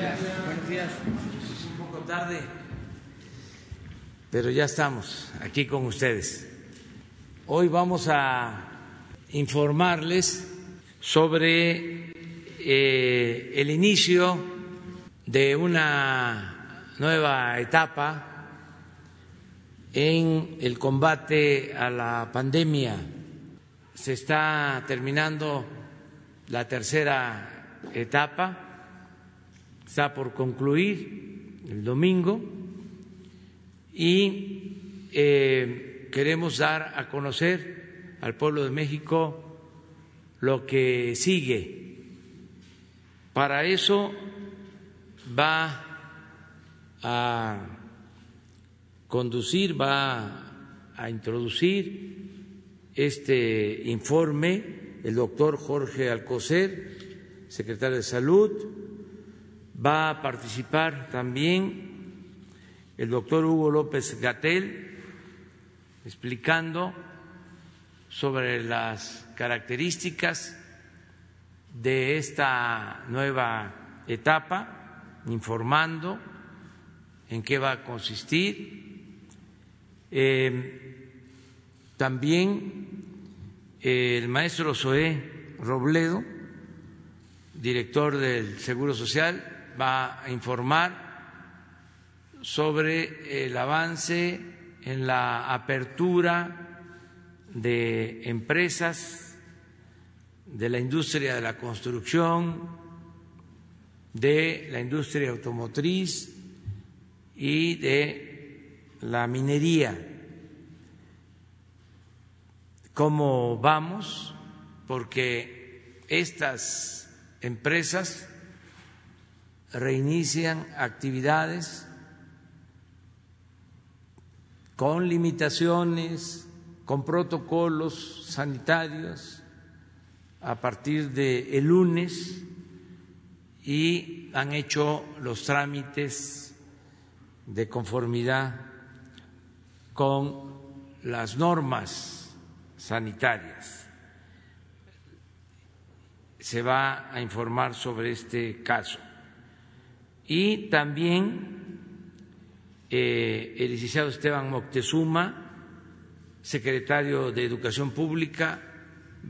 Buenos días. Es un poco tarde, pero ya estamos aquí con ustedes. Hoy vamos a informarles sobre eh, el inicio de una nueva etapa en el combate a la pandemia. Se está terminando la tercera etapa está por concluir el domingo y eh, queremos dar a conocer al pueblo de México lo que sigue. Para eso va a conducir, va a introducir este informe el doctor Jorge Alcocer, secretario de Salud, Va a participar también el doctor Hugo López Gatel explicando sobre las características de esta nueva etapa, informando en qué va a consistir. Eh, también el maestro Zoé Robledo, director del Seguro Social, va a informar sobre el avance en la apertura de empresas de la industria de la construcción, de la industria automotriz y de la minería. ¿Cómo vamos? Porque estas empresas reinician actividades con limitaciones, con protocolos sanitarios a partir de el lunes y han hecho los trámites de conformidad con las normas sanitarias. Se va a informar sobre este caso y también eh, el licenciado Esteban Moctezuma, secretario de Educación Pública,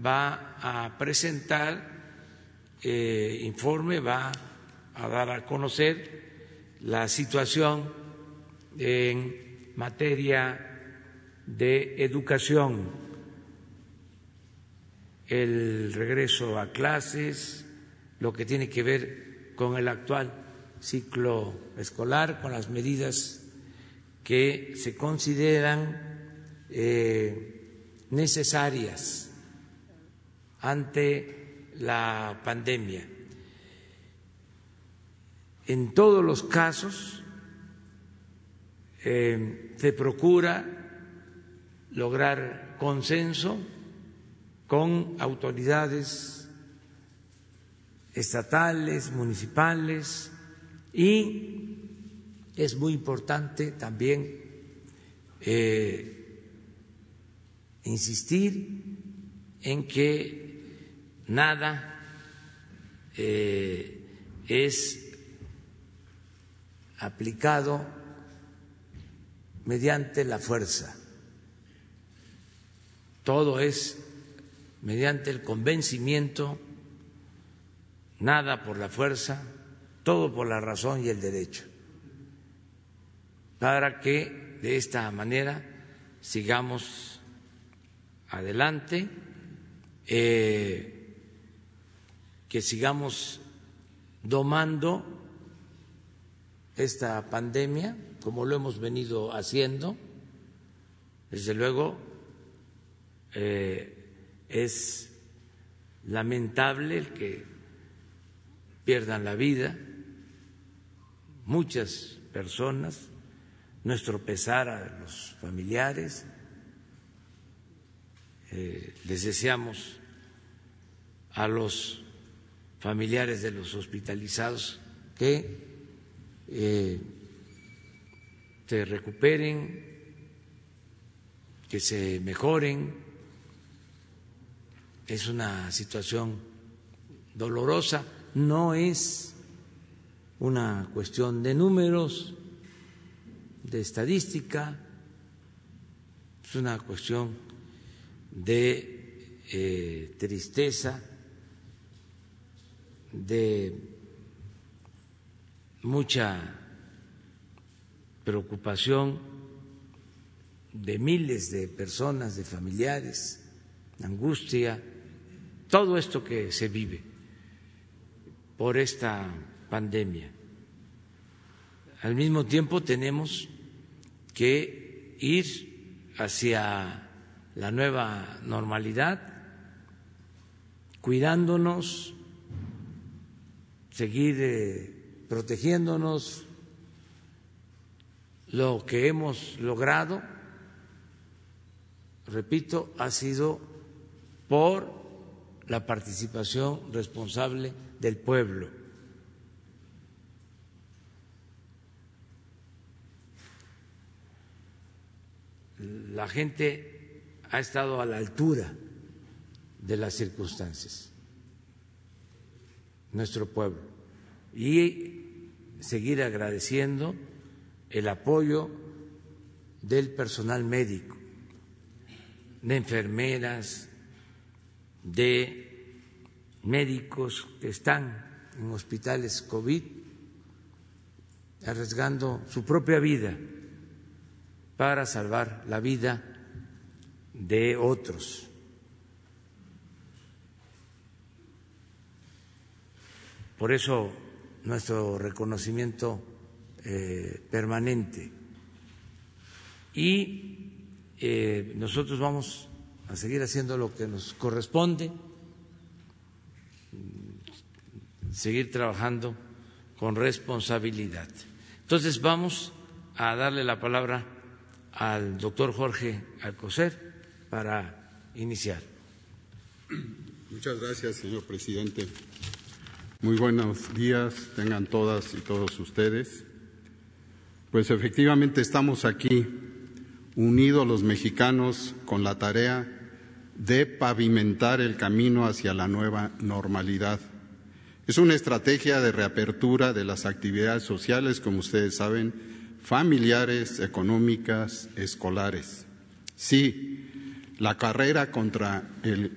va a presentar eh, informe, va a dar a conocer la situación en materia de educación, el regreso a clases, lo que tiene que ver con el actual ciclo escolar con las medidas que se consideran eh, necesarias ante la pandemia. En todos los casos eh, se procura lograr consenso con autoridades estatales, municipales, y es muy importante también eh, insistir en que nada eh, es aplicado mediante la fuerza. Todo es mediante el convencimiento, nada por la fuerza, todo por la razón y el derecho, para que de esta manera sigamos adelante, eh, que sigamos domando esta pandemia como lo hemos venido haciendo. Desde luego, eh, es lamentable que pierdan la vida muchas personas, nuestro pesar a los familiares, eh, les deseamos a los familiares de los hospitalizados que eh, se recuperen, que se mejoren. Es una situación dolorosa, no es una cuestión de números, de estadística, es una cuestión de eh, tristeza, de mucha preocupación de miles de personas, de familiares, angustia, todo esto que se vive por esta pandemia. Al mismo tiempo tenemos que ir hacia la nueva normalidad, cuidándonos, seguir eh, protegiéndonos. Lo que hemos logrado, repito, ha sido por la participación responsable del pueblo. La gente ha estado a la altura de las circunstancias, nuestro pueblo, y seguir agradeciendo el apoyo del personal médico, de enfermeras, de médicos que están en hospitales COVID arriesgando su propia vida para salvar la vida de otros. Por eso nuestro reconocimiento eh, permanente. Y eh, nosotros vamos a seguir haciendo lo que nos corresponde, seguir trabajando con responsabilidad. Entonces vamos a darle la palabra al doctor Jorge Alcocer para iniciar. Muchas gracias, señor presidente. Muy buenos días, tengan todas y todos ustedes. Pues efectivamente estamos aquí, unidos los mexicanos, con la tarea de pavimentar el camino hacia la nueva normalidad. Es una estrategia de reapertura de las actividades sociales, como ustedes saben, familiares, económicas, escolares. Sí, la carrera contra el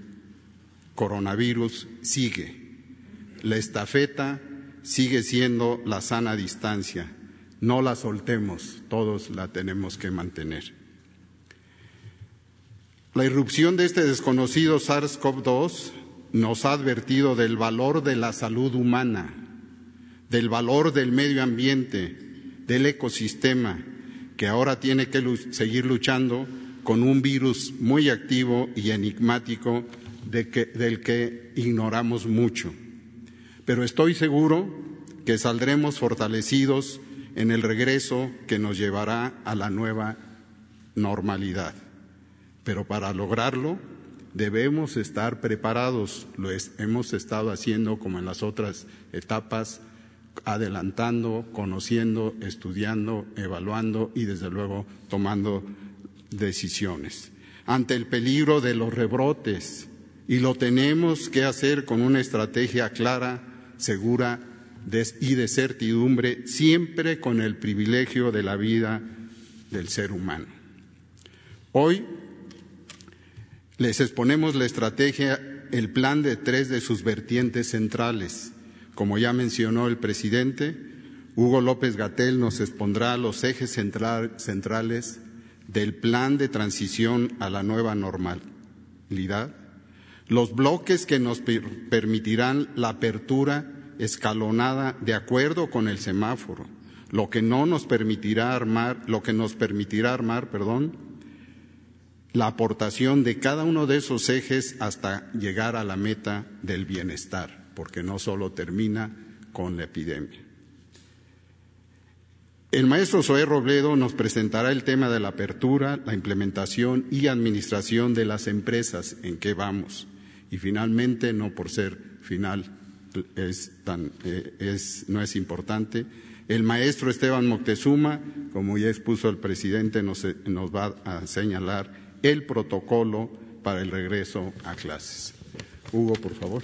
coronavirus sigue. La estafeta sigue siendo la sana distancia. No la soltemos, todos la tenemos que mantener. La irrupción de este desconocido SARS-CoV-2 nos ha advertido del valor de la salud humana, del valor del medio ambiente, del ecosistema, que ahora tiene que seguir luchando con un virus muy activo y enigmático del que ignoramos mucho. Pero estoy seguro que saldremos fortalecidos en el regreso que nos llevará a la nueva normalidad. Pero para lograrlo debemos estar preparados. Lo hemos estado haciendo como en las otras etapas, adelantando, conociendo, estudiando, evaluando y desde luego tomando decisiones. Ante el peligro de los rebrotes, y lo tenemos que hacer con una estrategia clara, segura y de certidumbre, siempre con el privilegio de la vida del ser humano. Hoy les exponemos la estrategia, el plan de tres de sus vertientes centrales. Como ya mencionó el presidente, Hugo López Gatel nos expondrá los ejes centrales del plan de transición a la nueva normalidad, los bloques que nos permitirán la apertura escalonada de acuerdo con el semáforo, lo que no nos permitirá armar, lo que nos permitirá armar, perdón, la aportación de cada uno de esos ejes hasta llegar a la meta del bienestar, porque no solo termina con la epidemia. El maestro Zoé Robledo nos presentará el tema de la apertura, la implementación y administración de las empresas en que vamos. Y finalmente, no por ser final, eh, no es importante, el maestro Esteban Moctezuma, como ya expuso el presidente, nos, nos va a señalar el protocolo para el regreso a clases. Hugo, por favor.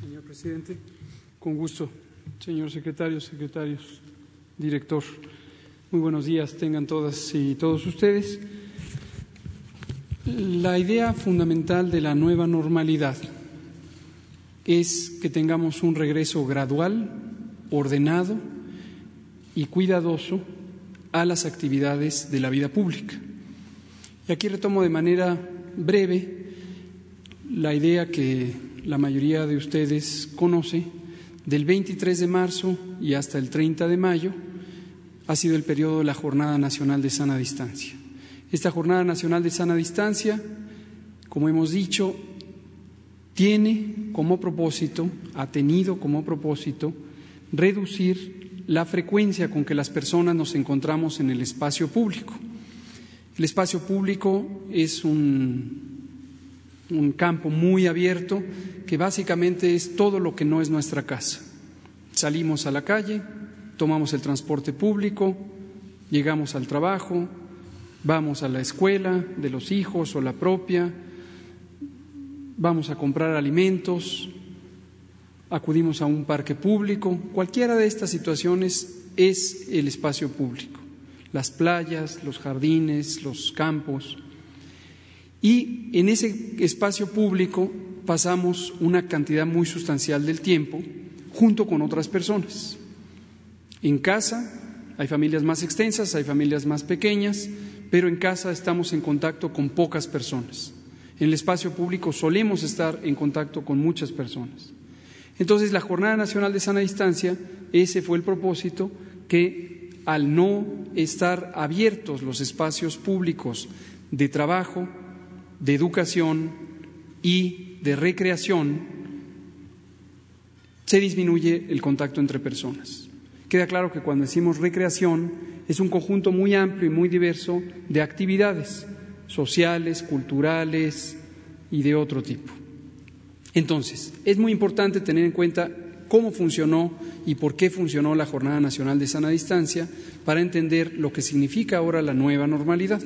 señor presidente. Con gusto, señor secretario, secretarios, director. Muy buenos días tengan todas y todos ustedes. La idea fundamental de la nueva normalidad es que tengamos un regreso gradual, ordenado y cuidadoso a las actividades de la vida pública. Y aquí retomo de manera breve la idea que la mayoría de ustedes conoce del 23 de marzo y hasta el 30 de mayo ha sido el periodo de la Jornada Nacional de Sana Distancia. Esta Jornada Nacional de Sana Distancia, como hemos dicho, tiene como propósito, ha tenido como propósito, reducir la frecuencia con que las personas nos encontramos en el espacio público. El espacio público es un, un campo muy abierto que básicamente es todo lo que no es nuestra casa. Salimos a la calle, tomamos el transporte público, llegamos al trabajo, vamos a la escuela de los hijos o la propia, vamos a comprar alimentos, acudimos a un parque público, cualquiera de estas situaciones es el espacio público, las playas, los jardines, los campos. Y en ese espacio público pasamos una cantidad muy sustancial del tiempo junto con otras personas. En casa hay familias más extensas, hay familias más pequeñas, pero en casa estamos en contacto con pocas personas. En el espacio público solemos estar en contacto con muchas personas. Entonces, la Jornada Nacional de Sana Distancia, ese fue el propósito que al no estar abiertos los espacios públicos de trabajo, de educación y de recreación, se disminuye el contacto entre personas. Queda claro que cuando decimos recreación es un conjunto muy amplio y muy diverso de actividades sociales, culturales y de otro tipo. Entonces, es muy importante tener en cuenta cómo funcionó y por qué funcionó la Jornada Nacional de Sana Distancia para entender lo que significa ahora la nueva normalidad.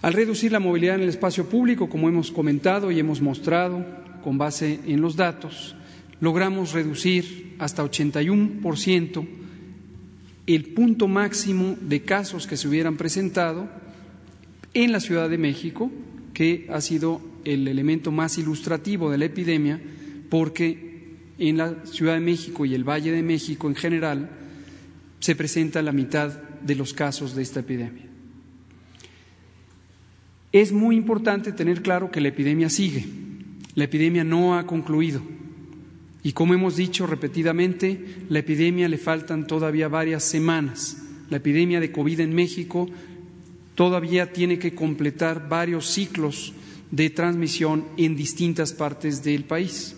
Al reducir la movilidad en el espacio público, como hemos comentado y hemos mostrado con base en los datos, logramos reducir hasta 81% el punto máximo de casos que se hubieran presentado en la Ciudad de México, que ha sido el elemento más ilustrativo de la epidemia, porque en la Ciudad de México y el Valle de México en general se presenta la mitad de los casos de esta epidemia. Es muy importante tener claro que la epidemia sigue, la epidemia no ha concluido. Y como hemos dicho repetidamente, la epidemia le faltan todavía varias semanas. La epidemia de COVID en México todavía tiene que completar varios ciclos de transmisión en distintas partes del país.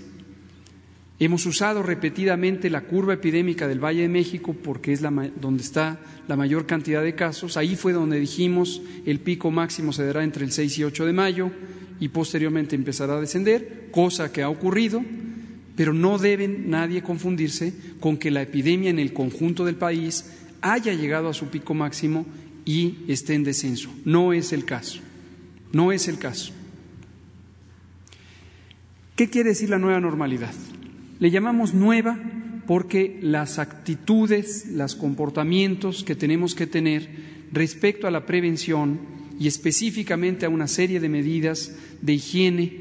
Hemos usado repetidamente la curva epidémica del Valle de México porque es la, donde está la mayor cantidad de casos. Ahí fue donde dijimos el pico máximo se dará entre el 6 y 8 de mayo y posteriormente empezará a descender, cosa que ha ocurrido, pero no deben nadie confundirse con que la epidemia en el conjunto del país haya llegado a su pico máximo y esté en descenso. No es el caso. No es el caso. ¿Qué quiere decir la nueva normalidad? Le llamamos nueva porque las actitudes, los comportamientos que tenemos que tener respecto a la prevención y específicamente a una serie de medidas de higiene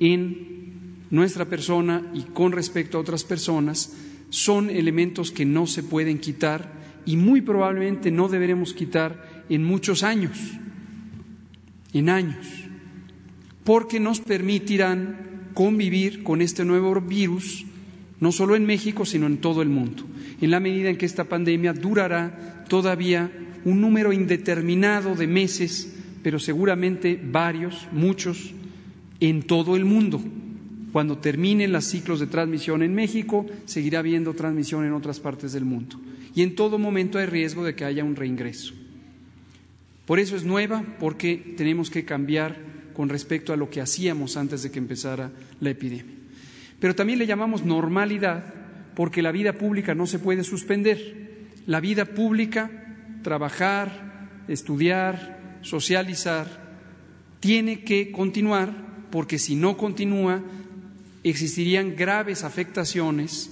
en nuestra persona y con respecto a otras personas son elementos que no se pueden quitar y muy probablemente no deberemos quitar en muchos años, en años, porque nos permitirán convivir con este nuevo virus no solo en México, sino en todo el mundo, en la medida en que esta pandemia durará todavía un número indeterminado de meses, pero seguramente varios, muchos, en todo el mundo. Cuando terminen los ciclos de transmisión en México, seguirá habiendo transmisión en otras partes del mundo. Y en todo momento hay riesgo de que haya un reingreso. Por eso es nueva, porque tenemos que cambiar con respecto a lo que hacíamos antes de que empezara la epidemia. Pero también le llamamos normalidad porque la vida pública no se puede suspender. La vida pública, trabajar, estudiar, socializar, tiene que continuar porque si no continúa, existirían graves afectaciones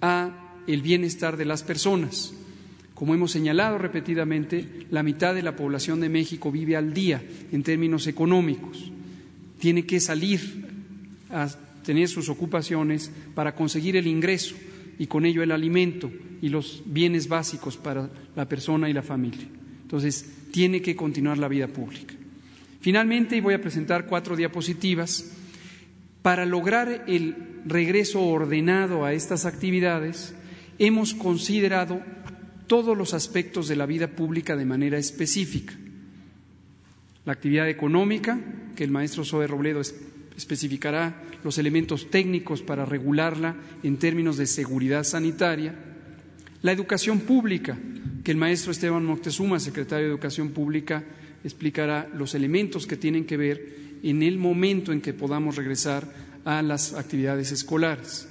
a el bienestar de las personas. Como hemos señalado repetidamente, la mitad de la población de México vive al día en términos económicos. Tiene que salir a tener sus ocupaciones para conseguir el ingreso y con ello el alimento y los bienes básicos para la persona y la familia. Entonces, tiene que continuar la vida pública. Finalmente, y voy a presentar cuatro diapositivas, para lograr el regreso ordenado a estas actividades, hemos considerado todos los aspectos de la vida pública de manera específica. La actividad económica, que el maestro Zoe Robledo especificará los elementos técnicos para regularla en términos de seguridad sanitaria. La educación pública, que el maestro Esteban Moctezuma, secretario de Educación Pública, explicará los elementos que tienen que ver en el momento en que podamos regresar a las actividades escolares.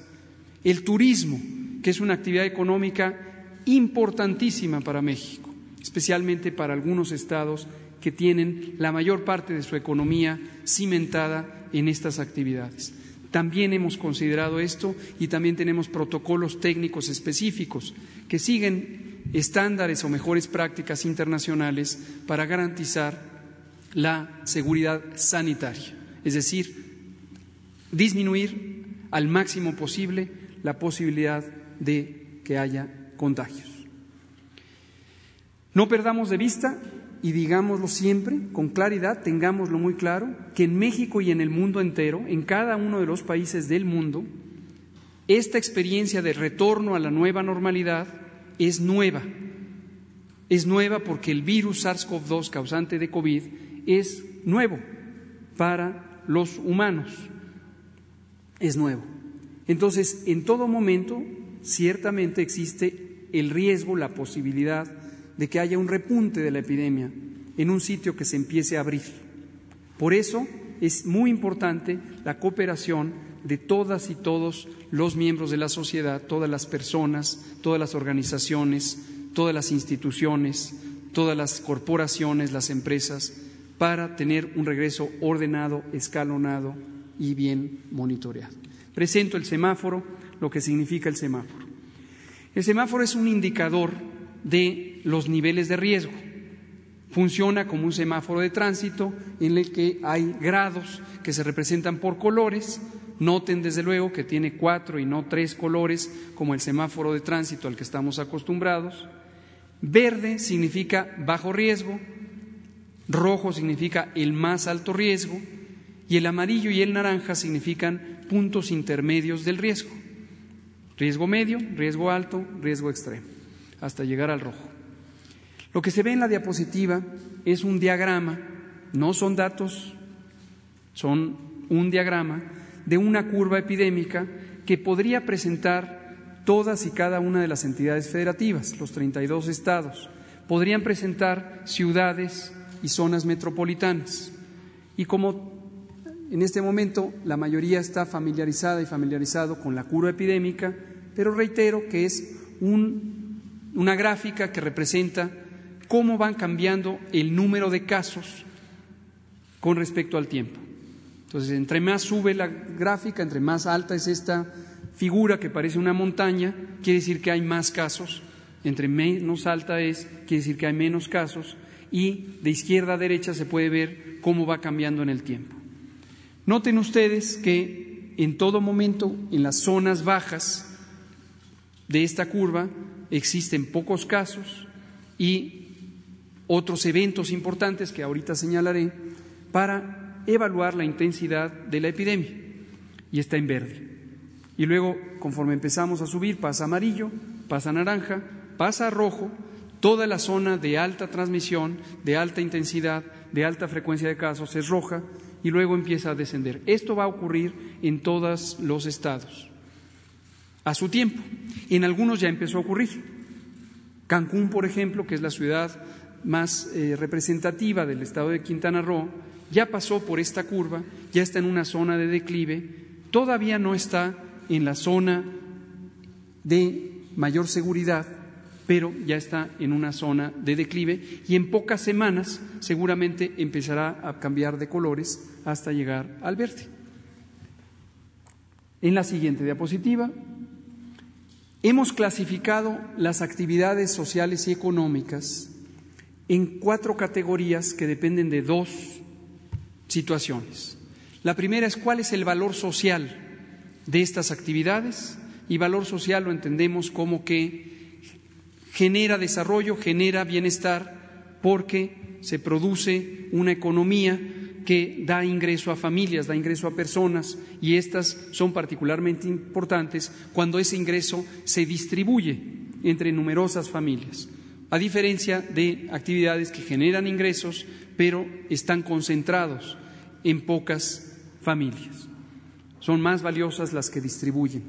El turismo, que es una actividad económica importantísima para México, especialmente para algunos estados que tienen la mayor parte de su economía cimentada en estas actividades. También hemos considerado esto y también tenemos protocolos técnicos específicos que siguen estándares o mejores prácticas internacionales para garantizar la seguridad sanitaria, es decir, disminuir al máximo posible la posibilidad de que haya contagios. No perdamos de vista y digámoslo siempre con claridad, tengámoslo muy claro, que en México y en el mundo entero, en cada uno de los países del mundo, esta experiencia de retorno a la nueva normalidad es nueva. Es nueva porque el virus SARS-CoV-2 causante de COVID es nuevo para los humanos. Es nuevo. Entonces, en todo momento, ciertamente existe el riesgo, la posibilidad de que haya un repunte de la epidemia en un sitio que se empiece a abrir. Por eso es muy importante la cooperación de todas y todos los miembros de la sociedad, todas las personas, todas las organizaciones, todas las instituciones, todas las corporaciones, las empresas, para tener un regreso ordenado, escalonado y bien monitoreado. Presento el semáforo, lo que significa el semáforo. El semáforo es un indicador de los niveles de riesgo. Funciona como un semáforo de tránsito en el que hay grados que se representan por colores. Noten desde luego que tiene cuatro y no tres colores como el semáforo de tránsito al que estamos acostumbrados. Verde significa bajo riesgo, rojo significa el más alto riesgo y el amarillo y el naranja significan puntos intermedios del riesgo. Riesgo medio, riesgo alto, riesgo extremo hasta llegar al rojo. Lo que se ve en la diapositiva es un diagrama, no son datos, son un diagrama de una curva epidémica que podría presentar todas y cada una de las entidades federativas, los 32 estados. Podrían presentar ciudades y zonas metropolitanas. Y como en este momento la mayoría está familiarizada y familiarizado con la curva epidémica, pero reitero que es un una gráfica que representa cómo van cambiando el número de casos con respecto al tiempo. Entonces, entre más sube la gráfica, entre más alta es esta figura que parece una montaña, quiere decir que hay más casos, entre menos alta es, quiere decir que hay menos casos, y de izquierda a derecha se puede ver cómo va cambiando en el tiempo. Noten ustedes que en todo momento, en las zonas bajas de esta curva, existen pocos casos y otros eventos importantes que ahorita señalaré para evaluar la intensidad de la epidemia. Y está en verde. Y luego, conforme empezamos a subir, pasa amarillo, pasa naranja, pasa rojo, toda la zona de alta transmisión, de alta intensidad, de alta frecuencia de casos es roja y luego empieza a descender. Esto va a ocurrir en todos los estados a su tiempo. En algunos ya empezó a ocurrir. Cancún, por ejemplo, que es la ciudad más eh, representativa del estado de Quintana Roo, ya pasó por esta curva, ya está en una zona de declive, todavía no está en la zona de mayor seguridad, pero ya está en una zona de declive y en pocas semanas seguramente empezará a cambiar de colores hasta llegar al verde. En la siguiente diapositiva hemos clasificado las actividades sociales y económicas en cuatro categorías que dependen de dos situaciones. La primera es cuál es el valor social de estas actividades y valor social lo entendemos como que genera desarrollo, genera bienestar porque se produce una economía que da ingreso a familias, da ingreso a personas y estas son particularmente importantes cuando ese ingreso se distribuye entre numerosas familias, a diferencia de actividades que generan ingresos pero están concentrados en pocas familias. Son más valiosas las que distribuyen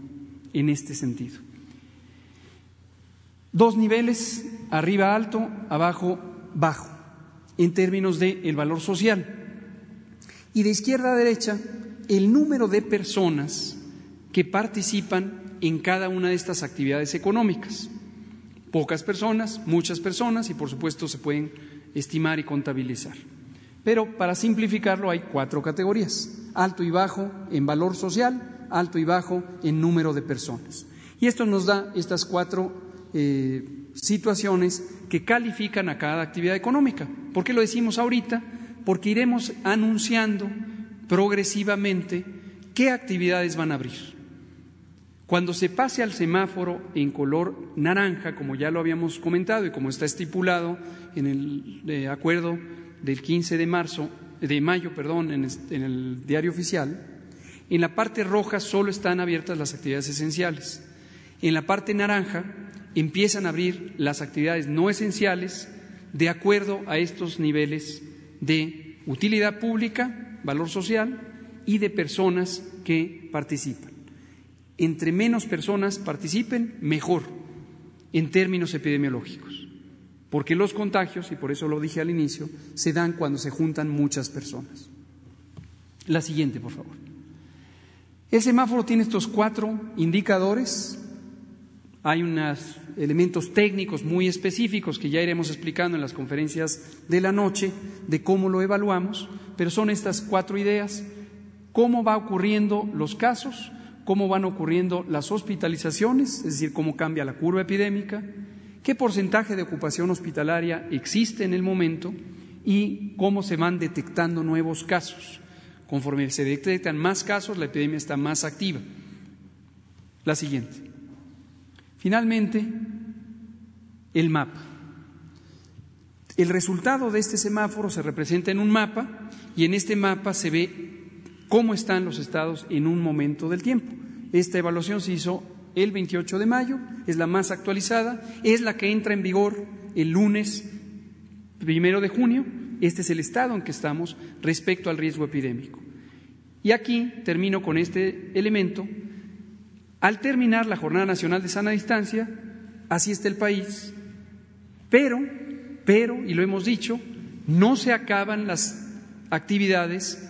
en este sentido. Dos niveles, arriba alto, abajo bajo, en términos del el valor social y de izquierda a derecha el número de personas que participan en cada una de estas actividades económicas. Pocas personas, muchas personas y por supuesto se pueden estimar y contabilizar. Pero para simplificarlo hay cuatro categorías, alto y bajo en valor social, alto y bajo en número de personas. Y esto nos da estas cuatro eh, situaciones que califican a cada actividad económica. ¿Por qué lo decimos ahorita? porque iremos anunciando progresivamente qué actividades van a abrir. Cuando se pase al semáforo en color naranja, como ya lo habíamos comentado y como está estipulado en el eh, acuerdo del 15 de marzo, de mayo, perdón, en, en el diario oficial, en la parte roja solo están abiertas las actividades esenciales. En la parte naranja empiezan a abrir las actividades no esenciales de acuerdo a estos niveles de utilidad pública, valor social y de personas que participan. Entre menos personas participen, mejor en términos epidemiológicos, porque los contagios, y por eso lo dije al inicio, se dan cuando se juntan muchas personas. La siguiente, por favor. El semáforo tiene estos cuatro indicadores hay unos elementos técnicos muy específicos que ya iremos explicando en las conferencias de la noche de cómo lo evaluamos, pero son estas cuatro ideas. ¿Cómo va ocurriendo los casos? ¿Cómo van ocurriendo las hospitalizaciones? Es decir, cómo cambia la curva epidémica. ¿Qué porcentaje de ocupación hospitalaria existe en el momento? Y cómo se van detectando nuevos casos. Conforme se detectan más casos, la epidemia está más activa. La siguiente. Finalmente, el mapa. El resultado de este semáforo se representa en un mapa y en este mapa se ve cómo están los estados en un momento del tiempo. Esta evaluación se hizo el 28 de mayo, es la más actualizada, es la que entra en vigor el lunes primero de junio. Este es el estado en que estamos respecto al riesgo epidémico. Y aquí termino con este elemento al terminar la Jornada Nacional de Sana Distancia, así está el país, pero, pero, y lo hemos dicho, no se acaban las actividades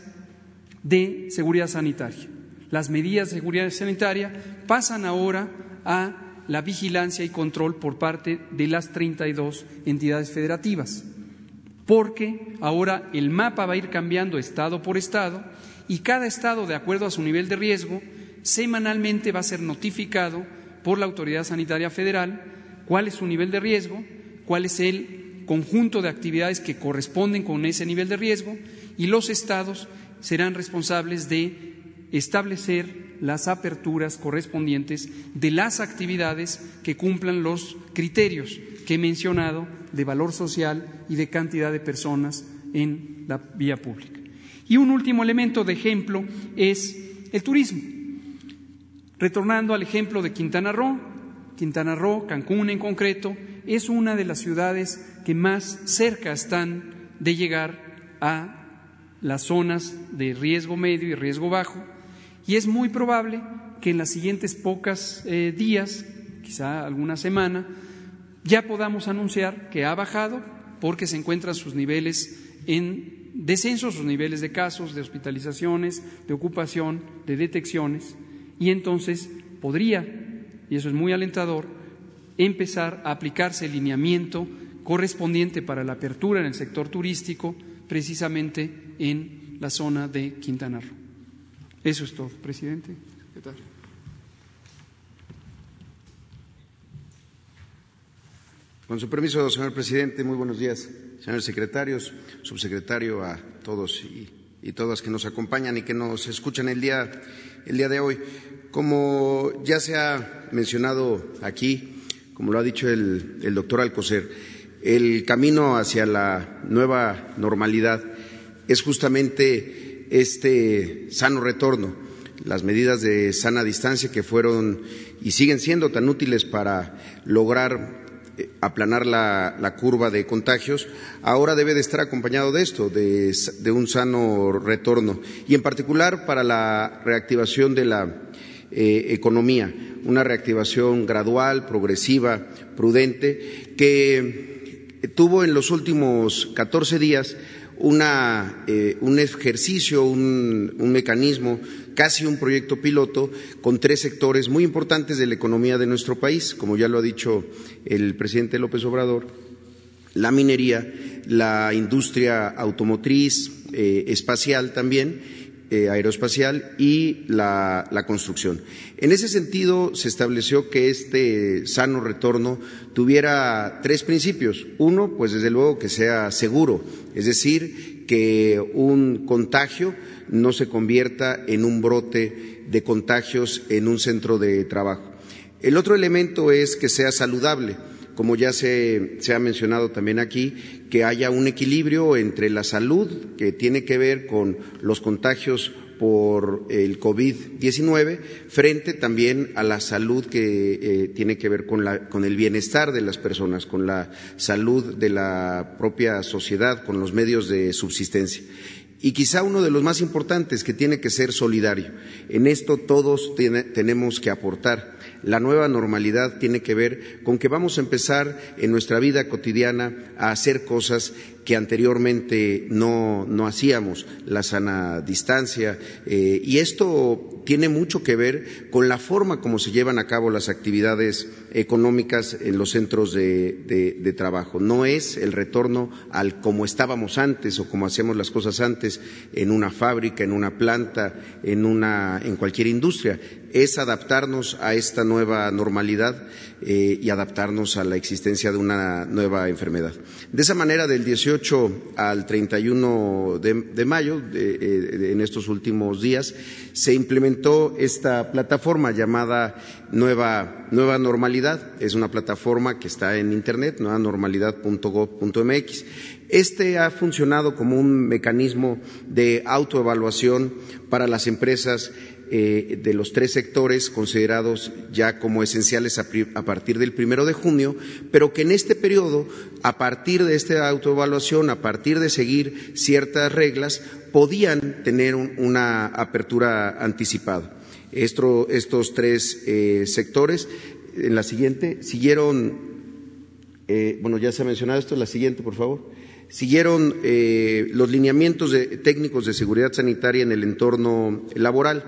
de seguridad sanitaria. Las medidas de seguridad sanitaria pasan ahora a la vigilancia y control por parte de las 32 entidades federativas, porque ahora el mapa va a ir cambiando estado por estado y cada estado, de acuerdo a su nivel de riesgo, semanalmente va a ser notificado por la Autoridad Sanitaria Federal cuál es su nivel de riesgo, cuál es el conjunto de actividades que corresponden con ese nivel de riesgo y los estados serán responsables de establecer las aperturas correspondientes de las actividades que cumplan los criterios que he mencionado de valor social y de cantidad de personas en la vía pública. Y un último elemento de ejemplo es el turismo. Retornando al ejemplo de Quintana Roo, Quintana Roo, Cancún en concreto, es una de las ciudades que más cerca están de llegar a las zonas de riesgo medio y riesgo bajo, y es muy probable que en las siguientes pocas eh, días, quizá alguna semana, ya podamos anunciar que ha bajado porque se encuentran sus niveles en descenso, sus niveles de casos, de hospitalizaciones, de ocupación, de detecciones, y entonces podría, y eso es muy alentador, empezar a aplicarse el lineamiento correspondiente para la apertura en el sector turístico, precisamente en la zona de Quintana Roo. Eso es todo, presidente. ¿Qué tal? Con su permiso, señor presidente, muy buenos días, señores secretarios, subsecretario, a todos y, todas que nos acompañan y que nos escuchan el día, el día de hoy. Como ya se ha mencionado aquí, como lo ha dicho el, el doctor Alcocer, el camino hacia la nueva normalidad es justamente este sano retorno, las medidas de sana distancia que fueron y siguen siendo tan útiles para lograr eh, aplanar la, curva de contagios, ahora debe de estar acompañado de esto, de, un sano retorno, y en particular para la reactivación de la eh, economía, una reactivación gradual, progresiva, prudente, que tuvo en los últimos 14 días eh, un ejercicio, un, mecanismo, casi un proyecto piloto con tres sectores muy importantes de la economía de nuestro país, como ya lo ha dicho el presidente López Obrador, la minería, la industria automotriz, eh, espacial también, eh, aeroespacial y la, construcción. En ese sentido, se estableció que este sano retorno tuviera tres principios. Uno, pues desde luego que sea seguro, es decir, que un contagio no se convierta en un brote de contagios en un centro de trabajo. El otro elemento es que sea saludable como ya se, ha mencionado también aquí, que haya un equilibrio entre la salud, que tiene que ver con los contagios por el COVID-19, frente también a la salud que eh, tiene que ver con, con, el bienestar de las personas, con la salud de la propia sociedad, con los medios de subsistencia. Y quizá uno de los más importantes, que tiene que ser solidario. En esto todos tenemos que aportar la nueva normalidad tiene que ver con que vamos a empezar en nuestra vida cotidiana a hacer cosas que anteriormente no, hacíamos, la sana distancia, eh, y esto tiene mucho que ver con la forma como se llevan a cabo las actividades económicas en los centros de, trabajo. No es el retorno al como estábamos antes o como hacíamos las cosas antes en una fábrica, en una planta, en, una, en cualquier industria es adaptarnos a esta nueva normalidad eh, y adaptarnos a la existencia de una nueva enfermedad. De esa manera, del 18 al 31 de, de mayo, eh, en estos últimos días, se implementó esta plataforma llamada Nueva, Nueva Normalidad. Es una plataforma que está en Internet, nuevanormalidad.gov.mx. Este ha funcionado como un mecanismo de autoevaluación para las empresas eh, de los tres sectores considerados ya como esenciales a, partir del primero de junio, pero que en este periodo, a partir de esta autoevaluación, a partir de seguir ciertas reglas, podían tener una apertura anticipada. Estos tres eh, sectores, en la siguiente, siguieron, eh, bueno, ya se ha mencionado esto, la siguiente, por favor siguieron los lineamientos técnicos de seguridad sanitaria en el entorno laboral.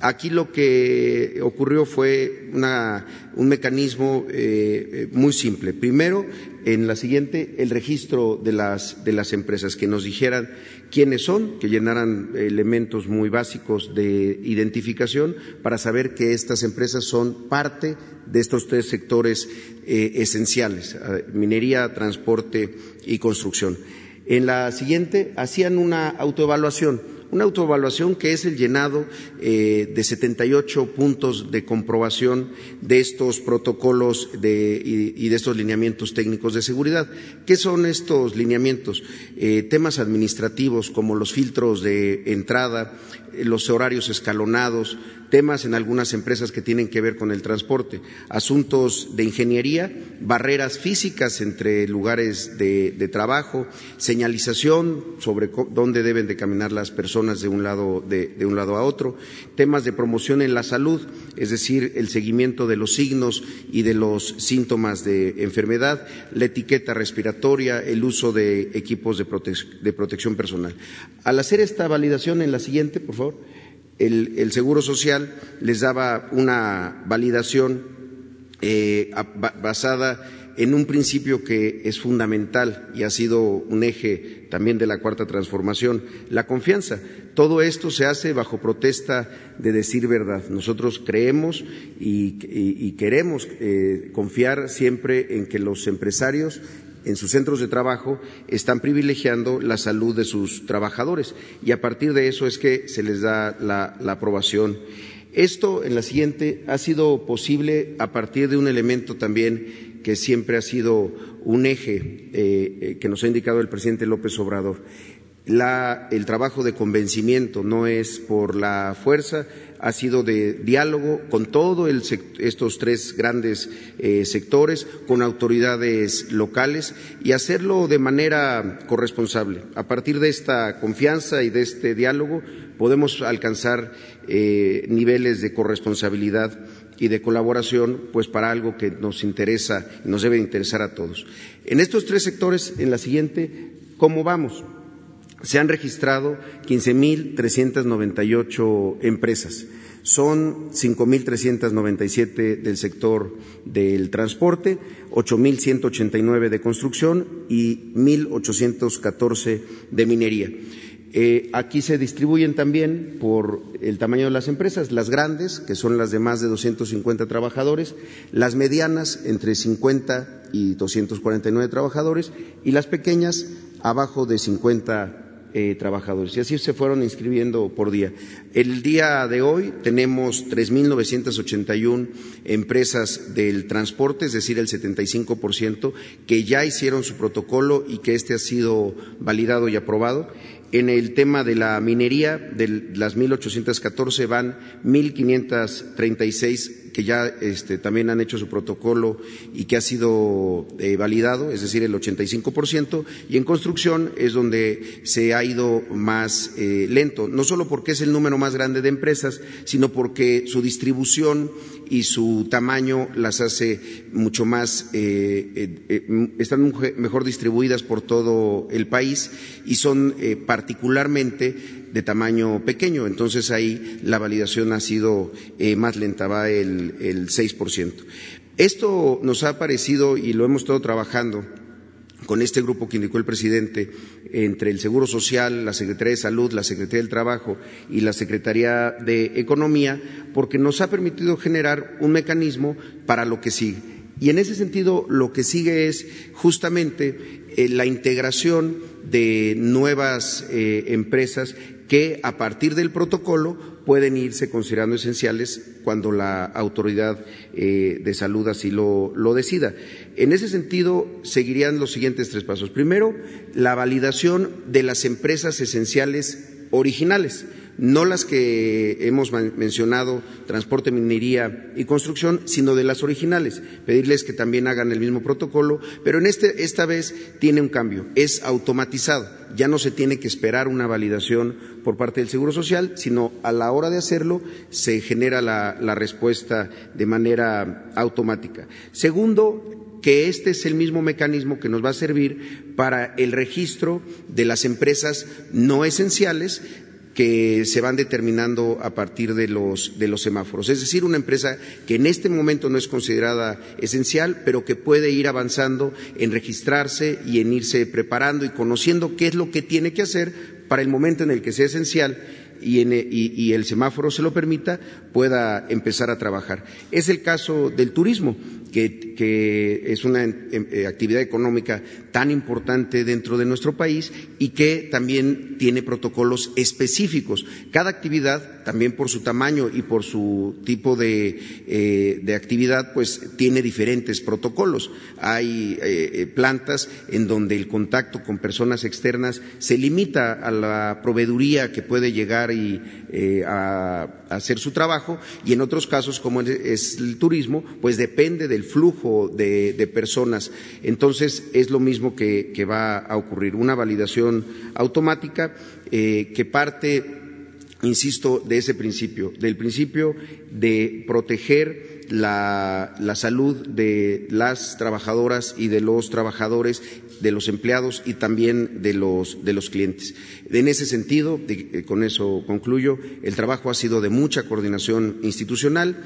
Aquí lo que ocurrió fue un mecanismo eh, eh, muy simple. Primero, en la siguiente, el registro de las, de las empresas, que nos dijeran quiénes son, que llenaran elementos muy básicos de identificación para saber que estas empresas son parte de estos tres sectores eh, esenciales, minería, transporte y construcción. En la siguiente, hacían una autoevaluación una autoevaluación que es el llenado eh, de 78 puntos de comprobación de estos protocolos y, de estos lineamientos técnicos de seguridad. ¿Qué son estos lineamientos? Eh, temas administrativos como los filtros de entrada, eh, los horarios escalonados, temas en algunas empresas que tienen que ver con el transporte, asuntos de ingeniería, barreras físicas entre lugares de, trabajo, señalización sobre dónde deben de caminar las personas de un, lado, de, un lado a otro, temas de promoción en la salud, es decir, el seguimiento de los signos y de los síntomas de enfermedad, la etiqueta respiratoria, el uso de equipos de, de protección personal. Al hacer esta validación en la siguiente, por favor, el, Seguro Social les daba una validación eh, basada en un principio que es fundamental y ha sido un eje también de la cuarta transformación, la confianza. Todo esto se hace bajo protesta de decir verdad. Nosotros creemos y, queremos eh, confiar siempre en que los empresarios en sus centros de trabajo están privilegiando la salud de sus trabajadores y a partir de eso es que se les da la, aprobación. Esto en la siguiente ha sido posible a partir de un elemento también que siempre ha sido un eje eh, eh, que nos ha indicado el presidente López Obrador. el trabajo de convencimiento no es por la fuerza, ha sido de diálogo con todos estos tres grandes eh, sectores, con autoridades locales y hacerlo de manera corresponsable. A partir de esta confianza y de este diálogo podemos alcanzar eh, niveles de corresponsabilidad y de colaboración, pues para algo que nos interesa y nos debe interesar a todos. En estos tres sectores, en la siguiente, ¿cómo vamos? Se han registrado 15.398 empresas. Son 5.397 del sector del transporte, 8.189 de construcción y 1.814 de minería. Eh, aquí se distribuyen también por el tamaño de las empresas, las grandes, que son las de más de 250 trabajadores, las medianas, entre 50 y 249 trabajadores, y las pequeñas, abajo de 50 eh, trabajadores. Y así se fueron inscribiendo por día. El día de hoy tenemos 3.981 empresas del transporte, es decir, el 75%, que ya hicieron su protocolo y que este ha sido validado y aprobado. En el tema de la minería, de las 1.814 van 1.536 que ya este, también han hecho su protocolo y que ha sido eh, validado, es decir, el 85%, y en construcción es donde se ha ido más eh, lento, no solo porque es el número más grande de empresas, sino porque su distribución y su tamaño las hace mucho más, eh, están mejor distribuidas por todo el país y son particularmente de tamaño pequeño. Entonces ahí la validación ha sido eh, más lenta, va el, el 6%. Esto nos ha parecido y lo hemos estado trabajando con este grupo que indicó el presidente, entre el Seguro Social, la Secretaría de Salud, la Secretaría del Trabajo y la Secretaría de Economía, porque nos ha permitido generar un mecanismo para lo que sigue. Y en ese sentido, lo que sigue es justamente eh, la integración de nuevas eh, empresas que a partir del protocolo pueden irse considerando esenciales cuando la autoridad eh, de salud así lo, decida. En ese sentido, seguirían los siguientes tres pasos. Primero, la validación de las empresas esenciales originales no las que hemos mencionado, transporte, minería y construcción, sino de las originales. Pedirles que también hagan el mismo protocolo, pero en este, esta vez tiene un cambio, es automatizado. Ya no se tiene que esperar una validación por parte del Seguro Social, sino a la hora de hacerlo se genera la, la respuesta de manera automática. Segundo, que este es el mismo mecanismo que nos va a servir para el registro de las empresas no esenciales que se van determinando a partir de los, de los semáforos. Es decir, una empresa que en este momento no es considerada esencial, pero que puede ir avanzando en registrarse y en irse preparando y conociendo qué es lo que tiene que hacer para el momento en el que sea esencial y, y, el semáforo se lo permita, pueda empezar a trabajar. Es el caso del turismo que, es una em, eh, actividad económica tan importante dentro de nuestro país y que también tiene protocolos específicos. Cada actividad, también por su tamaño y por su tipo de, eh, actividad, pues tiene diferentes protocolos. Hay eh, plantas en donde el contacto con personas externas se limita a la proveeduría que puede llegar y a, hacer su trabajo y en otros casos, como es el turismo, pues depende del flujo de, personas. Entonces, es lo mismo que, va a ocurrir, una validación automática eh, que parte, insisto, de ese principio, del principio de proteger la, la salud de las trabajadoras y de los trabajadores de los empleados y también de los, de los clientes. En ese sentido, con eso concluyo, el trabajo ha sido de mucha coordinación institucional.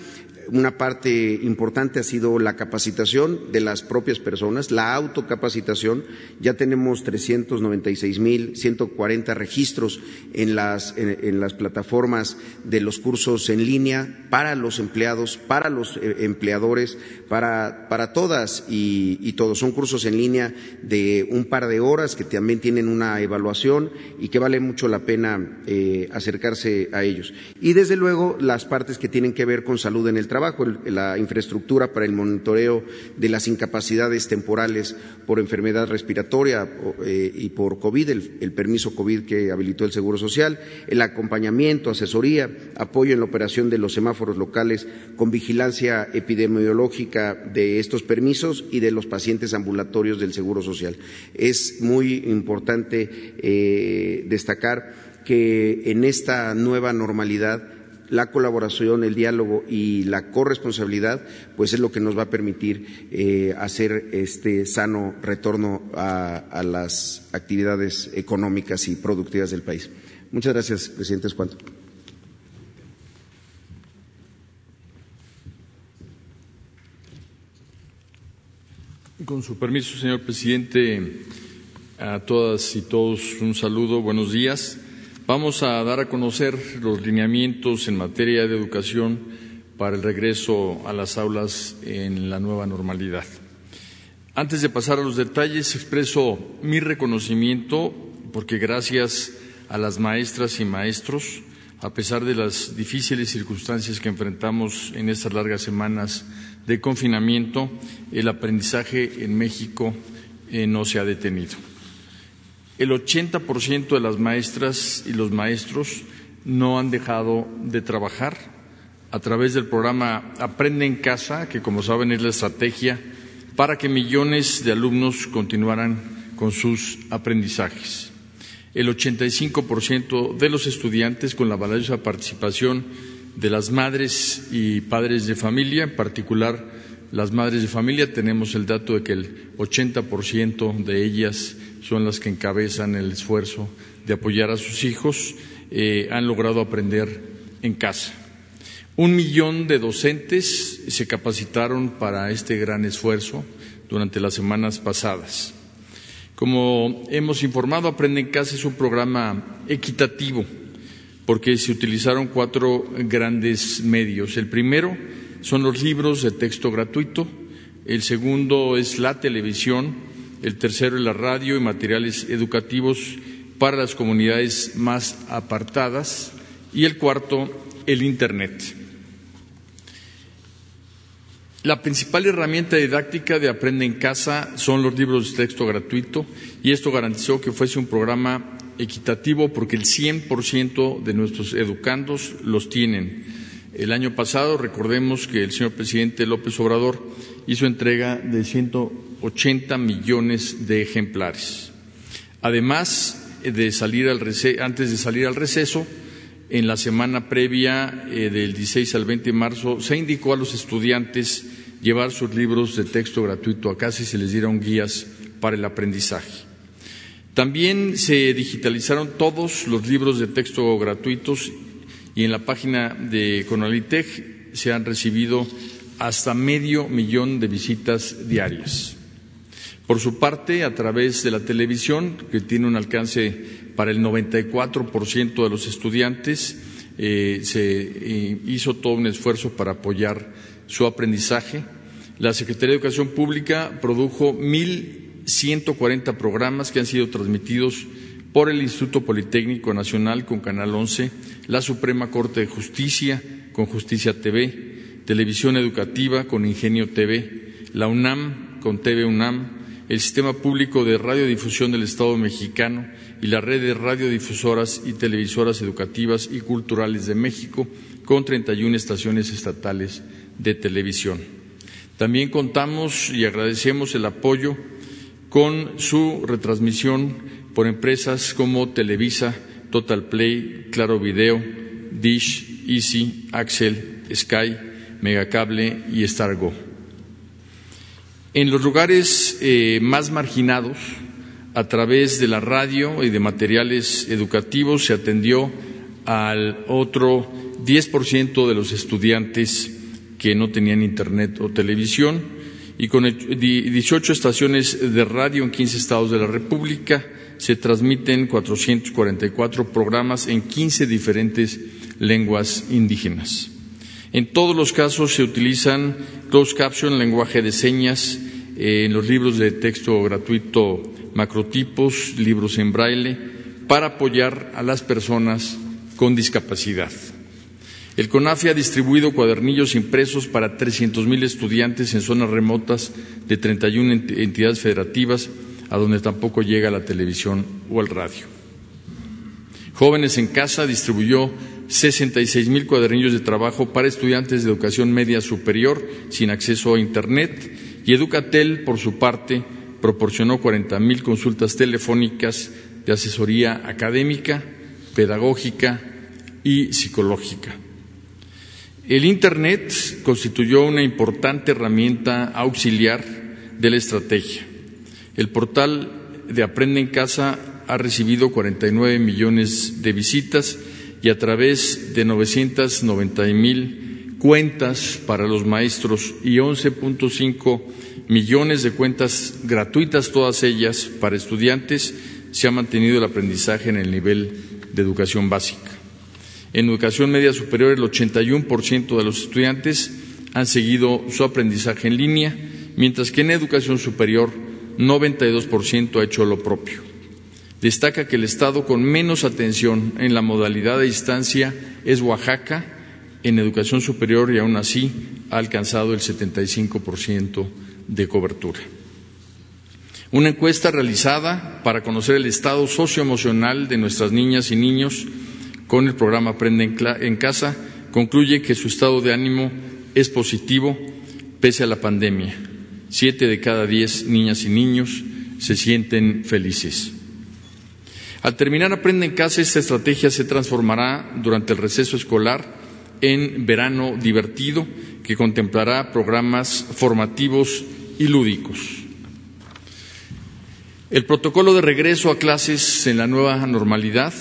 Una parte importante ha sido la capacitación de las propias personas, la autocapacitación. Ya tenemos 396.140 registros en las, en, las plataformas de los cursos en línea para los empleados, para los eh, empleadores, para, para todas y, y, todos. Son cursos en línea de un par de horas que también tienen una evaluación y que vale mucho la pena eh, acercarse a ellos. Y desde luego las partes que tienen que ver con salud en el trabajo, la infraestructura para el monitoreo de las incapacidades temporales por enfermedad respiratoria eh, y por COVID, el, permiso COVID que habilitó el Seguro Social, el acompañamiento, asesoría, apoyo en la operación de los semáforos locales con vigilancia epidemiológica de estos permisos y de los pacientes ambulatorios del Seguro Social. Es muy importante eh, destacar que en esta nueva normalidad la colaboración, el diálogo y la corresponsabilidad, pues es lo que nos va a permitir eh, hacer este sano retorno a, las actividades económicas y productivas del país. Muchas gracias, presidente Escuanto. Con su permiso, señor presidente, a todas y todos un saludo, buenos días. Vamos a dar a conocer los lineamientos en materia de educación para el regreso a las aulas en la nueva normalidad. Antes de pasar a los detalles, expreso mi reconocimiento porque gracias a las maestras y maestros, a pesar de las difíciles circunstancias que enfrentamos en estas largas semanas de confinamiento, el aprendizaje en México eh, no se ha detenido el 80% de las maestras y los maestros no han dejado de trabajar a través del programa Aprende en Casa, que como saben es la estrategia para que millones de alumnos continuaran con sus aprendizajes. El 85% de los estudiantes con la valiosa participación de las madres y padres de familia, en particular las madres de familia, tenemos el dato de que el 80% de ellas son las que encabezan el esfuerzo de apoyar a sus hijos, eh, han logrado aprender en casa. Un millón de docentes se capacitaron para este gran esfuerzo durante las semanas pasadas. Como hemos informado, Aprende en Casa es un programa equitativo porque se utilizaron cuatro grandes medios. El primero son los libros de texto gratuito, el segundo es la televisión, el tercero es la radio y materiales educativos para las comunidades más apartadas y el cuarto, el Internet. La principal herramienta didáctica de Aprende en Casa son los libros de texto gratuito y esto garantizó que fuese un programa equitativo porque el 100% de nuestros educandos los tienen. El año pasado recordemos que el señor presidente López Obrador hizo entrega de 180 millones de ejemplares. Además de salir al antes de salir al receso, en la semana previa eh, del 16 al 20 de marzo se indicó a los estudiantes llevar sus libros de texto gratuito a casa y se les dieron guías para el aprendizaje. También se digitalizaron todos los libros de texto gratuitos y en la página de Conalitech se han recibido hasta medio millón de visitas diarias. Por su parte, a través de la televisión, que tiene un alcance para el 94% de los estudiantes, eh, se eh, hizo todo un esfuerzo para apoyar su aprendizaje. La Secretaría de Educación Pública produjo 1.140 programas que han sido transmitidos por el Instituto Politécnico Nacional con Canal 11, la Suprema Corte de Justicia con Justicia TV, Televisión Educativa con Ingenio TV, la UNAM con TV UNAM, el Sistema Público de Radiodifusión del Estado mexicano y la Red de Radiodifusoras y Televisoras Educativas y Culturales de México con 31 estaciones estatales de televisión. También contamos y agradecemos el apoyo con su retransmisión por empresas como Televisa, Total Play, Claro Video, Dish, Easy, Axel, Sky, Megacable y Stargo. En los lugares eh, más marginados, a través de la radio y de materiales educativos, se atendió al otro 10% de los estudiantes que no tenían internet o televisión y con 18 estaciones de radio en 15 estados de la República se transmiten 444 programas en 15 diferentes lenguas indígenas. En todos los casos se utilizan closed caption, lenguaje de señas, eh, en los libros de texto gratuito macrotipos, libros en braille, para apoyar a las personas con discapacidad. El CONAFI ha distribuido cuadernillos impresos para 300.000 estudiantes en zonas remotas de 31 entidades federativas, a donde tampoco llega la televisión o el radio. Jóvenes en Casa distribuyó 66.000 cuadernillos de trabajo para estudiantes de educación media superior sin acceso a Internet y Educatel, por su parte, proporcionó 40.000 consultas telefónicas de asesoría académica, pedagógica y psicológica. El Internet constituyó una importante herramienta auxiliar de la estrategia. El portal de Aprende en Casa ha recibido 49 millones de visitas y a través de 990 mil cuentas para los maestros y 11.5 millones de cuentas gratuitas, todas ellas para estudiantes, se ha mantenido el aprendizaje en el nivel de educación básica. En educación media superior, el 81% de los estudiantes han seguido su aprendizaje en línea, mientras que en educación superior, 92% ha hecho lo propio. Destaca que el estado con menos atención en la modalidad de distancia es Oaxaca, en educación superior y aún así ha alcanzado el 75% de cobertura. Una encuesta realizada para conocer el estado socioemocional de nuestras niñas y niños con el programa Aprende en Casa concluye que su estado de ánimo es positivo pese a la pandemia. Siete de cada diez niñas y niños se sienten felices. Al terminar Aprende en Casa, esta estrategia se transformará durante el receso escolar en verano divertido que contemplará programas formativos lúdicos. El protocolo de regreso a clases en la nueva normalidad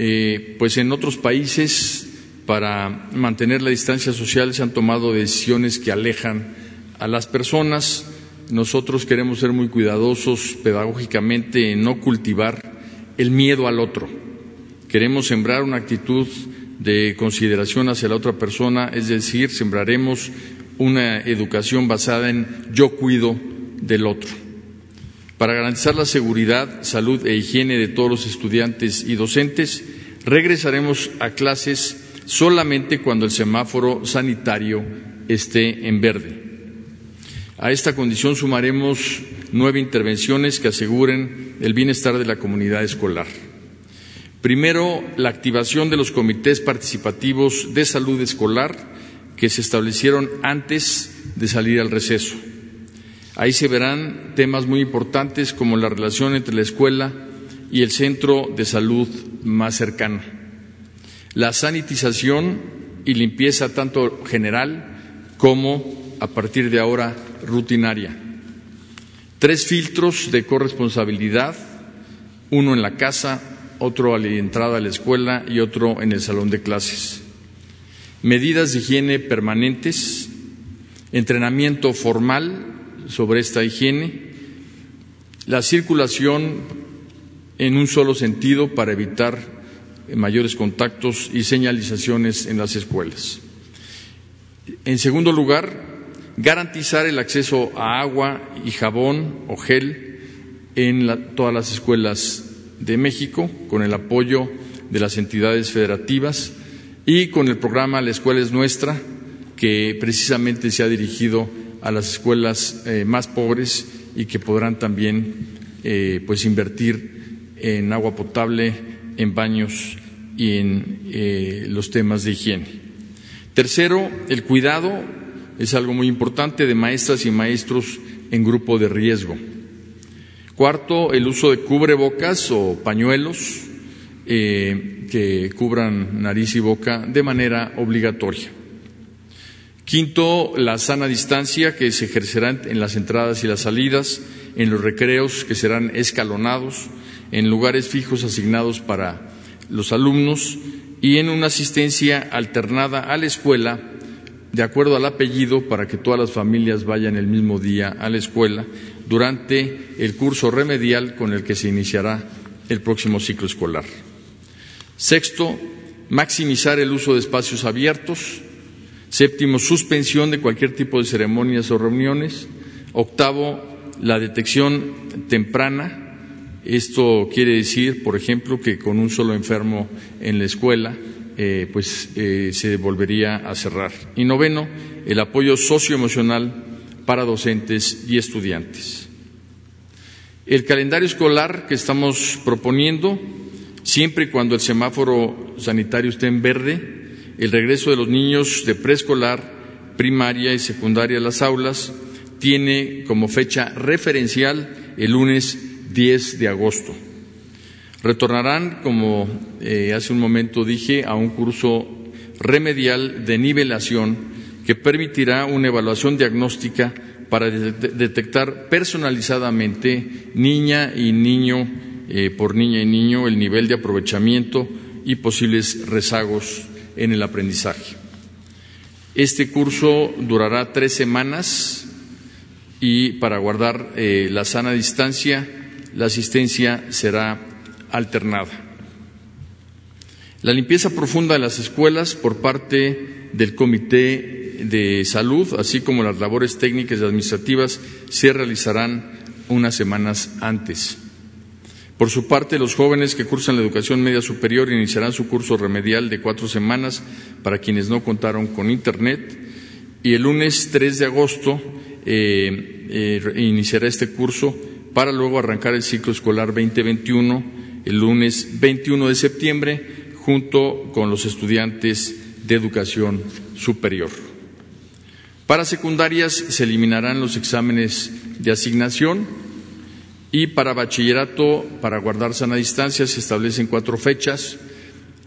eh, pues en otros países, para mantener la distancia social, se han tomado decisiones que alejan a las personas. Nosotros queremos ser muy cuidadosos pedagógicamente en no cultivar el miedo al otro. Queremos sembrar una actitud de consideración hacia la otra persona, es decir, sembraremos una educación basada en yo cuido del otro. Para garantizar la seguridad, salud e higiene de todos los estudiantes y docentes, regresaremos a clases solamente cuando el semáforo sanitario esté en verde. A esta condición sumaremos nueve intervenciones que aseguren el bienestar de la comunidad escolar. Primero, la activación de los comités participativos de salud escolar que se establecieron antes de salir al receso. Ahí se verán temas muy importantes como la relación entre la escuela y el centro de salud más cercano. La sanitización y limpieza tanto general como, a partir de ahora, rutinaria. Tres filtros de corresponsabilidad, uno en la casa, otro a la entrada a la escuela y otro en el salón de clases. Medidas de higiene permanentes, entrenamiento formal sobre esta higiene, la circulación en un solo sentido para evitar mayores contactos y señalizaciones en las escuelas. En segundo lugar, garantizar el acceso a agua y jabón o gel en todas las escuelas de México con el apoyo de las entidades federativas y con el programa La Escuela es Nuestra, que precisamente se ha dirigido a las escuelas eh, más pobres y que podrán también eh, pues invertir en agua potable, en baños y en eh, los temas de higiene. Tercero, el cuidado es algo muy importante de maestras y maestros en grupo de riesgo. Cuarto, el uso de cubrebocas o pañuelos que cubran nariz y boca de manera obligatoria. Quinto, la sana distancia que se ejercerá en las entradas y las salidas, en los recreos que serán escalonados, en lugares fijos asignados para los alumnos y en una asistencia alternada a la escuela de acuerdo al apellido para que todas las familias vayan el mismo día a la escuela durante el curso remedial con el que se iniciará el próximo ciclo escolar. Sexto, maximizar el uso de espacios abiertos, Séptimo, suspensión de cualquier tipo de ceremonias o reuniones. Octavo, la detección temprana. Esto quiere decir, por ejemplo, que con un solo enfermo en la escuela, eh, pues eh, se volvería a cerrar. Y noveno, el apoyo socioemocional para docentes y estudiantes. El calendario escolar que estamos proponiendo, siempre y cuando el semáforo sanitario esté en verde, el regreso de los niños de preescolar, primaria y secundaria a las aulas tiene como fecha referencial el lunes 10 de agosto. Retornarán, como eh, hace un momento dije, a un curso remedial de nivelación que permitirá una evaluación diagnóstica para detectar personalizadamente niña y niño, eh, por niña y niño, el nivel de aprovechamiento y posibles rezagos en el aprendizaje. Este curso durará tres semanas y para guardar eh, la sana distancia, la asistencia será alternada. La limpieza profunda de las escuelas por parte del Comité de Salud, así como las labores técnicas y administrativas, se realizarán unas semanas antes. Por su parte, los jóvenes que cursan la educación media superior iniciarán su curso remedial de cuatro semanas para quienes no contaron con Internet y el lunes 3 de agosto eh, eh, iniciará este curso para luego arrancar el ciclo escolar 2021 el lunes 21 de septiembre junto con los estudiantes de educación superior. Para secundarias se eliminarán los exámenes de asignación y para bachillerato, para guardar sana distancia, se establecen cuatro fechas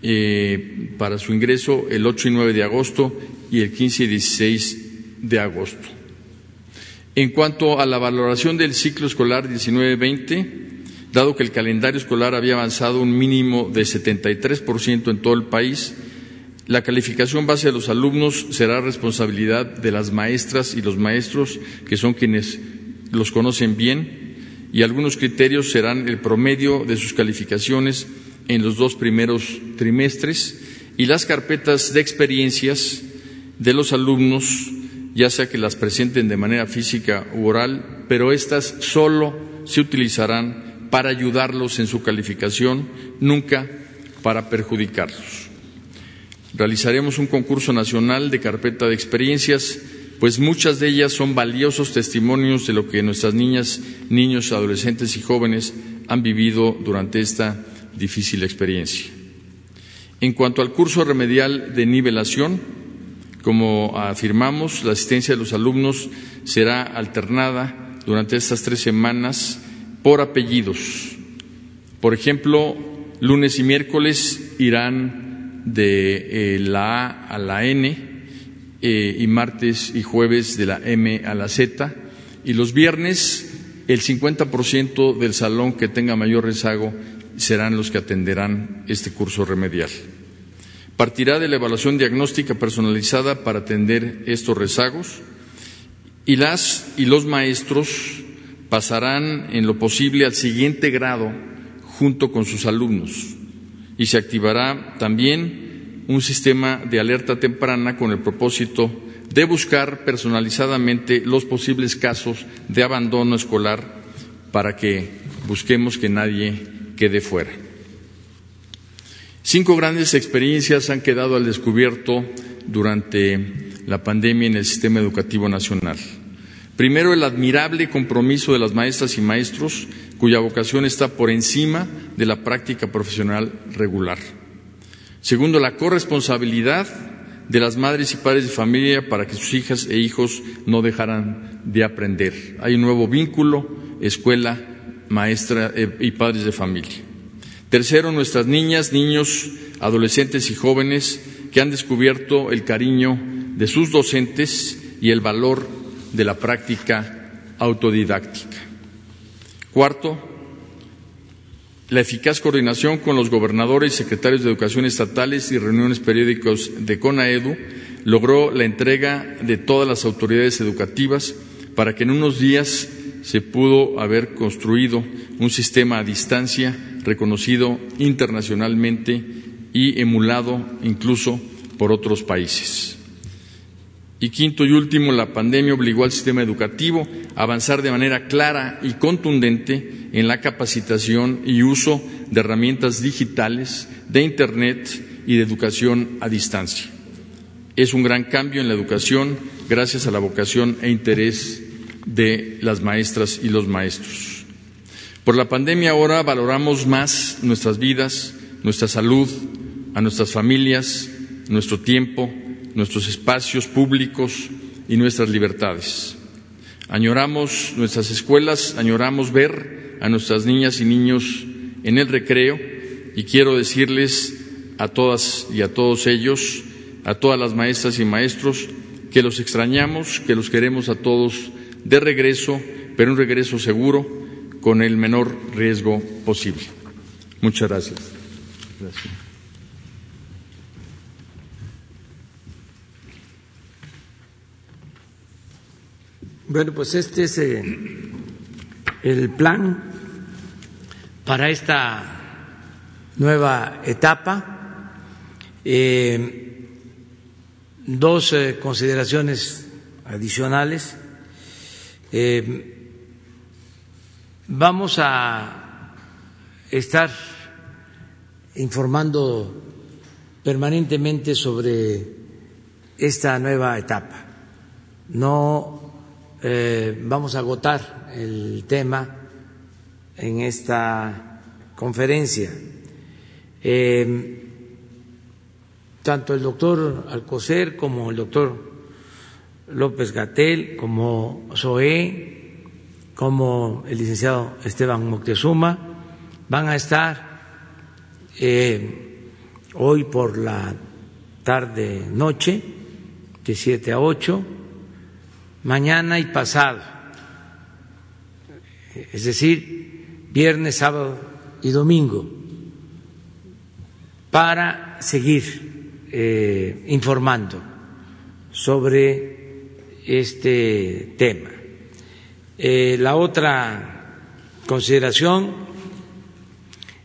eh, para su ingreso, el 8 y 9 de agosto y el 15 y 16 de agosto. En cuanto a la valoración del ciclo escolar 19-20, dado que el calendario escolar había avanzado un mínimo de 73% en todo el país, la calificación base de los alumnos será responsabilidad de las maestras y los maestros, que son quienes los conocen bien, y algunos criterios serán el promedio de sus calificaciones en los dos primeros trimestres y las carpetas de experiencias de los alumnos, ya sea que las presenten de manera física u oral, pero estas solo se utilizarán para ayudarlos en su calificación, nunca para perjudicarlos. Realizaremos un concurso nacional de carpeta de experiencias pues muchas de ellas son valiosos testimonios de lo que nuestras niñas, niños, adolescentes y jóvenes han vivido durante esta difícil experiencia. En cuanto al curso remedial de nivelación, como afirmamos, la asistencia de los alumnos será alternada durante estas tres semanas por apellidos. Por ejemplo, lunes y miércoles irán de eh, la A a la N, eh, y martes y jueves de la M a la Z y los viernes el 50% del salón que tenga mayor rezago serán los que atenderán este curso remedial. Partirá de la evaluación diagnóstica personalizada para atender estos rezagos y las y los maestros pasarán en lo posible al siguiente grado junto con sus alumnos y se activará también un sistema de alerta temprana con el propósito de buscar personalizadamente los posibles casos de abandono escolar para que busquemos que nadie quede fuera. Cinco grandes experiencias han quedado al descubierto durante la pandemia en el sistema educativo nacional. Primero, el admirable compromiso de las maestras y maestros cuya vocación está por encima de la práctica profesional regular. Segundo, la corresponsabilidad de las madres y padres de familia para que sus hijas e hijos no dejaran de aprender. Hay un nuevo vínculo, escuela, maestra eh, y padres de familia. Tercero, nuestras niñas, niños, adolescentes y jóvenes que han descubierto el cariño de sus docentes y el valor de la práctica autodidáctica. Cuarto, la eficaz coordinación con los gobernadores y secretarios de educación estatales y reuniones periódicas de CONAEDU logró la entrega de todas las autoridades educativas para que en unos días se pudo haber construido un sistema a distancia reconocido internacionalmente y emulado incluso por otros países. Y quinto y último, la pandemia obligó al sistema educativo a avanzar de manera clara y contundente en la capacitación y uso de herramientas digitales, de Internet y de educación a distancia. Es un gran cambio en la educación gracias a la vocación e interés de las maestras y los maestros. Por la pandemia ahora valoramos más nuestras vidas, nuestra salud, a nuestras familias, nuestro tiempo, nuestros espacios públicos y nuestras libertades. Añoramos nuestras escuelas, añoramos ver a nuestras niñas y niños en el recreo y quiero decirles a todas y a todos ellos, a todas las maestras y maestros, que los extrañamos, que los queremos a todos de regreso, pero un regreso seguro con el menor riesgo posible. Muchas gracias. gracias. Bueno, pues este es eh, el plan para esta nueva etapa. Eh, dos eh, consideraciones adicionales. Vamos a estar informando permanentemente sobre esta nueva etapa. No eh, vamos a agotar el tema en esta conferencia. Eh, tanto el doctor Alcocer como el doctor López Gatel, como Zoé, como el licenciado Esteban Moctezuma, van a estar eh, hoy por la tarde noche, de 7 a 8, mañana y pasado, es decir, viernes, sábado y domingo, para seguir eh, informando sobre este tema. Eh, la otra consideración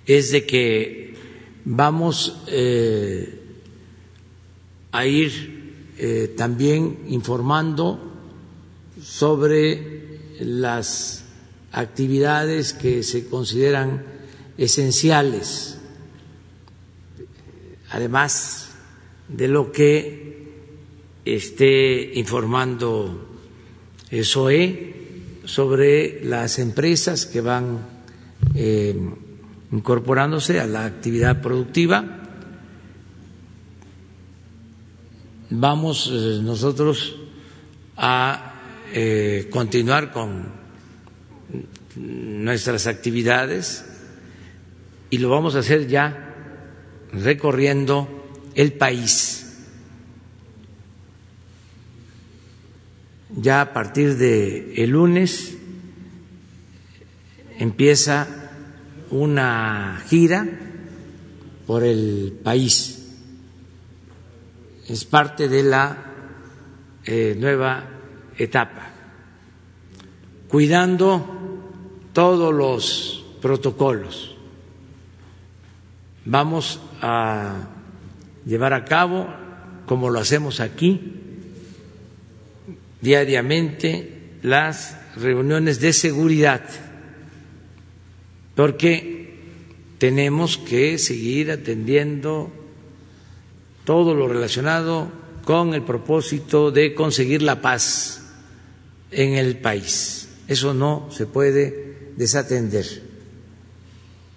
es de que vamos eh, a ir también informando sobre las actividades que se consideran esenciales, además de lo que esté informando SOE sobre las empresas que van eh, incorporándose a la actividad productiva. Vamos eh, nosotros a eh, continuar con nuestras actividades y lo vamos a hacer ya recorriendo el país ya a partir de el lunes empieza una gira por el país. Es parte de la eh, nueva etapa, cuidando todos los protocolos. Vamos a llevar a cabo, como lo hacemos aquí, diariamente las reuniones de seguridad, porque tenemos que seguir atendiendo todo lo relacionado con el propósito de conseguir la paz en el país. Eso no se puede desatender.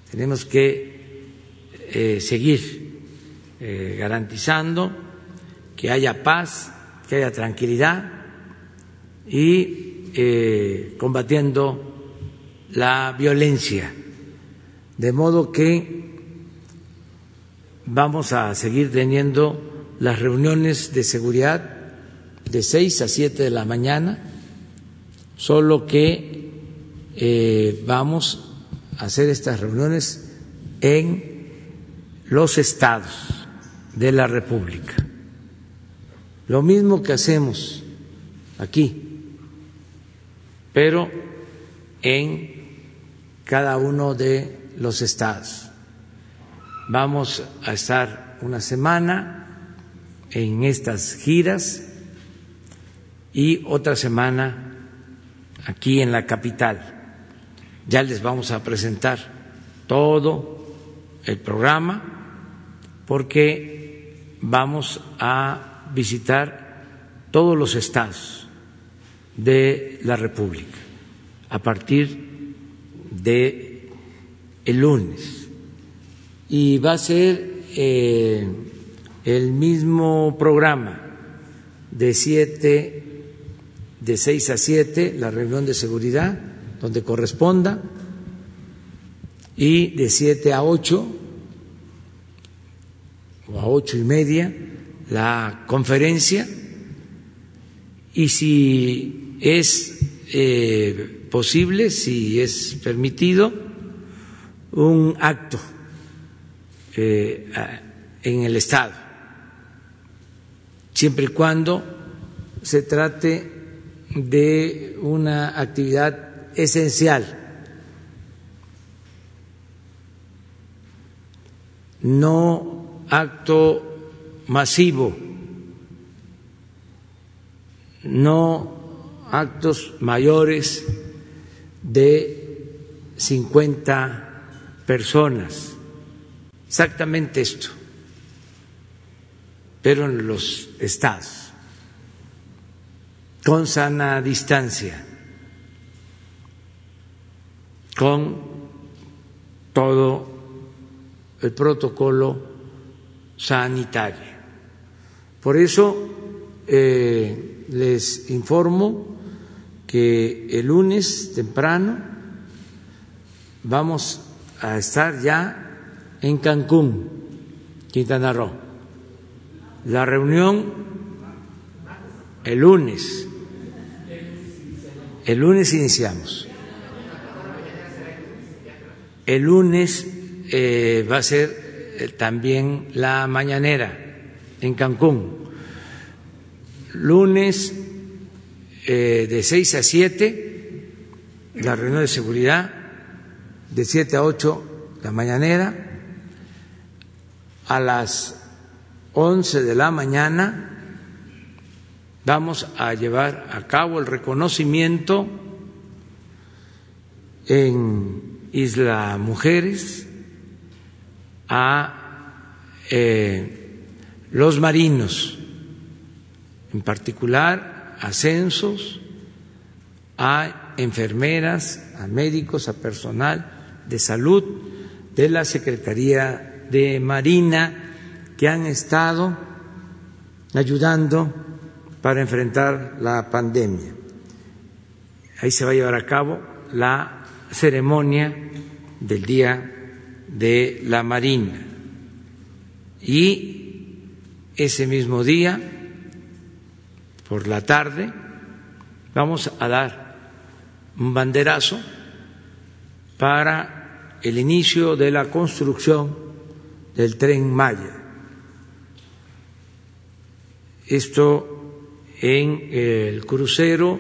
Tenemos que eh, seguir eh, garantizando que haya paz, que haya tranquilidad y eh, combatiendo la violencia. De modo que vamos a seguir teniendo las reuniones de seguridad de 6 a 7 de la mañana, solo que eh, vamos a hacer estas reuniones en los estados de la República. Lo mismo que hacemos aquí, pero en cada uno de los estados. Vamos a estar una semana en estas giras y otra semana aquí en la capital. Ya les vamos a presentar todo el programa porque vamos a visitar todos los estados de la República a partir de el lunes y va a ser eh, el mismo programa de siete de seis a siete la reunión de seguridad donde corresponda y de siete a ocho o a ocho y media la conferencia. Y si es eh, posible, si es permitido, un acto eh, en el Estado, siempre y cuando se trate de una actividad esencial. No acto masivo, no actos mayores de 50 personas. Exactamente esto, pero en los estados, con sana distancia, con todo el protocolo sanitario. Por eso eh, les informo que el lunes temprano vamos a estar ya en Cancún, Quintana Roo. La reunión el lunes. El lunes iniciamos. El lunes eh, va a ser eh, también la mañanera en Cancún. Lunes eh, de 6 a 7, la reunión de seguridad, de 7 a 8 la mañanera, a las 11 de la mañana vamos a llevar a cabo el reconocimiento en Isla Mujeres a eh, los marinos, en particular ascensos a enfermeras, a médicos, a personal de salud de la Secretaría de Marina que han estado ayudando para enfrentar la pandemia. Ahí se va a llevar a cabo la ceremonia del Día de la Marina. Y ese mismo día, por la tarde, vamos a dar un banderazo para el inicio de la construcción del tren Maya. Esto en el crucero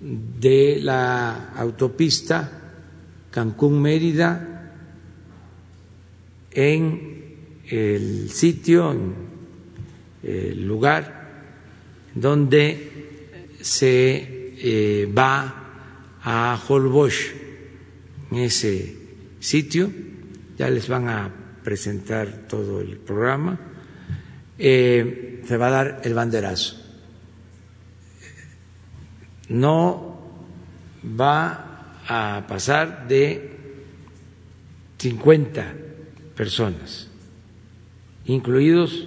de la autopista Cancún-Mérida, en el sitio, en el lugar donde se eh, va a Holbox, en ese sitio, ya les van a presentar todo el programa, eh, se va a dar el banderazo. No va a pasar de 50 personas, incluidos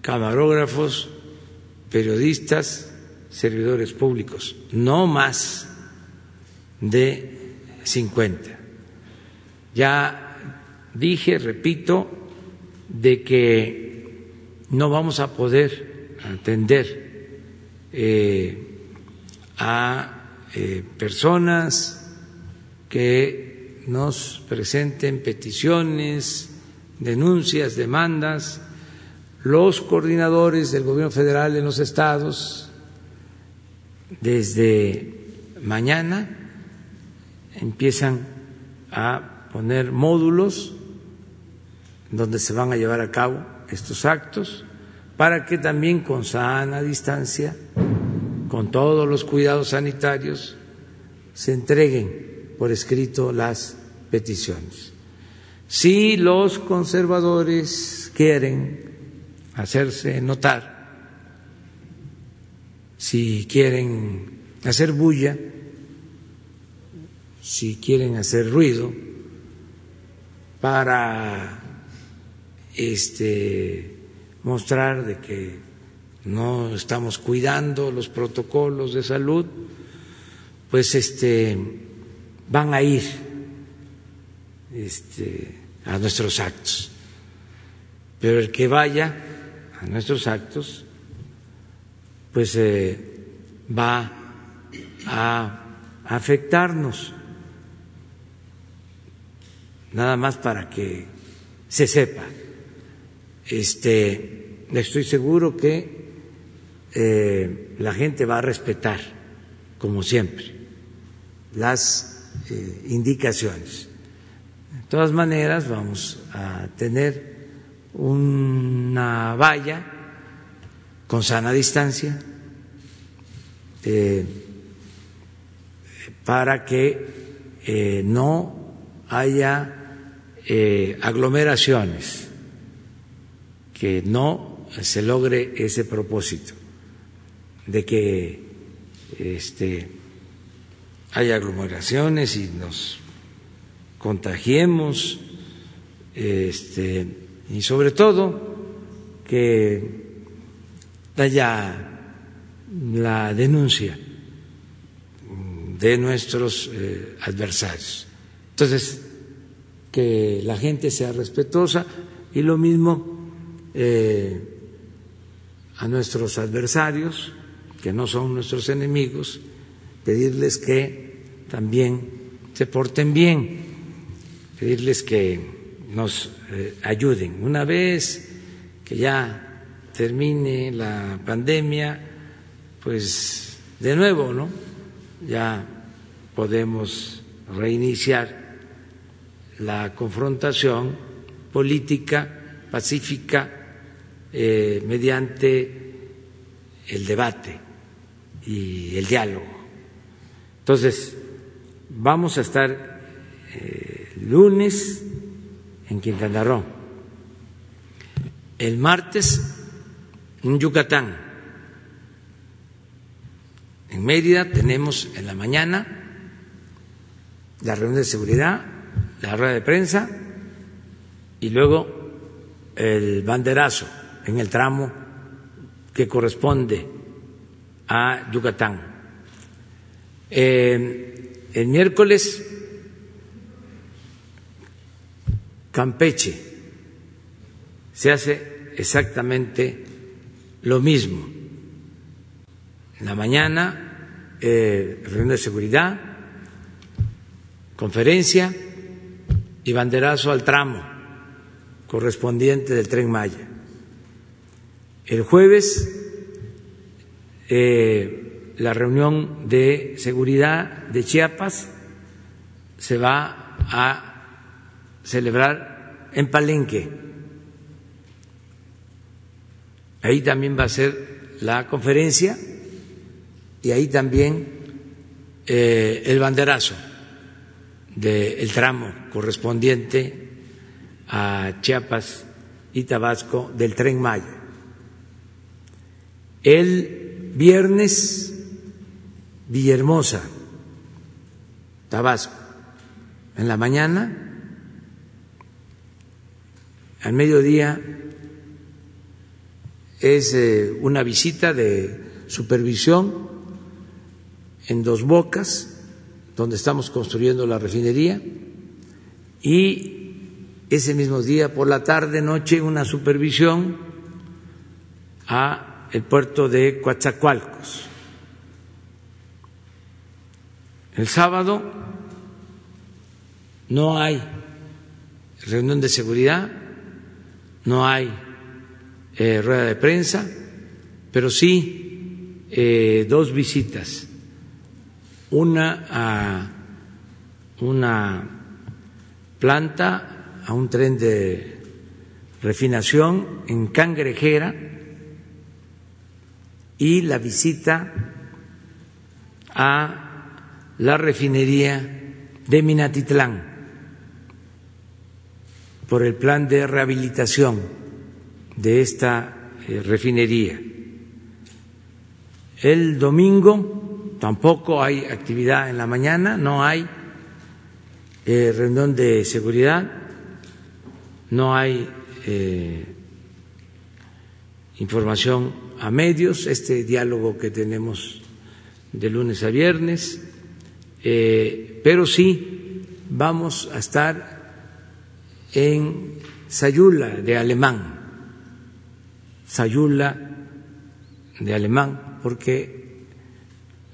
camarógrafos, periodistas, servidores públicos, no más de 50. Ya dije, repito, de que no vamos a poder atender eh, a eh, personas que nos presenten peticiones, denuncias, demandas, los coordinadores del gobierno federal en los estados, desde mañana empiezan a poner módulos donde se van a llevar a cabo estos actos para que también con sana distancia, con todos los cuidados sanitarios, se entreguen por escrito las peticiones. Si los conservadores quieren hacerse notar, si quieren hacer bulla, si quieren hacer ruido para este mostrar de que no estamos cuidando los protocolos de salud, pues este van a ir este, a nuestros actos. Pero el que vaya a nuestros actos, pues eh, va a afectarnos, nada más para que se sepa. Este, estoy seguro que eh, la gente va a respetar, como siempre, las eh, indicaciones. De todas maneras, vamos a tener una valla con sana distancia eh, para que no haya aglomeraciones, que no se logre ese propósito de que este, haya aglomeraciones y nos contagiemos. Este, y sobre todo que haya la denuncia de nuestros eh, adversarios. Entonces, que la gente sea respetuosa y lo mismo eh, a nuestros adversarios, que no son nuestros enemigos, pedirles que también se porten bien, pedirles que nos eh, ayuden. Una vez que ya termine la pandemia, pues de nuevo, ¿no? Ya podemos reiniciar la confrontación política pacífica eh, mediante el debate y el diálogo. Entonces, vamos a estar eh, lunes en Quintana Roo. El martes en Yucatán. En Mérida tenemos en la mañana la reunión de seguridad, la rueda de prensa y luego el banderazo en el tramo que corresponde a Yucatán. Eh, el miércoles Campeche se hace exactamente lo mismo. En la mañana, eh, reunión de seguridad, conferencia y banderazo al tramo correspondiente del tren Maya. El jueves, eh, la reunión de seguridad de Chiapas se va a celebrar en Palenque. Ahí también va a ser la conferencia y ahí también eh, el banderazo del tramo correspondiente a Chiapas y Tabasco del tren Maya. El viernes, Villahermosa, Tabasco. En la mañana, al mediodía es eh, una visita de supervisión en Dos Bocas, donde estamos construyendo la refinería, y ese mismo día, por la tarde, noche, una supervisión a el puerto de Coatzacoalcos. El sábado no hay reunión de seguridad, no hay eh, rueda de prensa, pero sí eh, dos visitas, una a una planta, a un tren de refinación en Cangrejera y la visita a la refinería de Minatitlán por el plan de rehabilitación de esta eh, refinería. El domingo tampoco hay actividad en la mañana, no hay eh, reunión de seguridad, no hay eh, información a medios, este diálogo que tenemos de lunes a viernes, eh, pero sí vamos a estar en Sayula de Alemán, Sayula de Alemán, porque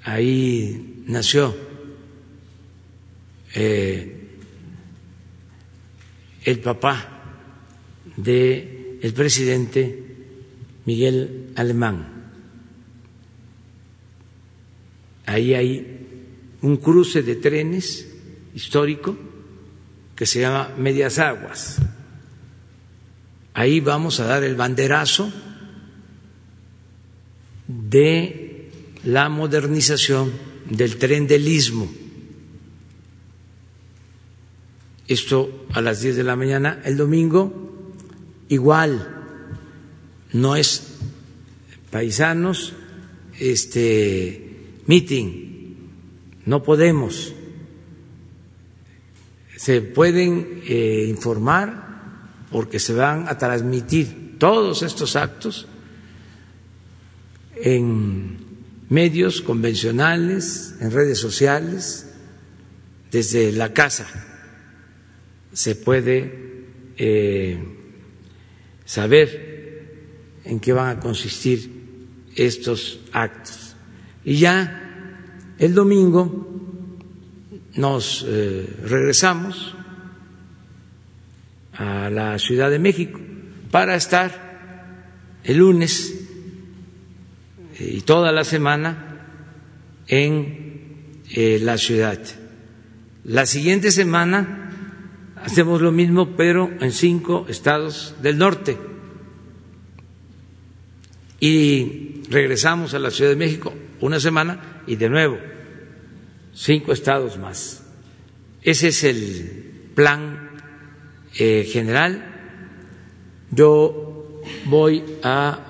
ahí nació eh, el papá del el presidente Miguel Alemán. Ahí hay un cruce de trenes histórico que se llama Medias Aguas. Ahí vamos a dar el banderazo de la modernización del tren del istmo. Esto a las 10 de la mañana. El domingo, igual, no es paisanos, este meeting no podemos. Se pueden eh, informar porque se van a transmitir todos estos actos en medios convencionales, en redes sociales, desde la casa se puede eh, saber en qué van a consistir estos actos. Y ya el domingo nos eh, regresamos a la Ciudad de México para estar el lunes eh, y toda la semana en eh, la ciudad. La siguiente semana hacemos lo mismo, pero en cinco estados del norte. Y regresamos a la Ciudad de México una semana y de nuevo cinco estados más. Ese es el plan eh, general. Yo voy a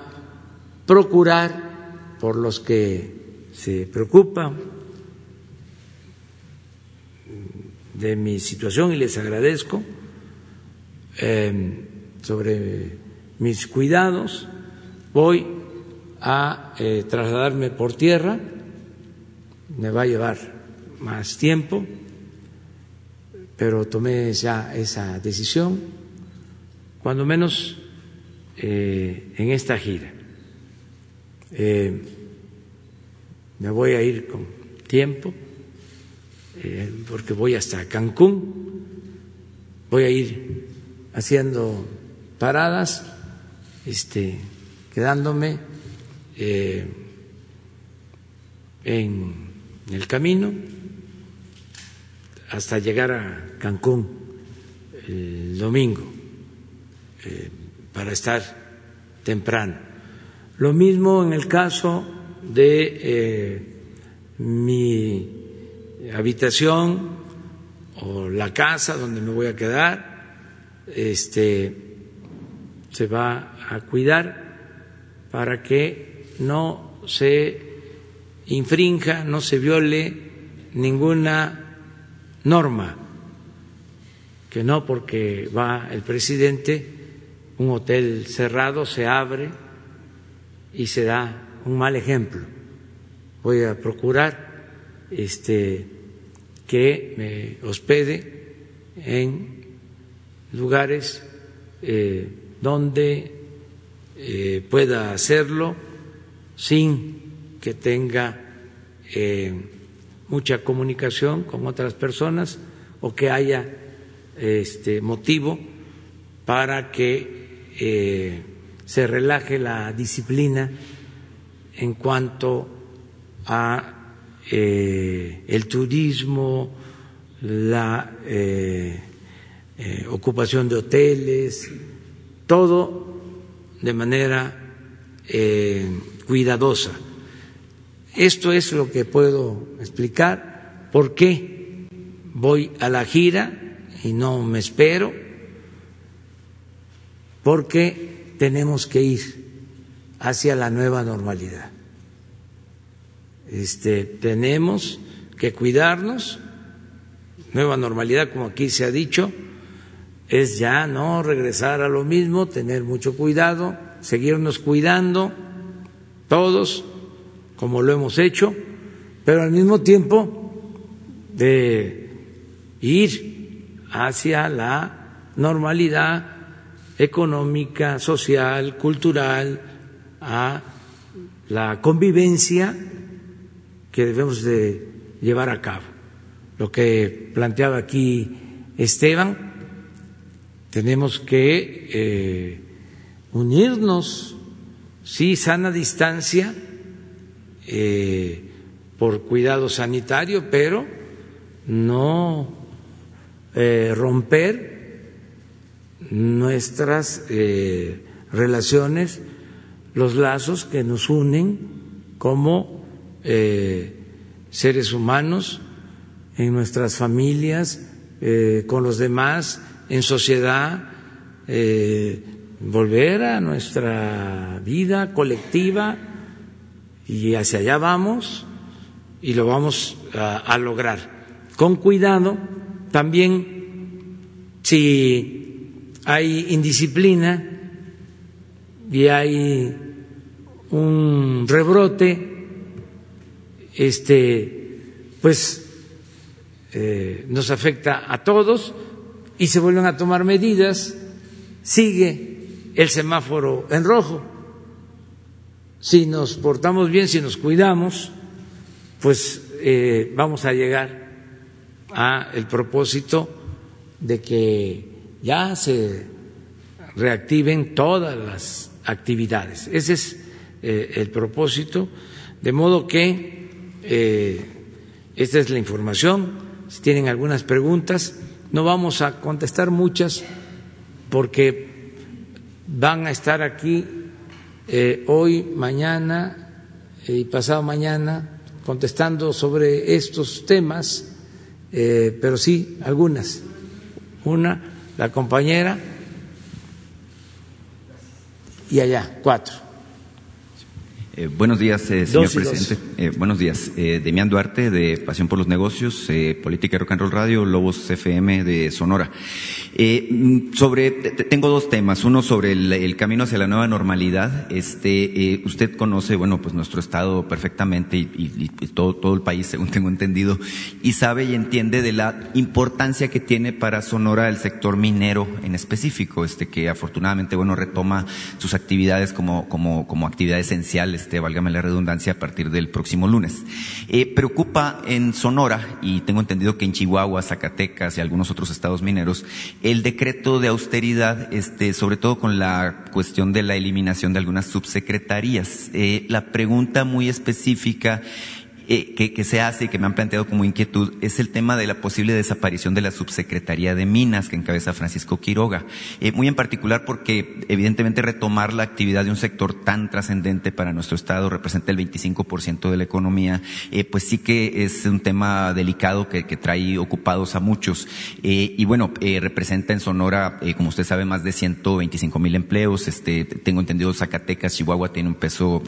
procurar por los que se preocupan de mi situación y les agradezco eh, sobre mis cuidados. Voy a eh, trasladarme por tierra me va a llevar más tiempo, pero tomé ya esa decisión, cuando menos eh, en esta gira. Eh, me voy a ir con tiempo, porque voy hasta Cancún, voy a ir haciendo paradas, este, quedándome en en el camino hasta llegar a Cancún el domingo eh, para estar temprano. Lo mismo en el caso de eh, mi habitación o la casa donde me voy a quedar, este, se va a cuidar para que no se infrinja, no se viole ninguna norma, que no porque va el presidente, un hotel cerrado se abre y se da un mal ejemplo. Voy a procurar este que me hospede en lugares eh, donde eh, pueda hacerlo sin que tenga eh, mucha comunicación con otras personas o que haya este motivo para que eh, se relaje la disciplina en cuanto a eh, el turismo, la ocupación de hoteles, todo de manera cuidadosa. Esto es lo que puedo explicar. ¿Por qué voy a la gira y no me espero? Porque tenemos que ir hacia la nueva normalidad. Este, tenemos que cuidarnos. Nueva normalidad, como aquí se ha dicho, es ya no regresar a lo mismo, tener mucho cuidado, seguirnos cuidando todos, como lo hemos hecho, pero al mismo tiempo de ir hacia la normalidad económica, social, cultural, a la convivencia que debemos de llevar a cabo. Lo que planteaba aquí Esteban, tenemos que eh, unirnos, sí, sana distancia, eh, por cuidado sanitario, pero no eh, romper nuestras relaciones, los lazos que nos unen como seres humanos en nuestras familias, con los demás, en sociedad, eh, volver a nuestra vida colectiva y hacia allá vamos y lo vamos a, lograr. Con cuidado, también si hay indisciplina y hay un rebrote, este, pues eh, nos afecta a todos y se vuelven a tomar medidas, sigue el semáforo en rojo. Si nos portamos bien, si nos cuidamos, pues eh, vamos a llegar a el propósito de que ya se reactiven todas las actividades. Ese es eh, el propósito, de modo que eh, esta es la información. Si tienen algunas preguntas, no vamos a contestar muchas porque van a estar aquí eh, hoy, mañana y pasado mañana contestando sobre estos temas, eh, pero sí algunas. Una, la compañera, y allá, cuatro. Eh, buenos días, eh, señor presidente. Eh, buenos días. Demián Duarte, de Pasión por los Negocios, Política Rock and Roll Radio, Lobos FM de Sonora. Mm, sobre, tengo dos temas. Uno sobre el, camino hacia la nueva normalidad. Este, usted conoce, bueno, pues nuestro estado perfectamente y, todo, todo el país, según tengo entendido, y sabe y entiende de la importancia que tiene para Sonora el sector minero en específico, este, que afortunadamente, bueno, retoma sus actividades como, como, como actividad esencial este, válgame la redundancia, a partir del próximo lunes. Eh, preocupa en Sonora, y tengo entendido que en Chihuahua, Zacatecas y algunos otros estados mineros, el decreto de austeridad, este, sobre todo con la cuestión de la eliminación de algunas subsecretarías. Eh, la pregunta muy específica eh, que, se hace y que me han planteado como inquietud es el tema de la posible desaparición de la subsecretaría de Minas que encabeza Francisco Quiroga. Eh, muy en particular porque evidentemente retomar la actividad de un sector tan trascendente para nuestro Estado representa el 25% de la economía, eh, pues sí que es un tema delicado que, trae ocupados a muchos. y bueno, representa en Sonora, como usted sabe, más de 125 mil empleos. Este, tengo entendido Zacatecas, Chihuahua tiene un peso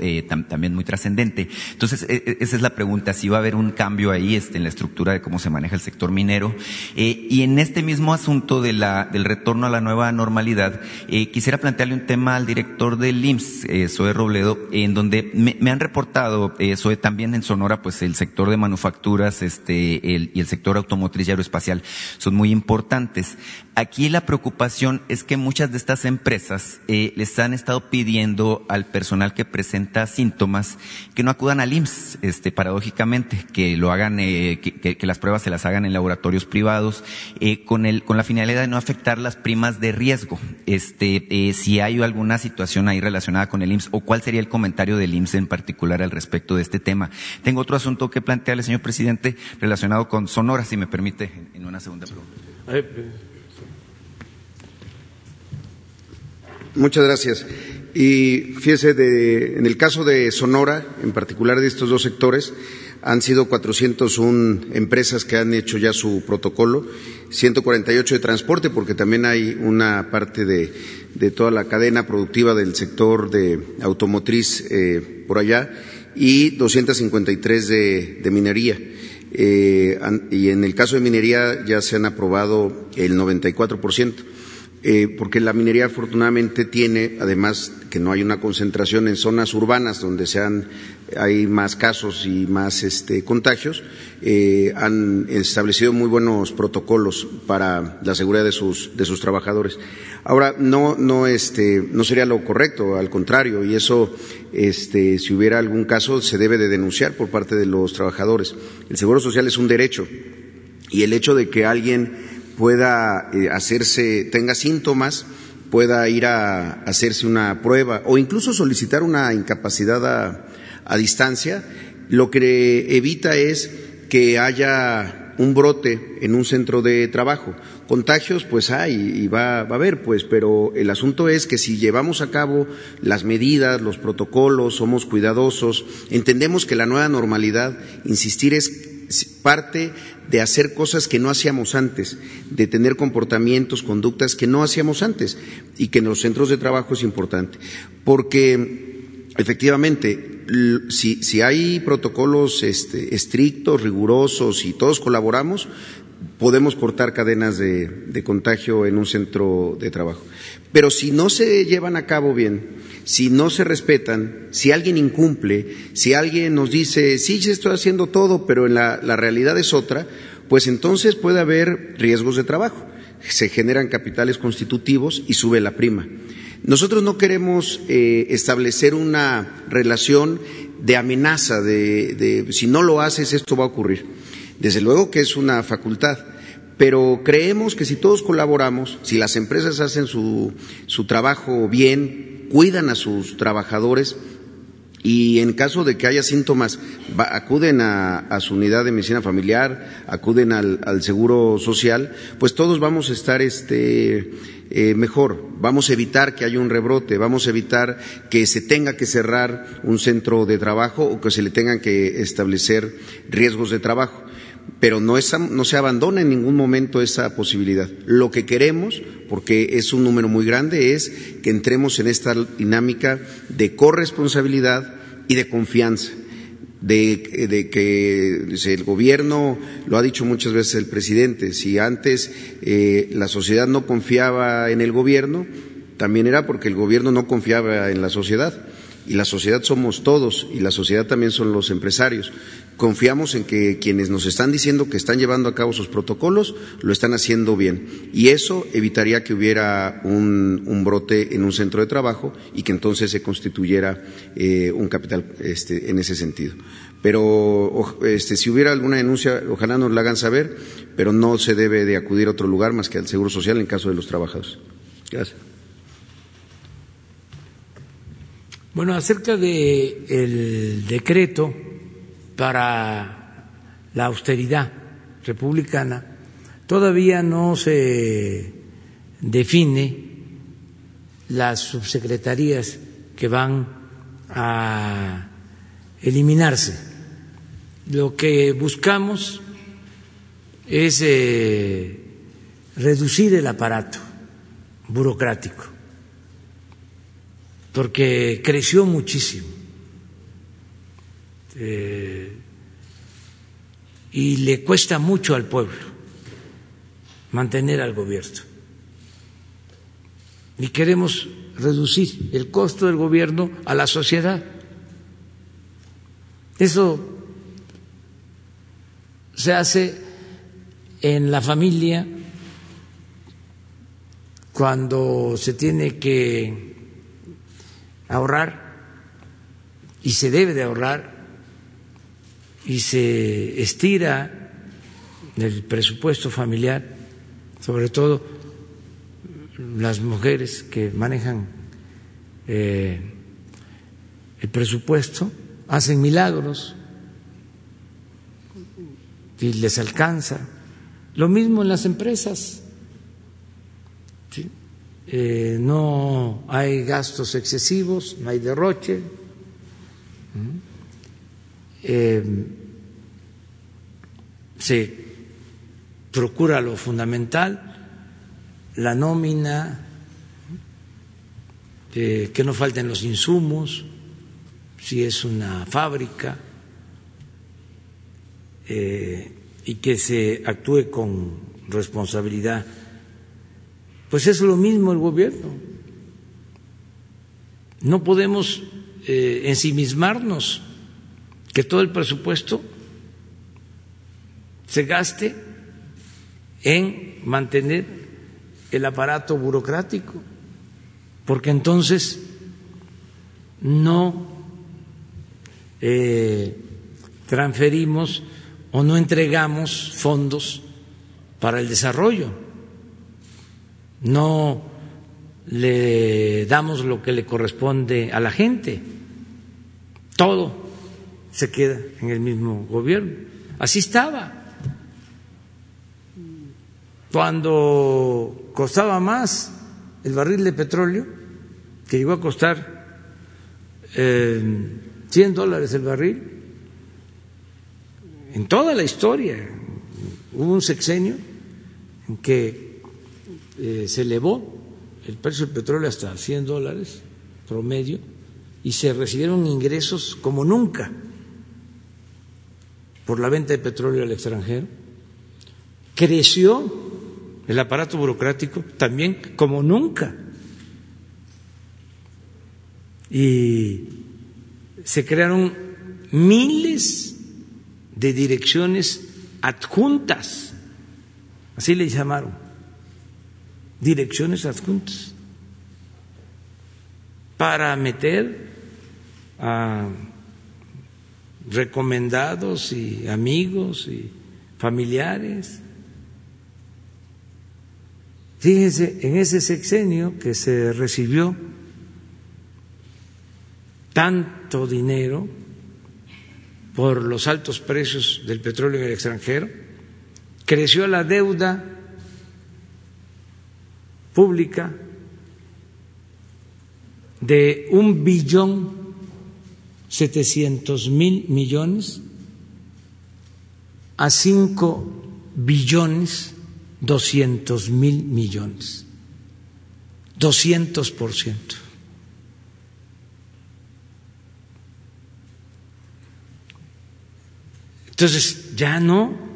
también muy trascendente. Entonces, e, e, esa es la pregunta pregunta si va a haber un cambio ahí este, en la estructura de cómo se maneja el sector minero. Eh, y en este mismo asunto de la, del retorno a la nueva normalidad, eh, quisiera plantearle un tema al director del IMSS, eh, Zoe Robledo, en donde me, han reportado, eh, Zoe, también en Sonora, pues el sector de manufacturas este, el, y el sector automotriz y aeroespacial son muy importantes. Aquí la preocupación es que muchas de estas empresas les han estado pidiendo al personal que presenta síntomas que no acudan al IMSS, este, paradójicamente, que lo hagan, eh, que, que, que, las pruebas se las hagan en laboratorios privados, eh, con, el, con la finalidad de no afectar las primas de riesgo. Este, eh, si hay alguna situación ahí relacionada con el IMSS o cuál sería el comentario del IMSS en particular al respecto de este tema. Tengo otro asunto que plantearle, señor presidente, relacionado con Sonora, si me permite, en una segunda pregunta. Muchas gracias. Y fíjese, de, en el caso de Sonora, en particular de estos dos sectores, han sido 401 empresas que han hecho ya su protocolo, 148 de transporte, porque también hay una parte de, de toda la cadena productiva del sector de automotriz eh, por allá, y 253 de, de minería. Eh, y en el caso de minería ya se han aprobado el 94 ciento eh, porque la minería afortunadamente tiene, además que no hay una concentración en zonas urbanas donde sean, hay más casos y más este, contagios, eh, han establecido muy buenos protocolos para la seguridad de sus, de sus trabajadores. Ahora, no, no, este, no sería lo correcto, al contrario, y eso, este, si hubiera algún caso, se debe de denunciar por parte de los trabajadores. El seguro social es un derecho y el hecho de que alguien pueda eh, hacerse, tenga síntomas, pueda ir a hacerse una prueba o incluso solicitar una incapacidad a, distancia, lo que evita es que haya un brote en un centro de trabajo. Contagios, pues hay y va, va, a haber, pues, pero el asunto es que si llevamos a cabo las medidas, los protocolos, somos cuidadosos, entendemos que la nueva normalidad, insistir, es parte de hacer cosas que no hacíamos antes, de tener comportamientos, conductas que no hacíamos antes y que en los centros de trabajo es importante. Porque efectivamente, si, si hay protocolos este, estrictos, rigurosos y todos colaboramos, podemos cortar cadenas de, de contagio en un centro de trabajo. Pero si no se llevan a cabo bien, si no se respetan, si alguien incumple, si alguien nos dice, sí, se estoy haciendo todo, pero en la, la realidad es otra, pues entonces puede haber riesgos de trabajo. Se generan capitales constitutivos y sube la prima. Nosotros no queremos eh, establecer una relación de amenaza, de, de si no lo haces esto va a ocurrir. Desde luego que es una facultad, pero creemos que si todos colaboramos, si las empresas hacen su, su trabajo bien, cuidan a sus trabajadores y en caso de que haya síntomas, acuden a, su unidad de medicina familiar, acuden al, al, seguro social, pues todos vamos a estar este, eh, mejor. Vamos a evitar que haya un rebrote, vamos a evitar que se tenga que cerrar un centro de trabajo o que se le tengan que establecer riesgos de trabajo pero no, es, no, se abandona en ningún momento esa posibilidad. Lo que queremos, porque es un número muy grande, es que entremos en esta dinámica de corresponsabilidad y de confianza. De, que el gobierno, lo ha dicho muchas veces el presidente, si antes eh, la sociedad no confiaba en el gobierno, también era porque el gobierno no confiaba en la sociedad y la sociedad somos todos y la sociedad también son los empresarios. Confiamos en que quienes nos están diciendo que están llevando a cabo sus protocolos lo están haciendo bien y eso evitaría que hubiera un, brote en un centro de trabajo y que entonces se constituyera eh, un capital este, en ese sentido. Pero este, si hubiera alguna denuncia, ojalá nos la hagan saber, pero no se debe de acudir a otro lugar más que al Seguro Social en caso de los trabajadores. Gracias. Bueno, acerca del de decreto para la austeridad republicana, todavía no se define las subsecretarías que van a eliminarse. Lo que buscamos es eh, reducir el aparato burocrático porque creció muchísimo. Eh, y le cuesta mucho al pueblo mantener al gobierno. Y queremos reducir el costo del gobierno a la sociedad. Eso se hace en la familia cuando se tiene que ahorrar y se debe de ahorrar y se estira el presupuesto familiar, sobre todo las mujeres que manejan eh, el presupuesto, hacen milagros y les alcanza. Lo mismo en las empresas. Eh, no hay gastos excesivos, no hay derroche. Se procura lo fundamental, la nómina, eh, que no falten los insumos, si es una fábrica, y que se actúe con responsabilidad pues es lo mismo el gobierno. No podemos eh, ensimismarnos que todo el presupuesto se gaste en mantener el aparato burocrático, porque entonces no eh, transferimos o no entregamos fondos para el desarrollo no le damos lo que le corresponde a la gente, todo se queda en el mismo gobierno. Así estaba. Cuando costaba más el barril de petróleo, que llegó a costar eh, 100 dólares el barril, en toda la historia hubo un sexenio en que eh, se elevó el precio del petróleo hasta 100 dólares promedio y se recibieron ingresos como nunca por la venta de petróleo al extranjero. Creció el aparato burocrático también como nunca. Y se crearon miles de direcciones adjuntas, así le llamaron direcciones adjuntas para meter a recomendados y amigos y familiares. Fíjense, en ese sexenio que se recibió tanto dinero por los altos precios del petróleo en el extranjero, creció la deuda pública de un billón setecientos mil millones a cinco billones doscientos mil millones, doscientos por ciento. Entonces, ya no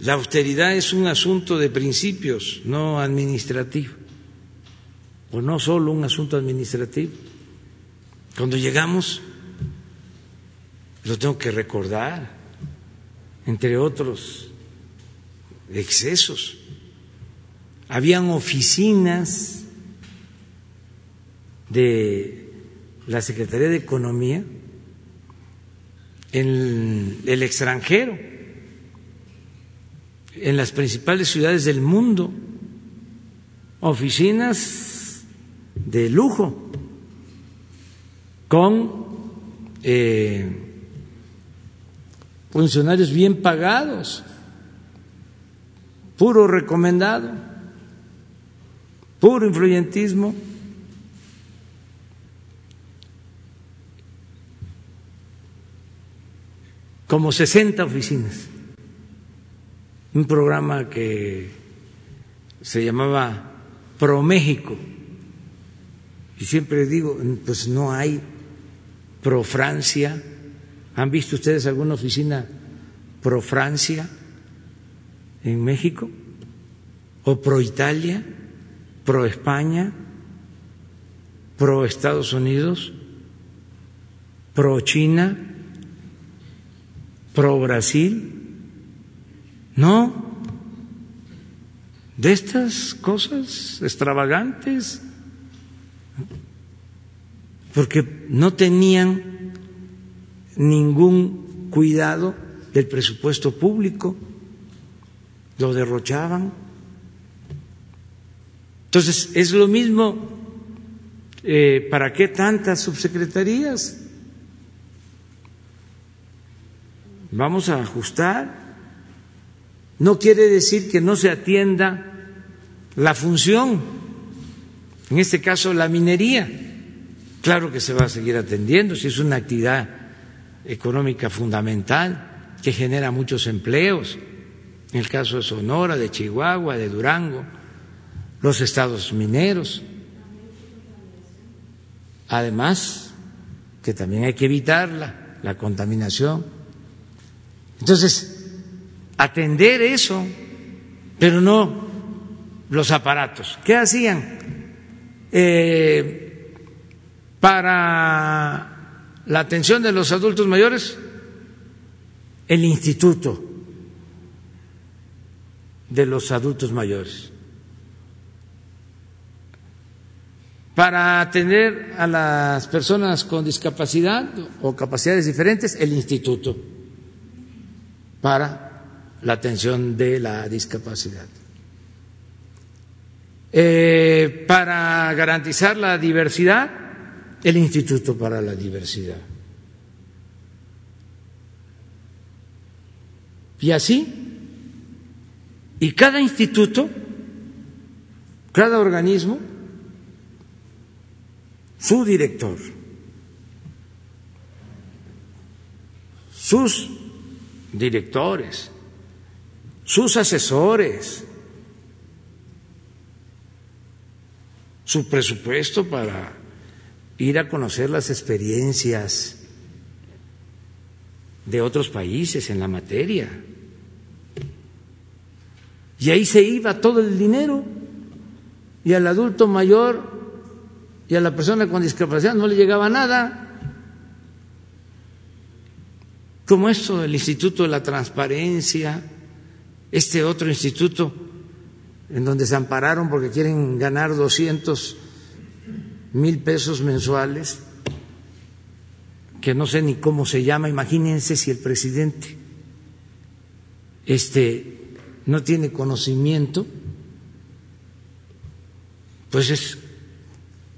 la austeridad es un asunto de principios, no administrativo, o no solo un asunto administrativo. Cuando llegamos, lo tengo que recordar, entre otros excesos, habían oficinas de la Secretaría de Economía en el extranjero en las principales ciudades del mundo, oficinas de lujo, con eh, funcionarios bien pagados, puro recomendado, puro influyentismo. como 60 oficinas un programa que se llamaba Pro México. Y siempre digo, pues no hay Pro Francia. ¿Han visto ustedes alguna oficina pro Francia en México, o pro Italia, pro España, pro Estados Unidos, pro China, pro Brasil. No, de estas cosas extravagantes, porque no tenían ningún cuidado del presupuesto público, lo derrochaban. Entonces, es lo mismo, eh, ¿para qué tantas subsecretarías? Vamos a ajustar. No quiere decir que no se atienda la función, en este caso la minería. Claro que se va a seguir atendiendo, si es una actividad económica fundamental que genera muchos empleos, en el caso de Sonora, de Chihuahua, de Durango, los estados mineros. Además, que también hay que evitarla, la contaminación. Entonces, atender eso, pero no los aparatos. ¿Qué hacían? Eh, para la atención de los adultos mayores, el instituto de los adultos mayores. Para atender a las personas con discapacidad o capacidades diferentes, el instituto para la atención de la discapacidad. Eh, para garantizar la diversidad, el Instituto para la Diversidad. Y así, y cada instituto, cada organismo, su director, sus directores, sus asesores, su presupuesto para ir a conocer las experiencias de otros países en la materia. Y ahí se iba todo el dinero y al adulto mayor y a la persona con discapacidad no le llegaba nada. Como esto del Instituto de la Transparencia, este otro instituto en donde se ampararon porque quieren ganar 200 mil pesos mensuales, que no sé ni cómo se llama, imagínense si el presidente este, no tiene conocimiento, pues es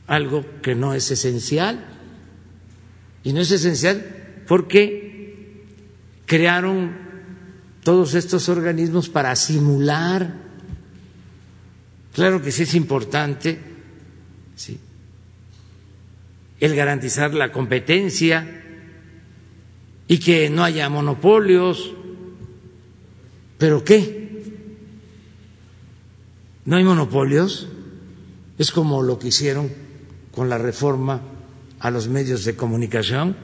algo que no es esencial. Y no es esencial porque crearon todos estos organismos para simular Claro que sí es importante ¿sí? el garantizar la competencia y que no haya monopolios, pero ¿qué? ¿No hay monopolios? Es como lo que hicieron con la reforma a los medios de comunicación.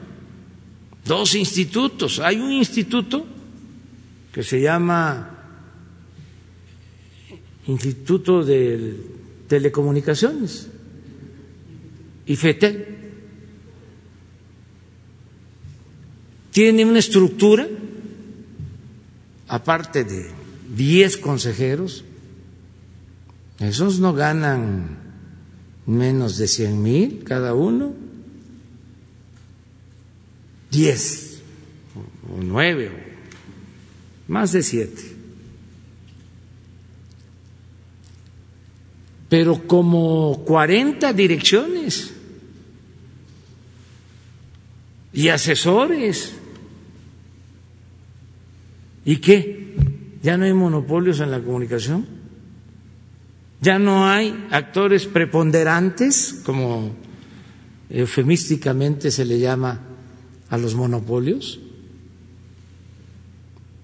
Dos institutos. Hay un instituto que se llama Instituto de Telecomunicaciones, IFETEL. Tiene una estructura, aparte de 10 consejeros, esos no ganan menos de 100 mil cada uno, 10 o 9 o más de 7. pero como 40 direcciones y asesores. ¿Y qué? ¿Ya no hay monopolios en la comunicación? ¿Ya no hay actores preponderantes, como eufemísticamente se le llama a los monopolios?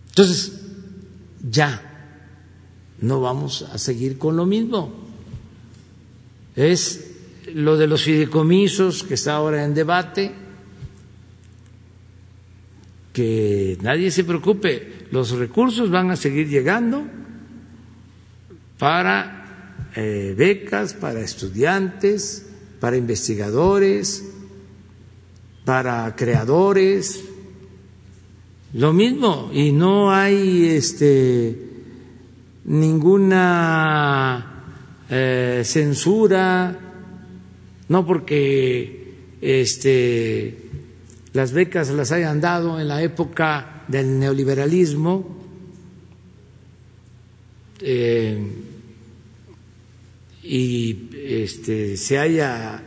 Entonces, ya no vamos a seguir con lo mismo es lo de los fideicomisos que está ahora en debate, que nadie se preocupe, los recursos van a seguir llegando para eh, becas, para estudiantes, para investigadores, para creadores, lo mismo, y no hay este, ninguna eh, censura, no porque este, las becas las hayan dado en la época del neoliberalismo, eh, y este, se haya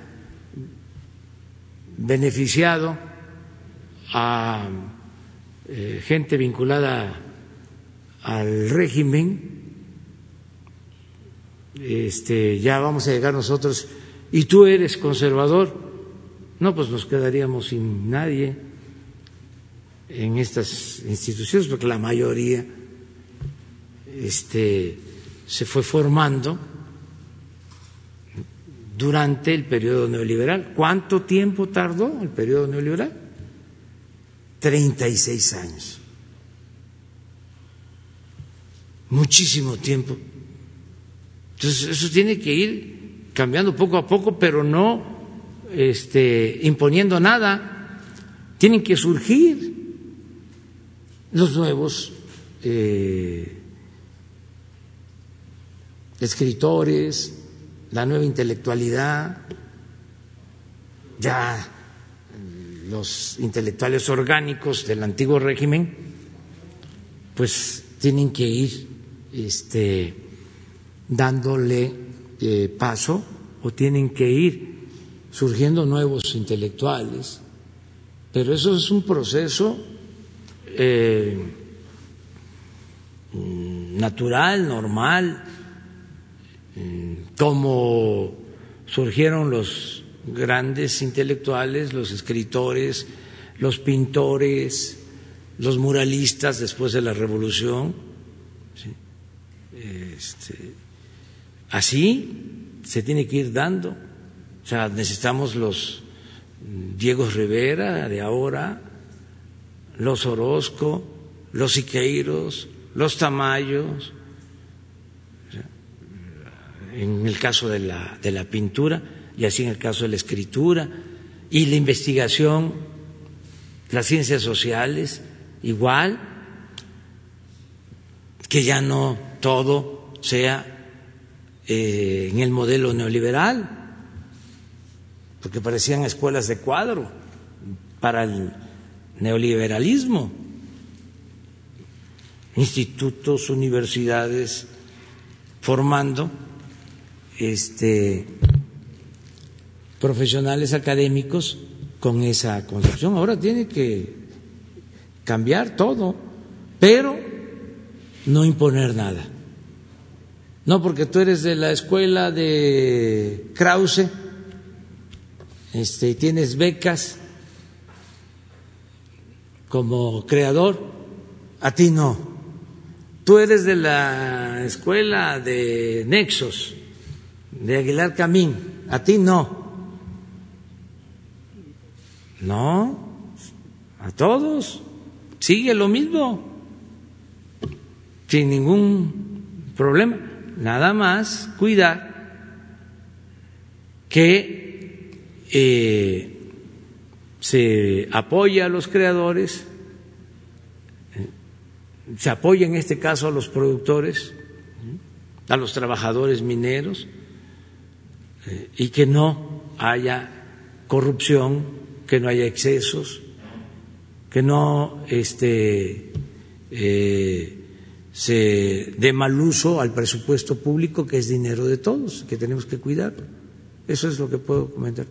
beneficiado a eh, gente vinculada al régimen, este, ya vamos a llegar nosotros, y tú eres conservador, no, pues nos quedaríamos sin nadie en estas instituciones, porque la mayoría este, se fue formando durante el periodo neoliberal. ¿Cuánto tiempo tardó el periodo neoliberal? 36 años. Muchísimo tiempo. Entonces, eso tiene que ir cambiando poco a poco, pero no este, imponiendo nada. Tienen que surgir los nuevos eh, escritores, la nueva intelectualidad, ya los intelectuales orgánicos del antiguo régimen, pues tienen que ir este, dándole eh, paso o tienen que ir surgiendo nuevos intelectuales, pero eso es un proceso eh, natural, normal, como surgieron los grandes intelectuales, los escritores, los pintores, los muralistas después de la revolución. Este, así se tiene que ir dando. O sea, necesitamos los Diego Rivera de ahora, los Orozco, los Siqueiros, los Tamayos, en el caso de la, de la pintura y así en el caso de la escritura y la investigación, las ciencias sociales, igual, que ya no todo sea eh, en el modelo neoliberal, porque parecían escuelas de cuadro para el neoliberalismo, institutos, universidades formando este, profesionales académicos con esa concepción. Ahora tiene que cambiar todo, pero no imponer nada. No porque tú eres de la escuela de Krause, este, tienes becas como creador, a ti no. Tú eres de la escuela de Nexos, de Aguilar Camín, a ti no. No, a todos. Sigue lo mismo, sin ningún problema. Nada más cuidar que eh, se apoya a los creadores, eh, se apoya en este caso a los productores, a los trabajadores mineros, y que no haya corrupción, que no haya excesos, que no este, eh, se dé mal uso al presupuesto público, que es dinero de todos, que tenemos que cuidar. Eso es lo que puedo comentar.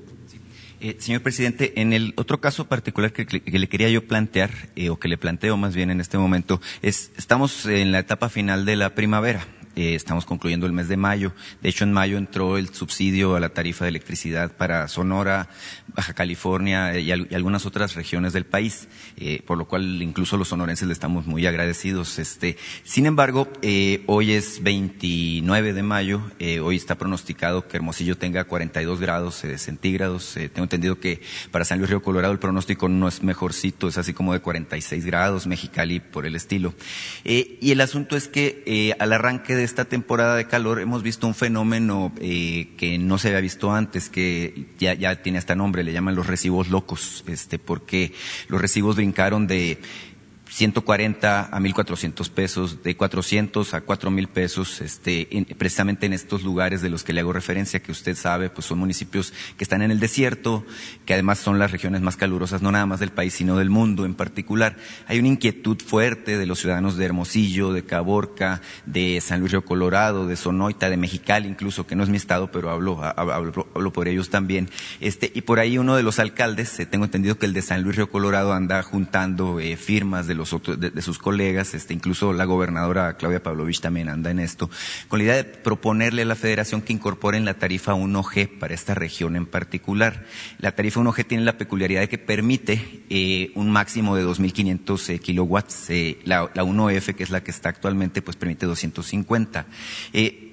Eh, señor presidente, en el otro caso particular que, le quería yo plantear, eh, o que le planteo más bien en este momento, es estamos en la etapa final de la primavera eh, estamos concluyendo el mes de mayo. De hecho, en mayo entró el subsidio a la tarifa de electricidad para Sonora, Baja California y, algunas otras regiones del país, eh, por lo cual incluso los sonorenses le estamos muy agradecidos. Este, sin embargo, eh, hoy es 29 de mayo, hoy está pronosticado que Hermosillo tenga 42 grados centígrados. tengo entendido que para San Luis Río Colorado el pronóstico no es mejorcito, es así como de 46 grados, Mexicali por el estilo. y el asunto es que al arranque de esta temporada de calor hemos visto un fenómeno eh, que no se había visto antes, que ya, ya tiene hasta nombre, le llaman los recibos locos, este, porque los recibos brincaron de 140 a 1.400 pesos, de 400 a 4.000 pesos, este, precisamente en estos lugares de los que le hago referencia, que usted sabe, pues son municipios que están en el desierto, que además son las regiones más calurosas, no nada más del país, sino del mundo en particular. Hay una inquietud fuerte de los ciudadanos de Hermosillo, de Caborca, de San Luis Río Colorado, de Sonoita, de Mexicali incluso, que no es mi estado, pero hablo, hablo, por ellos también. Este, y por ahí uno de los alcaldes, eh, tengo entendido que el de San Luis Río Colorado anda juntando eh, firmas de los de, sus colegas, este, incluso la gobernadora Claudia Pavlovich también anda en esto, con la idea de proponerle a la federación que incorporen la tarifa 1G para esta región en particular. La tarifa 1G tiene la peculiaridad de que permite eh, un máximo de 2.500 eh, kilowatts. Eh, la, la, 1F, que es la que está actualmente, pues permite 250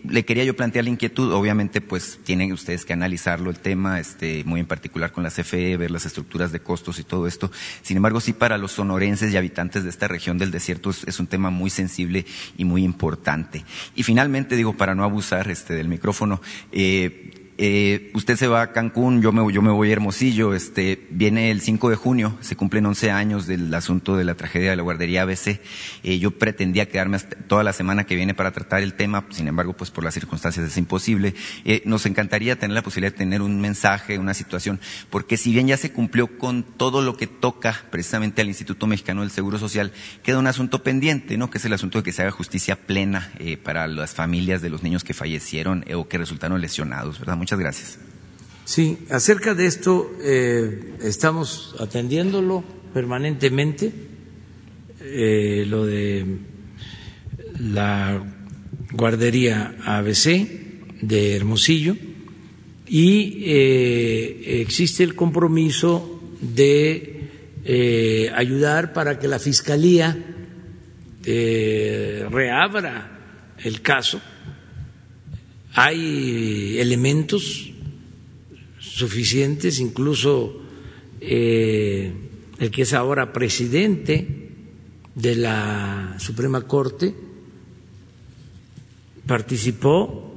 le quería yo plantear la inquietud, obviamente pues tienen ustedes que analizarlo el tema, este, muy en particular con la CFE, ver las estructuras de costos y todo esto. Sin embargo, sí para los sonorenses y habitantes de esta región del desierto es, un tema muy sensible y muy importante. Y finalmente, digo, para no abusar este, del micrófono, eh, eh, usted se va a Cancún, yo me, yo me voy a Hermosillo, este, viene el 5 de junio, se cumplen 11 años del asunto de la tragedia de la guardería ABC. Eh, yo pretendía quedarme toda la semana que viene para tratar el tema, sin embargo, pues por las circunstancias es imposible. Eh, nos encantaría tener la posibilidad de tener un mensaje, una situación, porque si bien ya se cumplió con todo lo que toca precisamente al Instituto Mexicano del Seguro Social, queda un asunto pendiente, ¿no? Que es el asunto de que se haga justicia plena eh, para las familias de los niños que fallecieron o que resultaron lesionados, ¿verdad? Muchas gracias. Sí, acerca de esto eh, estamos atendiéndolo permanentemente, eh, lo de la guardería ABC de Hermosillo. Y eh, existe el compromiso de ayudar para que la Fiscalía reabra el caso hay elementos suficientes, incluso eh, el que es ahora presidente de la Suprema Corte participó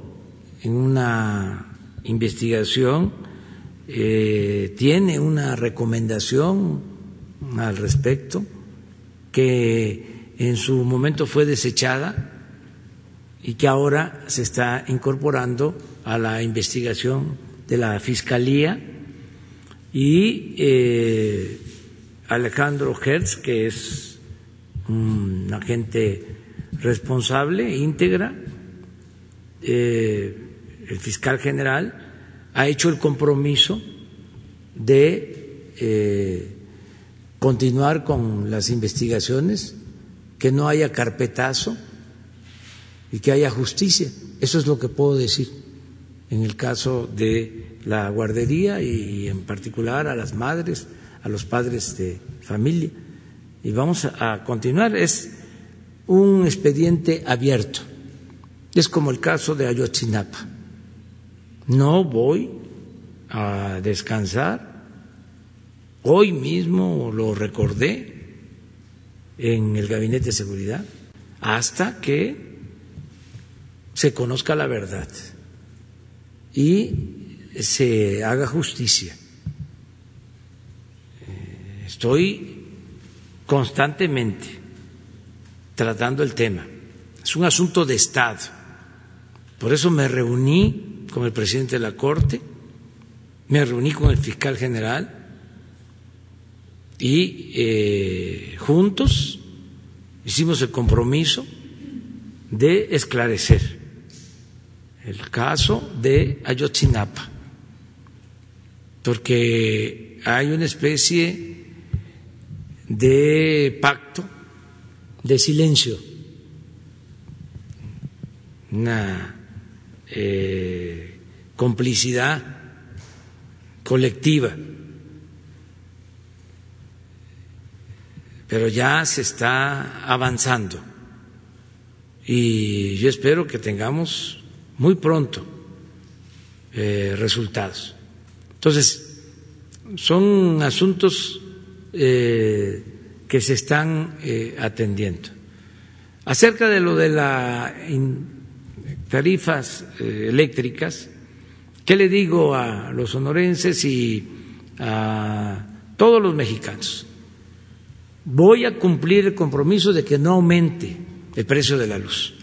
en una investigación, eh, tiene una recomendación al respecto que en su momento fue desechada y que ahora se está incorporando a la investigación de la Fiscalía y eh, Alejandro Hertz, que es un agente responsable, íntegra, eh, el fiscal general, ha hecho el compromiso de eh, continuar con las investigaciones, que no haya carpetazo y que haya justicia. Eso es lo que puedo decir en el caso de la guardería y en particular a las madres, a los padres de familia. Y vamos a continuar. Es un expediente abierto. Es como el caso de Ayotzinapa. No voy a descansar. Hoy mismo lo recordé en el Gabinete de Seguridad hasta que se conozca la verdad y se haga justicia. Estoy constantemente tratando el tema. Es un asunto de Estado. Por eso me reuní con el presidente de la Corte, me reuní con el fiscal general y eh, juntos hicimos el compromiso de esclarecer el caso de Ayotzinapa, porque hay una especie de pacto de silencio una eh, complicidad colectiva. Pero ya se está avanzando y yo espero que tengamos muy pronto eh, resultados. Entonces, son asuntos eh, que se están eh, atendiendo. Acerca de lo de las tarifas eléctricas, ¿qué le digo a los sonorenses y a todos los mexicanos? Voy a cumplir el compromiso de que no aumente el precio de la luz,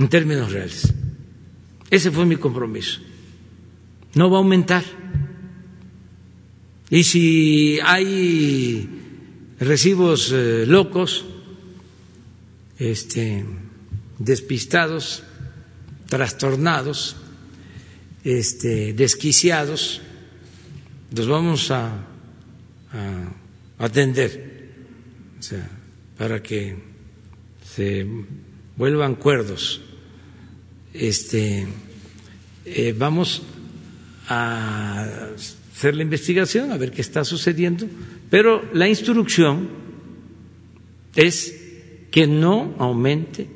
en términos reales. Ese fue mi compromiso. No va a aumentar. Y si hay recibos eh, locos, este, despistados, trastornados, este, desquiciados, los vamos a, a atender, o sea, para que se vuelvan cuerdos. Este, eh, vamos a hacer la investigación, a ver qué está sucediendo, pero la instrucción es que no aumente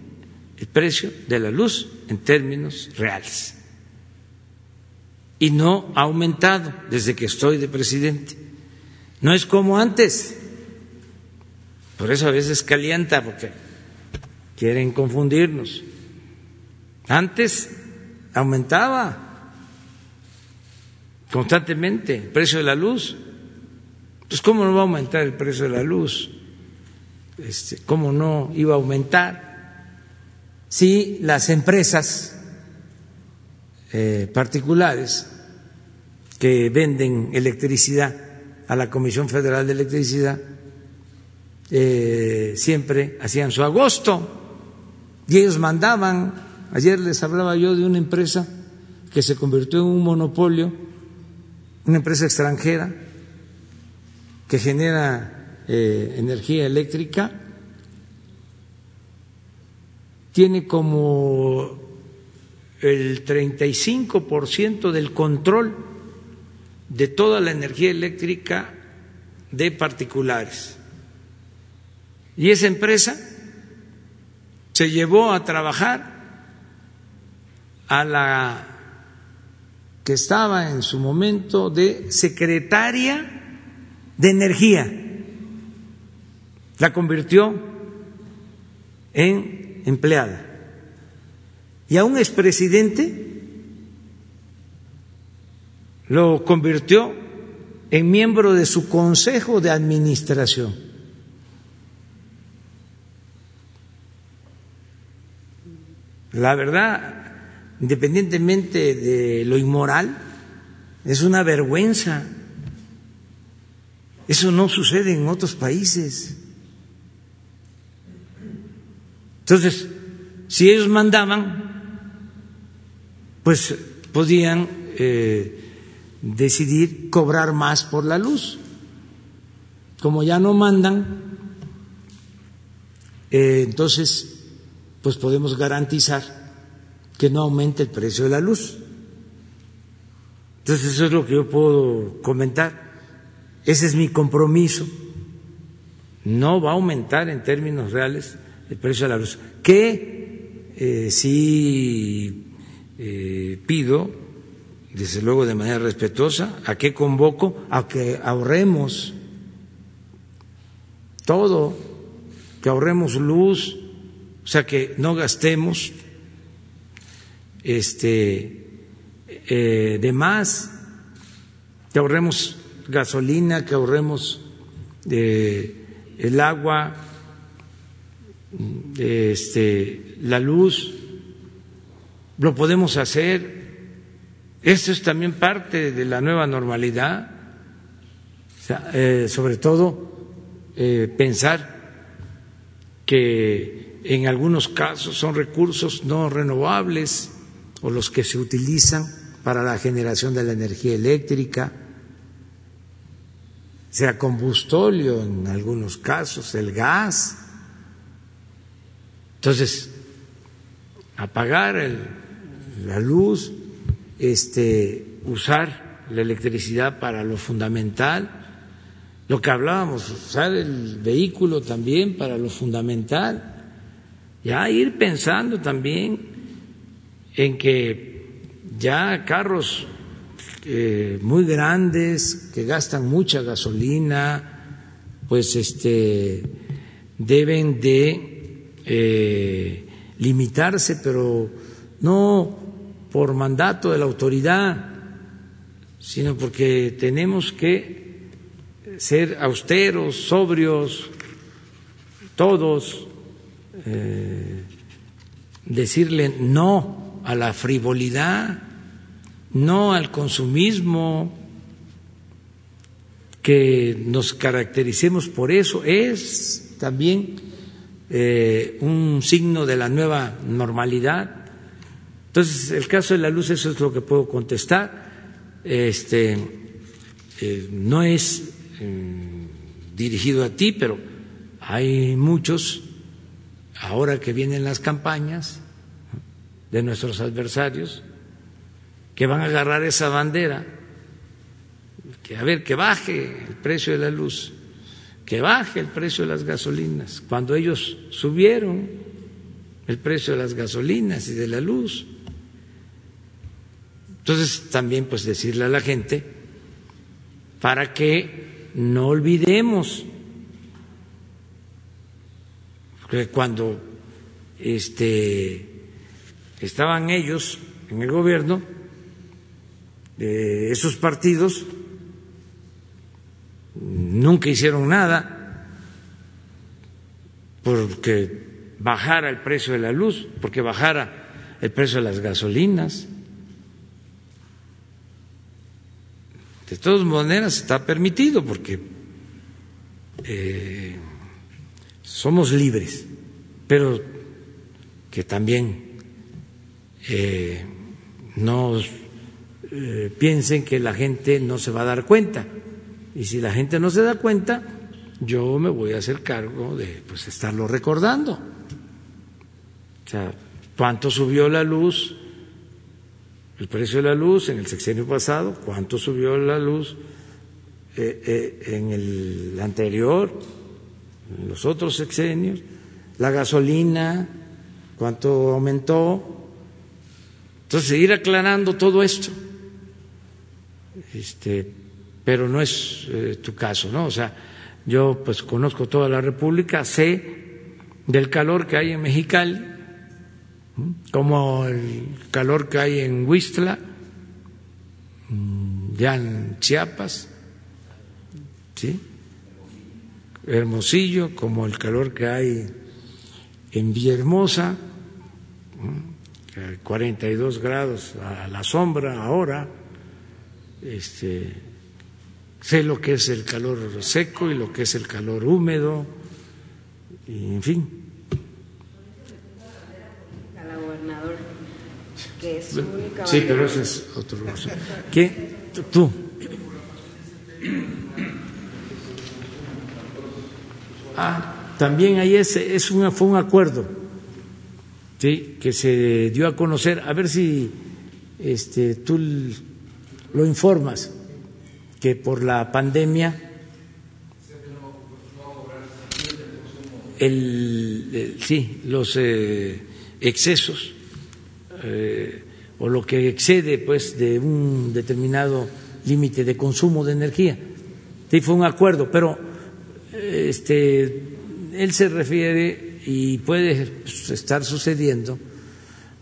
el precio de la luz en términos reales. Y no ha aumentado desde que estoy de presidente. No es como antes. Por eso a veces calienta, porque quieren confundirnos. Antes aumentaba constantemente el precio de la luz. Entonces, ¿cómo no va a aumentar el precio de la luz? Este, ¿Cómo no iba a aumentar? Si las empresas eh, particulares que venden electricidad a la Comisión Federal de Electricidad eh, siempre hacían su agosto y ellos mandaban, ayer les hablaba yo de una empresa que se convirtió en un monopolio, una empresa extranjera que genera eh, energía eléctrica, tiene como el 35% del control de toda la energía eléctrica de particulares. Y esa empresa se llevó a trabajar a la que estaba en su momento de secretaria de energía. La convirtió en empleada. Y a un expresidente lo convirtió en miembro de su consejo de administración. La verdad, independientemente de lo inmoral, es una vergüenza. Eso no sucede en otros países. Entonces, si ellos mandaban, pues podían eh, decidir cobrar más por la luz. Como ya no mandan, eh, entonces pues podemos garantizar que no aumente el precio de la luz. Entonces eso es lo que yo puedo comentar. Ese es mi compromiso. No va a aumentar en términos reales el precio de la luz. Que eh, sí eh, pido, desde luego de manera respetuosa, a que convoco a que ahorremos todo, que ahorremos luz, o sea, que no gastemos este, eh, de más, que ahorremos gasolina, que ahorremos eh, el agua, este, la luz, lo podemos hacer. Esto es también parte de la nueva normalidad, eh, sobre todo pensar que en algunos casos son recursos no renovables o los que se utilizan para la generación de la energía eléctrica, sea combustóleo en algunos casos, el gas. Entonces, apagar la luz, este, usar la electricidad para lo fundamental, lo que hablábamos, usar el vehículo también para lo fundamental, ya ir pensando también en que ya carros eh, muy grandes que gastan mucha gasolina, pues este deben de eh, limitarse, pero no por mandato de la autoridad, sino porque tenemos que ser austeros, sobrios, todos, eh, decirle no a la frivolidad, no al consumismo, que nos caractericemos por eso, es también eh, un signo de la nueva normalidad entonces, el caso de la luz, eso es lo que puedo contestar. Este, eh, no es mm, dirigido a ti, pero hay muchos, ahora que vienen las campañas de nuestros adversarios, que van a agarrar esa bandera, que a ver, que baje el precio de la luz, que baje el precio de las gasolinas, cuando ellos subieron el precio de las gasolinas y de la luz. Entonces, también pues decirle a la gente para que no olvidemos que cuando este, estaban ellos en el gobierno, de esos partidos nunca hicieron nada porque bajara el precio de la luz, porque bajara el precio de las gasolinas. De todas maneras está permitido porque eh, somos libres, pero que también eh, no eh, piensen que la gente no se va a dar cuenta. Y si la gente no se da cuenta, yo me voy a hacer cargo de pues, estarlo recordando. O sea, cuánto subió la luz el precio de la luz en el sexenio pasado, cuánto subió la luz eh, eh, en el anterior, en los otros sexenios, la gasolina, cuánto aumentó. Entonces, ir aclarando todo esto. Este, pero no es eh, tu caso, ¿no? O sea, yo pues conozco toda la República, sé del calor que hay en Mexicali, como el calor que hay en Huistla, mm, ya en Chiapas, ¿sí? Hermosillo, como el calor que hay en Villahermosa, 42 grados a la sombra ahora, este, sé lo que es el calor seco y lo que es el calor húmedo, y en fin Sí, pero ese es otro. ¿Qué? Tú. Ah, también ahí ese es una, fue un acuerdo ¿sí? que se dio a conocer. A ver si este, tú lo informas, que por la pandemia el, sí, los eh, excesos eh, o lo que excede pues de un determinado límite de consumo de energía. Sí, fue un acuerdo, pero este, él se refiere y puede estar sucediendo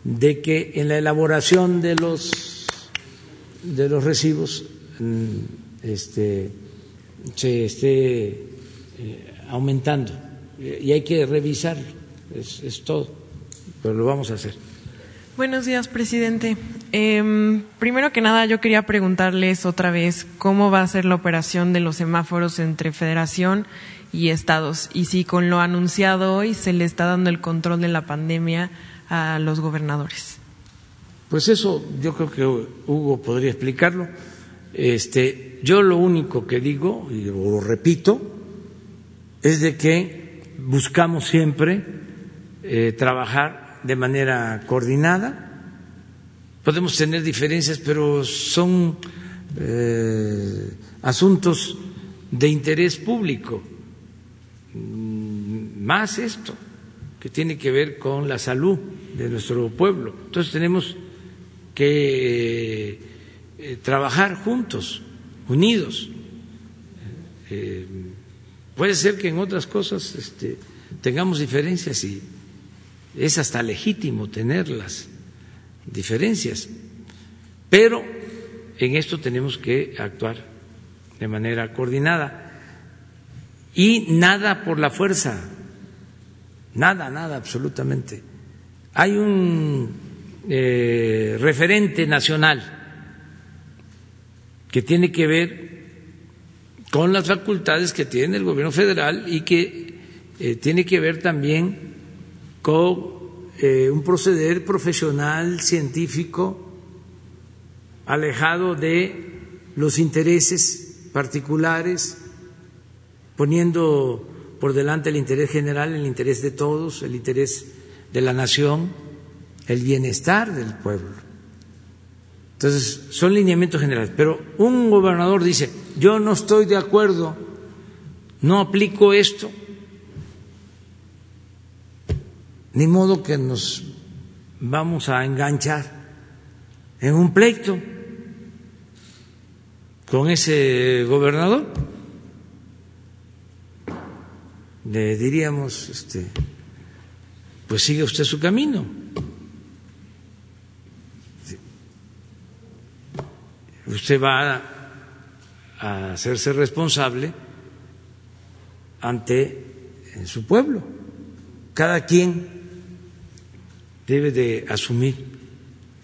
de que en la elaboración de los de los recibos mm, este, se esté eh, aumentando y hay que revisar, es todo, pero lo vamos a hacer. Buenos días, presidente. Em, primero que nada, yo quería preguntarles otra vez cómo va a ser la operación de los semáforos entre federación estados y si con lo anunciado hoy se le está dando el control de la pandemia a los gobernadores. Pues eso yo creo que Hugo podría explicarlo. Este, yo lo único que digo, y lo repito, es de que buscamos siempre eh, trabajar de manera coordinada. Podemos tener diferencias, pero son eh, asuntos de interés público. Mm, más esto, que tiene que ver con la salud de nuestro pueblo. Entonces tenemos que eh, trabajar juntos, unidos. Eh, puede ser que en otras cosas este, tengamos diferencias y es hasta legítimo tener las diferencias, pero en esto tenemos que actuar de manera coordinada y nada por la fuerza, nada, nada, absolutamente. Hay un eh, referente nacional que tiene que ver con las facultades que tiene el gobierno federal y que eh, tiene que ver también con eh, un proceder profesional, científico, alejado de los intereses particulares, poniendo por delante el interés general, el interés de todos, el interés de la nación, el bienestar del pueblo. Entonces, son lineamientos generales. Pero un gobernador dice, yo no estoy de acuerdo, no aplico esto, ni modo que nos vamos a enganchar en un pleito con ese gobernador. Le diríamos, este, pues sigue usted su camino. Usted va a hacerse responsable ante su pueblo. Cada quien debe de asumir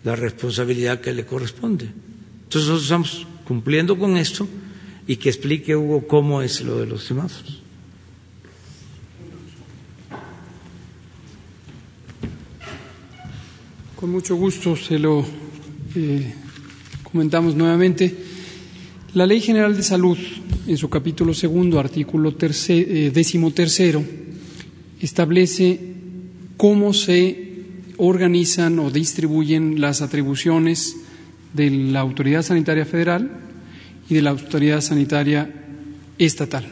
la responsabilidad que le corresponde. Entonces nosotros estamos cumpliendo con esto y que explique Hugo cómo es lo de los semáforos. Con mucho gusto se lo eh, comentamos nuevamente. La Ley General de Salud, en su capítulo segundo, artículo eh, décimo tercero, establece cómo se organizan o distribuyen las atribuciones de la Autoridad Sanitaria Federal y de la Autoridad Sanitaria Estatal.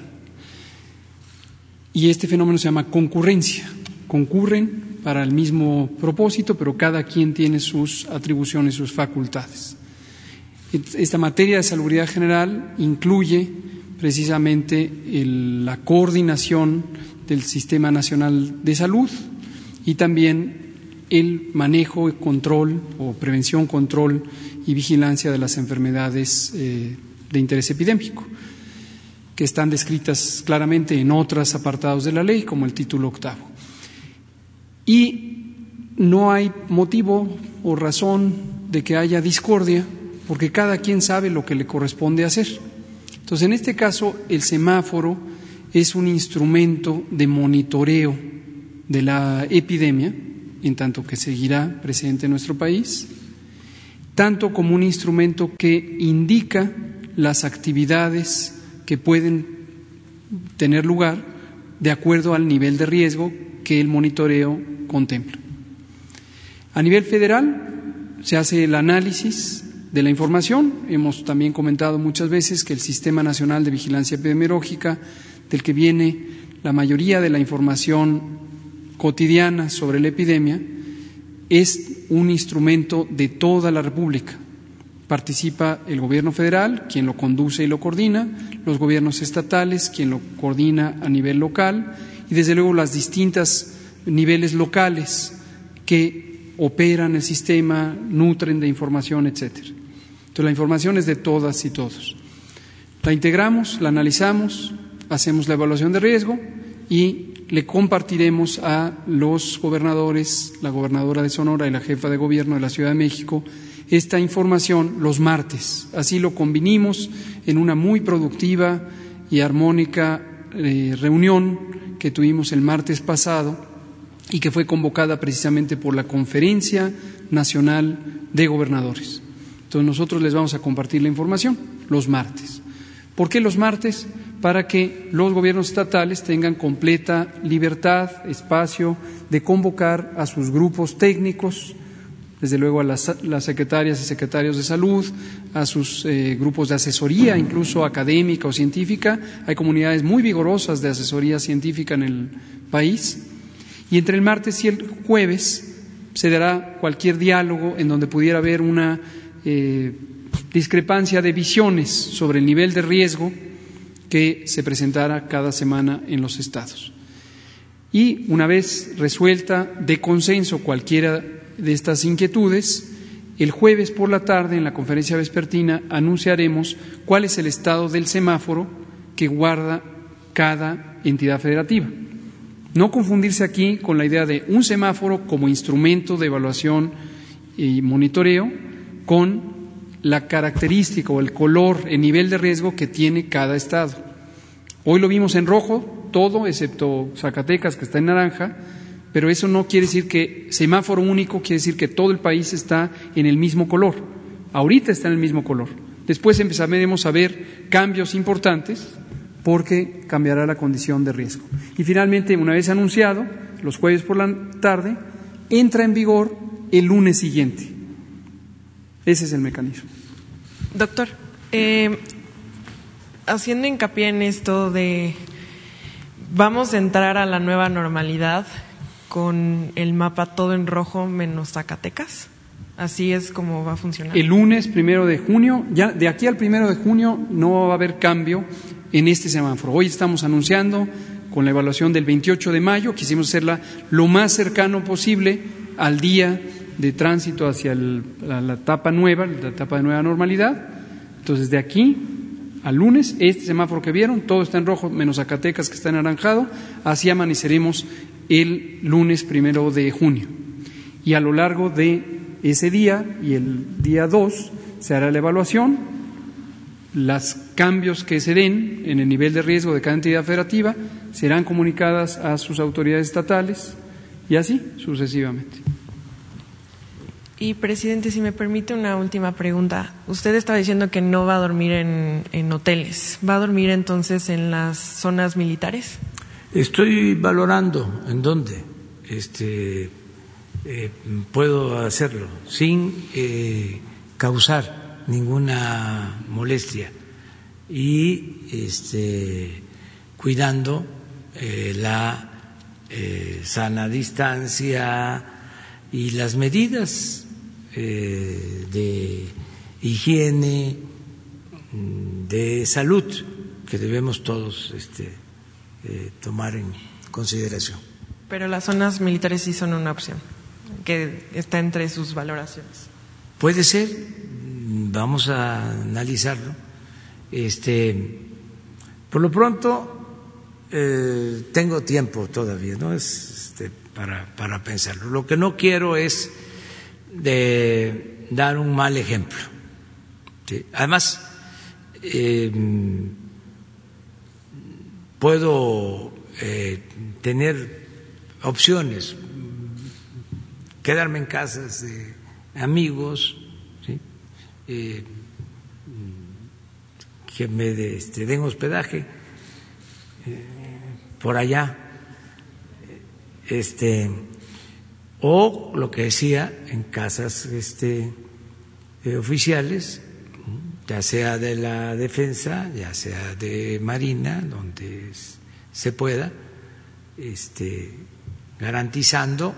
Y este fenómeno se llama concurrencia. Concurren para el mismo propósito, pero cada quien tiene sus atribuciones, sus facultades. Esta materia de salubridad general incluye precisamente la coordinación del Sistema Nacional de Salud y también el manejo, control o prevención, control y vigilancia de las enfermedades eh, de interés epidémico, que están descritas claramente en otros apartados de la ley, como el título octavo. Y no hay motivo o razón de que haya discordia, porque cada quien sabe lo que le corresponde hacer. Entonces, en este caso, el semáforo es un instrumento de monitoreo de la epidemia en tanto que seguirá presente en nuestro país, tanto como un instrumento que indica las actividades que pueden tener lugar de acuerdo al nivel de riesgo que el monitoreo contempla. A nivel federal se hace el análisis de la información. Hemos también comentado muchas veces que el Sistema Nacional de Vigilancia Epidemiológica, del que viene la mayoría de la información cotidiana sobre la epidemia es un instrumento de toda la República. Participa el Gobierno federal, quien lo conduce y lo coordina, los gobiernos estatales, quien lo coordina a nivel local, y desde luego las distintas niveles locales que operan el sistema, nutren de información, etcétera. Entonces la información es de todas y todos. La integramos, la analizamos, hacemos la evaluación de riesgo y le compartiremos a los gobernadores, la gobernadora de Sonora y la jefa de gobierno de la Ciudad de México, esta información los martes. Así lo convinimos en una muy productiva y armónica eh, reunión que tuvimos el martes pasado y que fue convocada precisamente por la Conferencia Nacional de Gobernadores. Entonces nosotros les vamos a compartir la información los martes. ¿Por qué los martes? para que los gobiernos estatales tengan completa libertad, espacio de convocar a sus grupos técnicos, desde luego a las, secretarias y secretarios de salud, a sus eh, grupos de asesoría, incluso académica o científica. Hay comunidades muy vigorosas de asesoría científica en el país. Y entre el martes y el jueves se dará cualquier diálogo en donde pudiera haber una eh, discrepancia de visiones sobre el nivel de riesgo que se presentara cada semana en los estados. Y una vez resuelta de consenso cualquiera de estas inquietudes, el jueves por la tarde en la conferencia vespertina anunciaremos cuál es el estado del semáforo que guarda cada entidad federativa. No confundirse aquí con la idea de un semáforo como instrumento de evaluación y monitoreo con la característica o el color, el nivel de riesgo que tiene cada estado. Hoy lo vimos en rojo, todo, excepto Zacatecas, que está en naranja, pero eso no quiere decir que semáforo único, quiere decir que todo el país está en el mismo color. Ahorita está en el mismo color. Después empezaremos a ver cambios importantes porque cambiará la condición de riesgo. Y finalmente, una vez anunciado, los jueves por la tarde, entra en vigor el lunes siguiente. Ese es el mecanismo. Doctor, eh, haciendo hincapié en esto de vamos a entrar a la nueva normalidad con el mapa todo en rojo menos Zacatecas. Así es como va a funcionar. El lunes primero de junio, ya de aquí al primero de junio no va a haber cambio en este semáforo. Hoy estamos anunciando con la evaluación del 28 de mayo, quisimos hacerla lo más cercano posible al día de tránsito hacia la, etapa nueva, la etapa de nueva normalidad. Entonces, de aquí al lunes, este semáforo que vieron, todo está en rojo, menos Zacatecas que está en naranjado, así amaneceremos el lunes primero de junio. Y a lo largo de ese día y el día 2 se hará la evaluación, los cambios que se den en el nivel de riesgo de cada entidad federativa serán comunicadas a sus autoridades estatales y así sucesivamente. Y, presidente, si me permite una última pregunta. Usted estaba diciendo que no va a dormir en, hoteles. ¿Va a dormir entonces en las zonas militares? Estoy valorando en dónde este, eh, puedo hacerlo sin eh, causar ninguna molestia y este, cuidando eh, la sana distancia y las medidas eh, de higiene, de salud que debemos todos este, eh, tomar en consideración. Pero las zonas militares sí son una opción, que está entre sus valoraciones. Puede ser, vamos a analizarlo. Este, por lo pronto, eh, tengo tiempo todavía, ¿no? Es, este, para, para pensarlo. Lo que no quiero es de dar un mal ejemplo. Además, eh, puedo eh, tener opciones, quedarme en casas de amigos, eh, que me este, den hospedaje por allá. Este, o lo que decía en casas este, eh, oficiales, ya sea de la defensa, ya sea de marina, donde se pueda, garantizando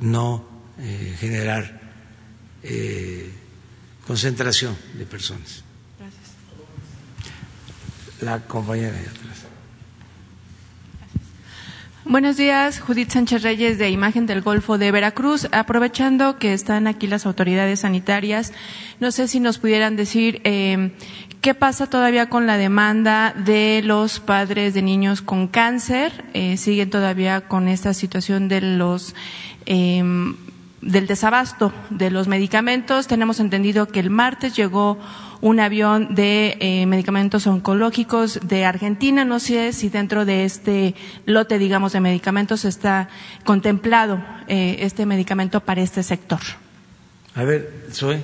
no eh, generar eh, concentración de personas. Gracias. La compañera de atrás. Buenos días, Judith Sánchez Reyes de Imagen del Golfo de Veracruz. Aprovechando que están aquí las autoridades sanitarias, no sé si nos pudieran decir eh, qué pasa todavía con la demanda de los padres de niños con cáncer. Eh, siguen todavía con esta situación de los em, del desabasto de los medicamentos. Tenemos entendido que el martes llegó un avión de eh, medicamentos oncológicos de Argentina. No sé si dentro de este lote, digamos, de medicamentos está contemplado eh, este medicamento para este sector. A ver, Zoe,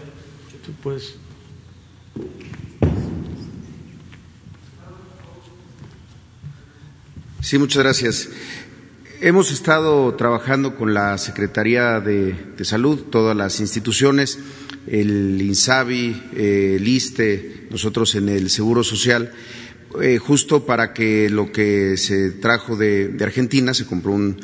tú puedes. Sí, muchas gracias. Hemos estado trabajando con la Secretaría de, Salud, todas las instituciones, el INSABI, el ISTE, nosotros en el Seguro Social, eh, justo para que lo que se trajo de, Argentina, se compró un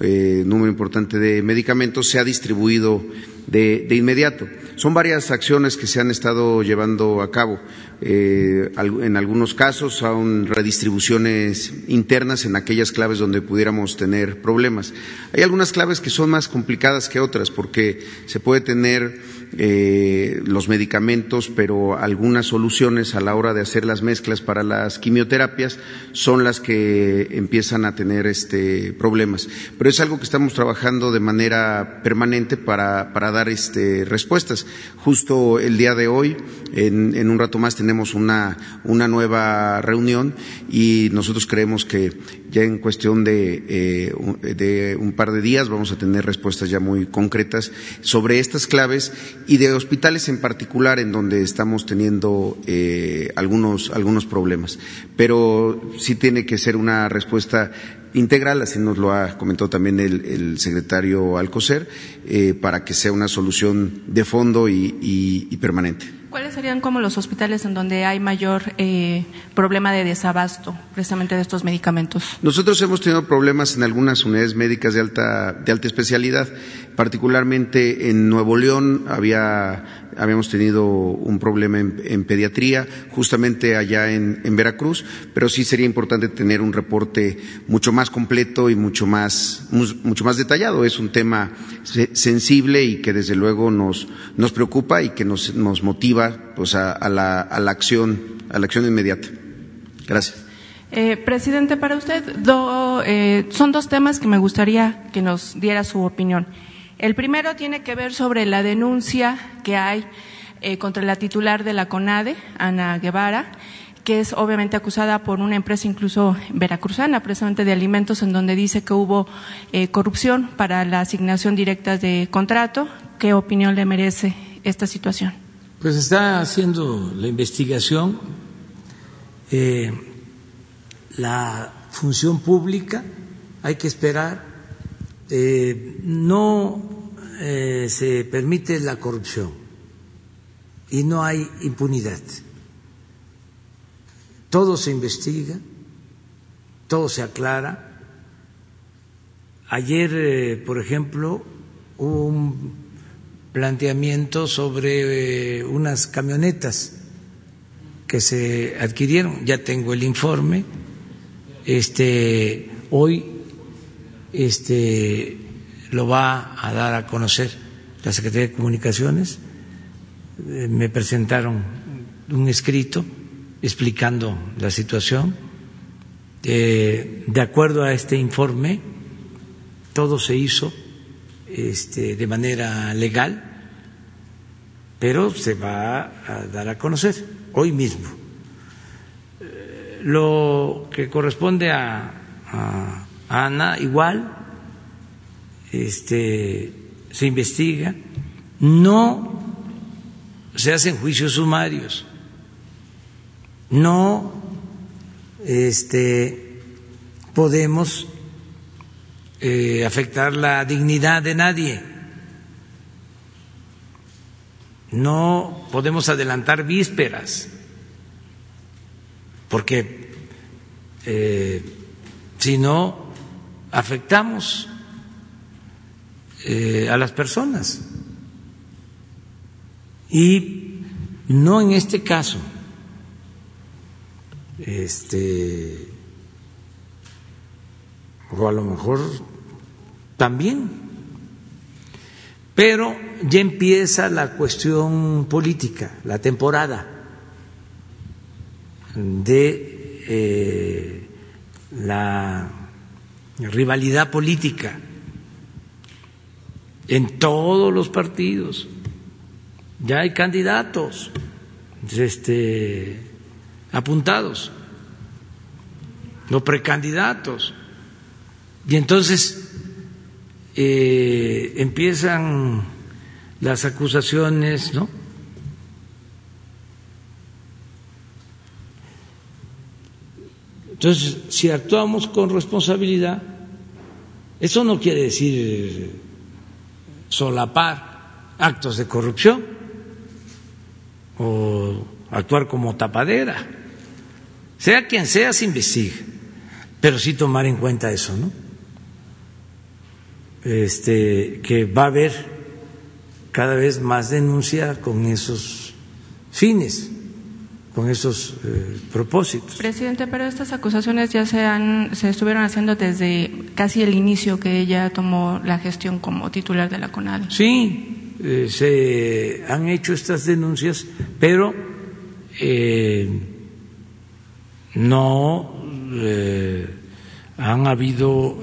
eh, número importante de medicamentos, sea distribuido de, inmediato. Son varias acciones que se han estado llevando a cabo. Eh, en algunos casos son redistribuciones internas en aquellas claves donde pudiéramos tener problemas. Hay algunas claves que son más complicadas que otras porque se puede tener eh, los medicamentos, pero algunas soluciones a la hora de hacer las mezclas para las quimioterapias son las que empiezan a tener este, problemas. Pero es algo que estamos trabajando de manera permanente para, para dar este, respuestas. Justo el día de hoy, en, un rato más, tenemos una, una, nueva reunión y nosotros creemos que ya en cuestión de, eh, de un par de días vamos a tener respuestas ya muy concretas sobre estas claves y de hospitales en particular en donde estamos teniendo eh, algunos, algunos problemas. Pero sí tiene que ser una respuesta integral, así nos lo ha comentado también el, secretario Alcocer, eh, para que sea una solución de fondo y, permanente. ¿Cuáles serían como los hospitales en donde hay mayor eh, problema de desabasto precisamente de estos medicamentos? Nosotros hemos tenido problemas en algunas unidades médicas de alta, de alta especialidad, particularmente en Nuevo León había habíamos tenido un problema en, pediatría, justamente allá en, Veracruz, pero sí sería importante tener un reporte mucho más completo y mucho más, mucho más detallado. Es un tema sensible y que desde luego nos, nos preocupa y que nos, nos motiva pues, a, la, a, la, acción, a la acción inmediata. Gracias. Eh, presidente, para usted eh, son dos temas que me gustaría que nos diera su opinión. El primero tiene que ver sobre la denuncia que hay eh, contra la titular de la CONADE, Ana Guevara, que es obviamente acusada por una empresa incluso veracruzana, precisamente de alimentos, en donde dice que hubo eh, corrupción para la asignación directa de contrato. ¿Qué opinión le merece esta situación? Pues está haciendo la investigación. Eh, la función pública, hay que esperar eh, no eh, se permite la corrupción y no hay impunidad. Todo se investiga, todo se aclara. Ayer, eh, por ejemplo, hubo un planteamiento sobre unas camionetas que se adquirieron. Ya tengo el informe. Este, hoy este, lo va a dar a conocer la Secretaría de Comunicaciones. Eh, me presentaron un escrito explicando la situación. Eh, de acuerdo a este informe, todo se hizo este, de manera legal, pero se va a dar a conocer hoy mismo. Eh, lo que corresponde a Ana igual, este, se investiga, no se hacen juicios sumarios, no este, podemos eh, afectar la dignidad de nadie, no podemos adelantar vísperas, porque eh, si no afectamos eh, a las personas. Y no en este caso. Este o a lo mejor también. Pero ya empieza la cuestión política, la temporada de eh, la rivalidad política en todos los partidos. Ya hay candidatos este, apuntados, no precandidatos. Y entonces eh, empiezan las acusaciones, ¿no? Entonces, si actuamos con responsabilidad, eso no quiere decir solapar actos de corrupción o actuar como tapadera. Sea quien sea, se investigue, pero sí tomar en cuenta eso, ¿no? Este, que va a haber cada vez más denuncia con esos fines con esos eh, propósitos. Presidente, pero estas acusaciones ya se, han, se estuvieron haciendo desde casi el inicio que ella tomó la gestión como titular de la CONAL. Sí, eh, se han hecho estas denuncias, pero eh, no han habido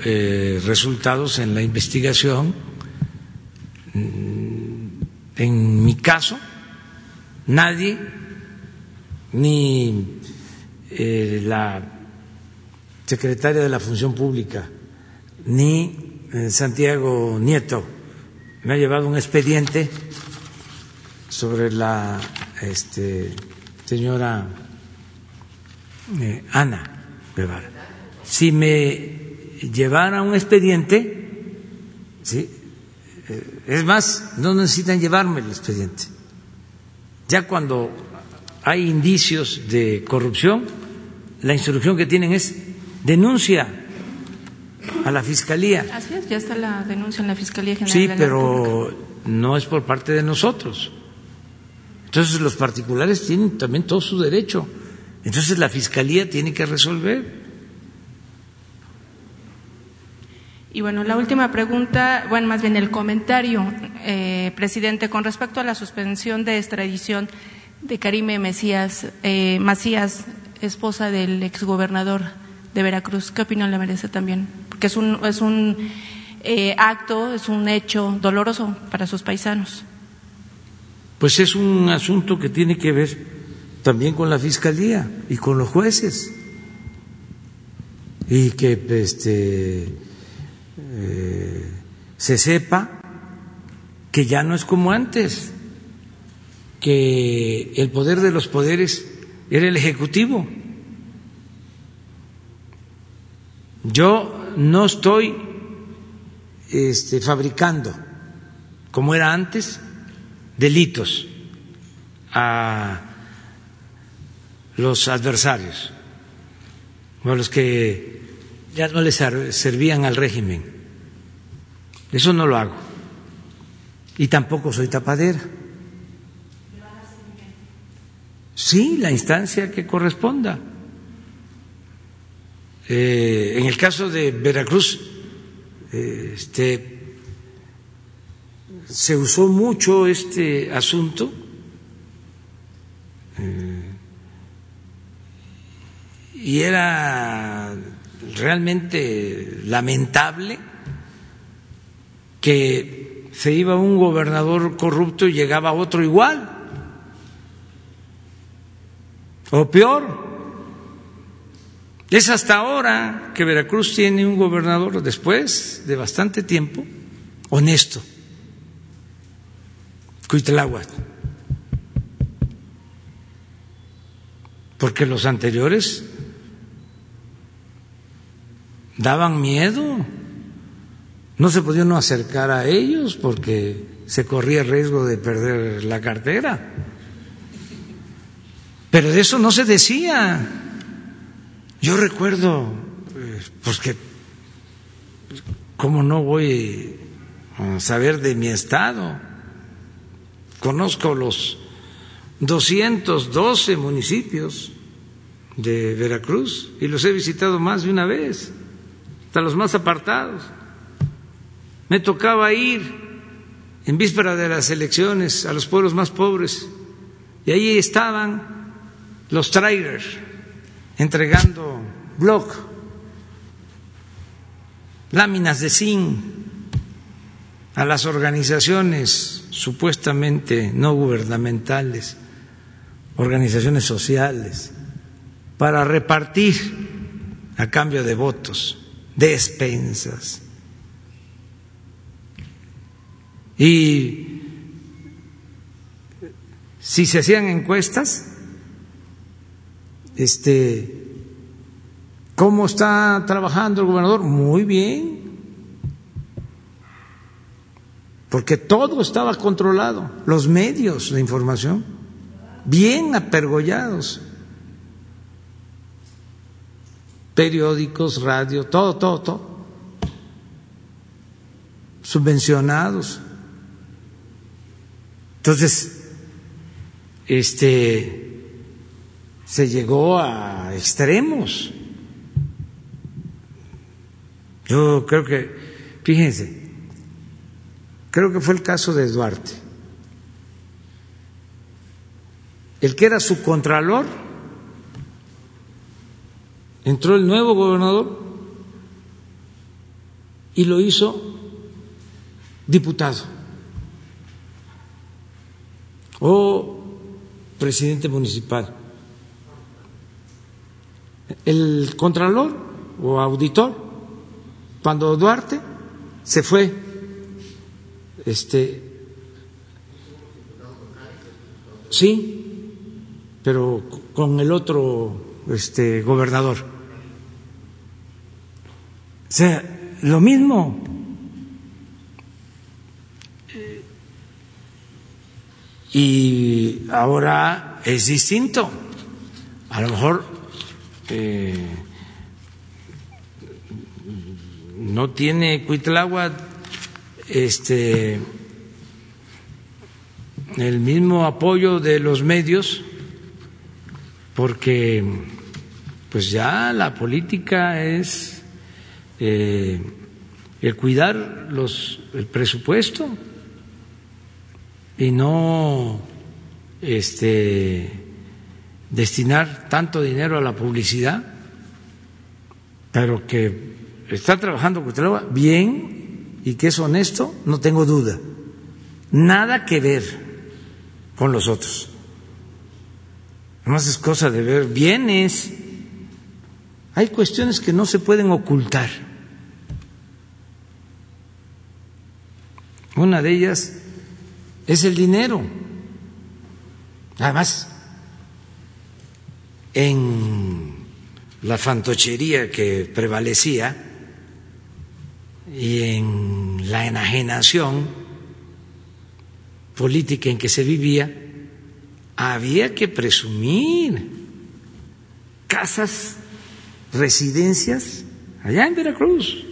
resultados en la investigación. Mm, en mi caso, nadie ni eh, la secretaria de la Función Pública, ni eh, Santiago Nieto me ha llevado un expediente sobre la este, señora eh, Ana Guevara. Si me llevara un expediente, ¿sí? es más, no necesitan llevarme el expediente. Ya cuando hay indicios de corrupción, la instrucción que tienen es denuncia a la Fiscalía. Así es, ya está la denuncia en la Fiscalía General. Sí, pero no es por parte de nosotros. Entonces los particulares tienen también todo su derecho. Entonces la Fiscalía tiene que resolver. Y bueno, la última pregunta, bueno, más bien el comentario, eh, presidente, con respecto a la suspensión de extradición de Karime Mesías, eh, Macías, esposa del exgobernador de Veracruz. ¿Qué opinión le merece también? Porque es un, es un eh, acto, es un hecho doloroso para sus paisanos. Pues es un asunto que tiene que ver también con la fiscalía y con los jueces y que este, eh, se sepa que ya no es como antes que el poder de los poderes era el Ejecutivo. Yo no estoy este, fabricando, como era antes, delitos a los adversarios o a los que ya no les servían al régimen. Eso no lo hago. Y tampoco soy tapadera. Sí, la instancia que corresponda. Eh, en el caso de Veracruz, eh, este, se usó mucho este asunto. Eh, y era realmente lamentable que se iba un gobernador corrupto y llegaba otro igual. O peor, es hasta ahora que Veracruz tiene un gobernador, después de bastante tiempo, honesto, Cuitláhuac, porque los anteriores daban miedo, no se podía uno acercar a ellos porque se corría el riesgo de perder la cartera. Pero de eso no se decía. Yo recuerdo, pues que, ¿cómo no voy a saber de mi estado? Conozco los 212 municipios de Veracruz y los he visitado más de una vez, hasta los más apartados. Me tocaba ir en víspera de las elecciones a los pueblos más pobres y ahí estaban los trailers entregando bloc, láminas de zinc a las organizaciones supuestamente no gubernamentales, organizaciones sociales, para repartir a cambio de votos, despensas. Y si se hacían encuestas, este, ¿Cómo está trabajando el gobernador? Muy bien. Porque todo estaba controlado, los medios de información, bien apergollados. Periódicos, radio, todo, todo, todo. Subvencionados. Entonces, este se llegó a extremos. Yo creo que, fíjense, creo que fue el caso de Duarte. El que era su contralor, entró el nuevo gobernador y lo hizo diputado o presidente municipal. El contralor o auditor cuando Duarte se fue, este, sí, pero con el otro este, gobernador. O sea, lo mismo. Y ahora es distinto. A lo mejor eh, no tiene Cuitlagua este el mismo apoyo de los medios porque pues ya la política es eh, el cuidar los el presupuesto y no este destinar tanto dinero a la publicidad pero que está trabajando Cuitlagua bien y que es honesto, no tengo duda. Nada que ver con los otros. Además es cosa de ver bienes. Hay cuestiones que no se pueden ocultar. Una de ellas es el dinero. Además, en la fantochería que prevalecía, y en la enajenación política en que se vivía, había que presumir casas, residencias allá en Veracruz,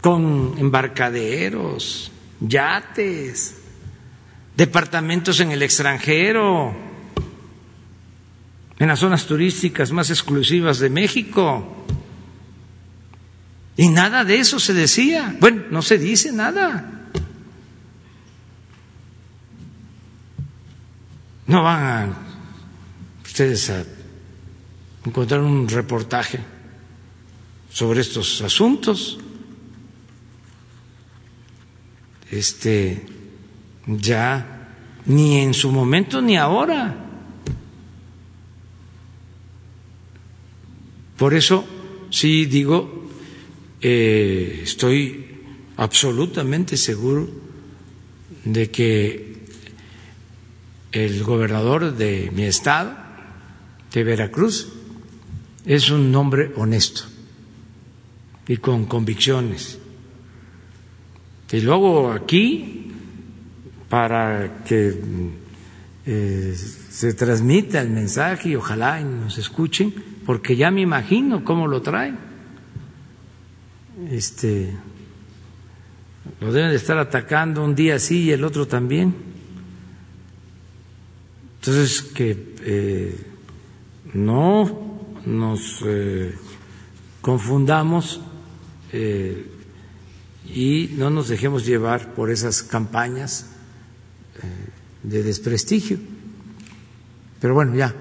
con embarcaderos, yates, departamentos en el extranjero, en las zonas turísticas más exclusivas de México. Y nada de eso se decía. Bueno, no se dice nada. No van a ustedes a encontrar un reportaje sobre estos asuntos. Este ya ni en su momento ni ahora. Por eso sí digo eh, estoy absolutamente seguro de que el gobernador de mi estado, de Veracruz, es un hombre honesto y con convicciones. Y luego aquí, para que eh, se transmita el mensaje y ojalá nos escuchen, porque ya me imagino cómo lo traen este, lo deben de estar atacando un día sí y el otro también. Entonces, que eh, no nos eh, confundamos eh, y no nos dejemos llevar por esas campañas de desprestigio. Pero bueno, ya.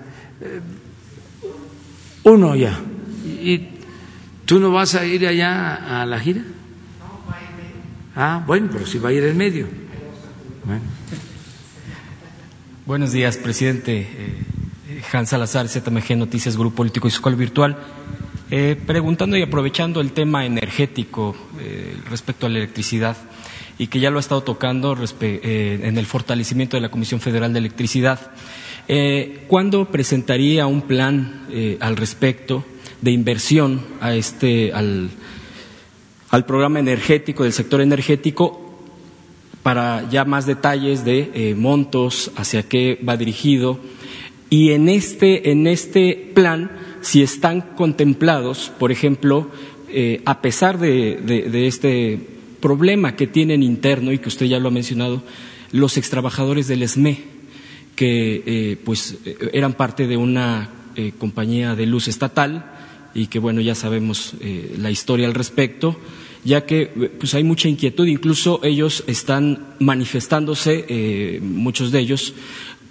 Uno ya. Y ¿Tú no vas a ir allá a la gira? No, va a ir medio. Ah, bueno, pero si va a ir en medio. Buenos días, presidente. Eh, Hans Salazar, ZMG Noticias, Grupo Político y Escuela Virtual. Eh, preguntando y aprovechando el tema energético eh, respecto a la electricidad y que ya lo ha estado tocando en el fortalecimiento de la Comisión Federal de Electricidad. Eh, ¿Cuándo presentaría un plan eh, al respecto de inversión a este, al, al, programa energético, del sector energético, para ya más detalles de eh, montos, hacia qué va dirigido? Y en este, en este plan, si están contemplados, por ejemplo, a pesar de, de, de este problema que tienen interno y que usted ya lo ha mencionado, los extrabajadores del SME, que eh, pues eh, eran parte de una eh, compañía de luz estatal y que bueno ya sabemos la historia al respecto ya que pues hay mucha inquietud. Incluso ellos están manifestándose muchos de ellos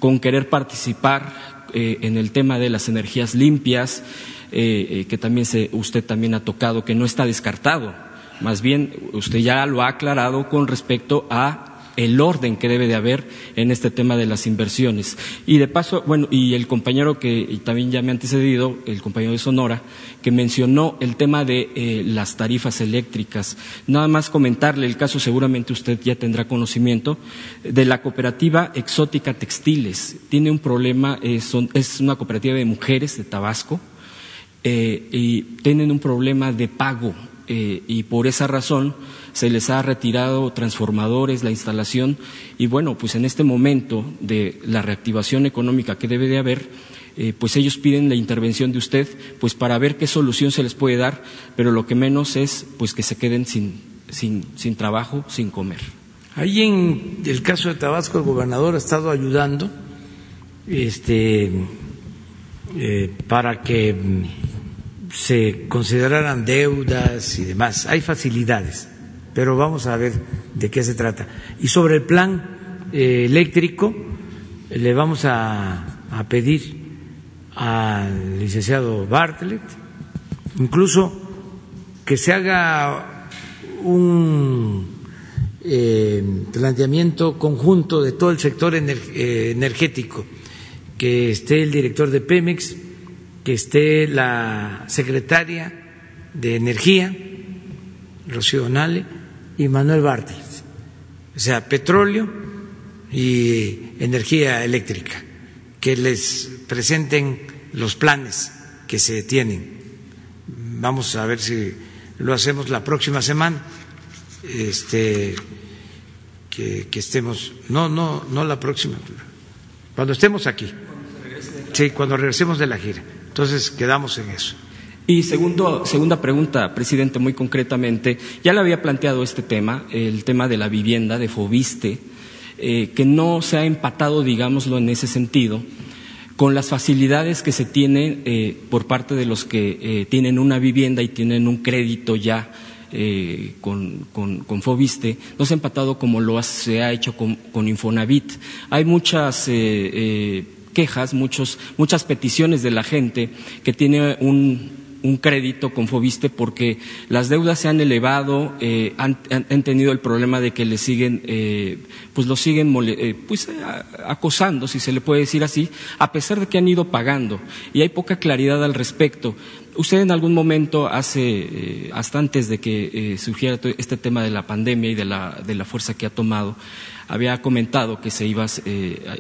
con querer participar en el tema de las energías limpias que también se, usted también ha tocado que no está descartado. Más bien usted ya lo ha aclarado con respecto a el orden que debe de haber en este tema de las inversiones. Y de paso, bueno, y el compañero que también ya me ha antecedido, el compañero de Sonora, que mencionó el tema de eh, las tarifas eléctricas. Nada más comentarle el caso, seguramente usted ya tendrá conocimiento, de la cooperativa Exótica Textiles. Tiene un problema, eh, es una cooperativa de mujeres de Tabasco, eh, y tienen un problema de pago, eh, y por esa razón se les ha retirado transformadores, la instalación y bueno, pues en este momento de la reactivación económica que debe de haber, eh, pues ellos piden la intervención de usted, pues para ver qué solución se les puede dar, pero lo que menos es pues que se queden sin, sin, sin trabajo, sin comer. Ahí en el caso de Tabasco el gobernador ha estado ayudando este, eh, para que se consideraran deudas y demás. Hay facilidades pero vamos a ver de qué se trata. Y sobre el plan eh, eléctrico, le vamos a, pedir al licenciado Bartlett, incluso que se haga un eh, planteamiento conjunto de todo el sector eh, energético, que esté el director de Pemex, que esté la secretaria de Energía, Rocío Nale, y Manuel Bartels, o sea, petróleo y energía eléctrica, que les presenten los planes que se tienen. Vamos a ver si lo hacemos la próxima semana, este, que, que estemos, no, no, no la próxima, cuando estemos aquí, sí, cuando regresemos de la gira. Entonces quedamos en eso. Y segundo, segunda pregunta, presidente, muy concretamente, ya le había planteado este tema, el tema de la vivienda, de Fobiste, eh, que no se ha empatado, digámoslo, en ese sentido, con las facilidades que se tienen eh, por parte de los que eh, tienen una vivienda y tienen un crédito ya eh, con, con, con, Fobiste, no se ha empatado como lo se ha hecho con, con Infonavit. Hay muchas eh, quejas, muchos, muchas peticiones de la gente que tiene un un crédito con Fobiste porque las deudas se han elevado, eh, han, tenido el problema de que le siguen, eh, pues lo siguen eh, pues, acosando, si se le puede decir así, a pesar de que han ido pagando y hay poca claridad al respecto. Usted en algún momento, hace, hasta antes de que surgiera este tema de la pandemia y de la, de la fuerza que ha tomado, había comentado que se iba a,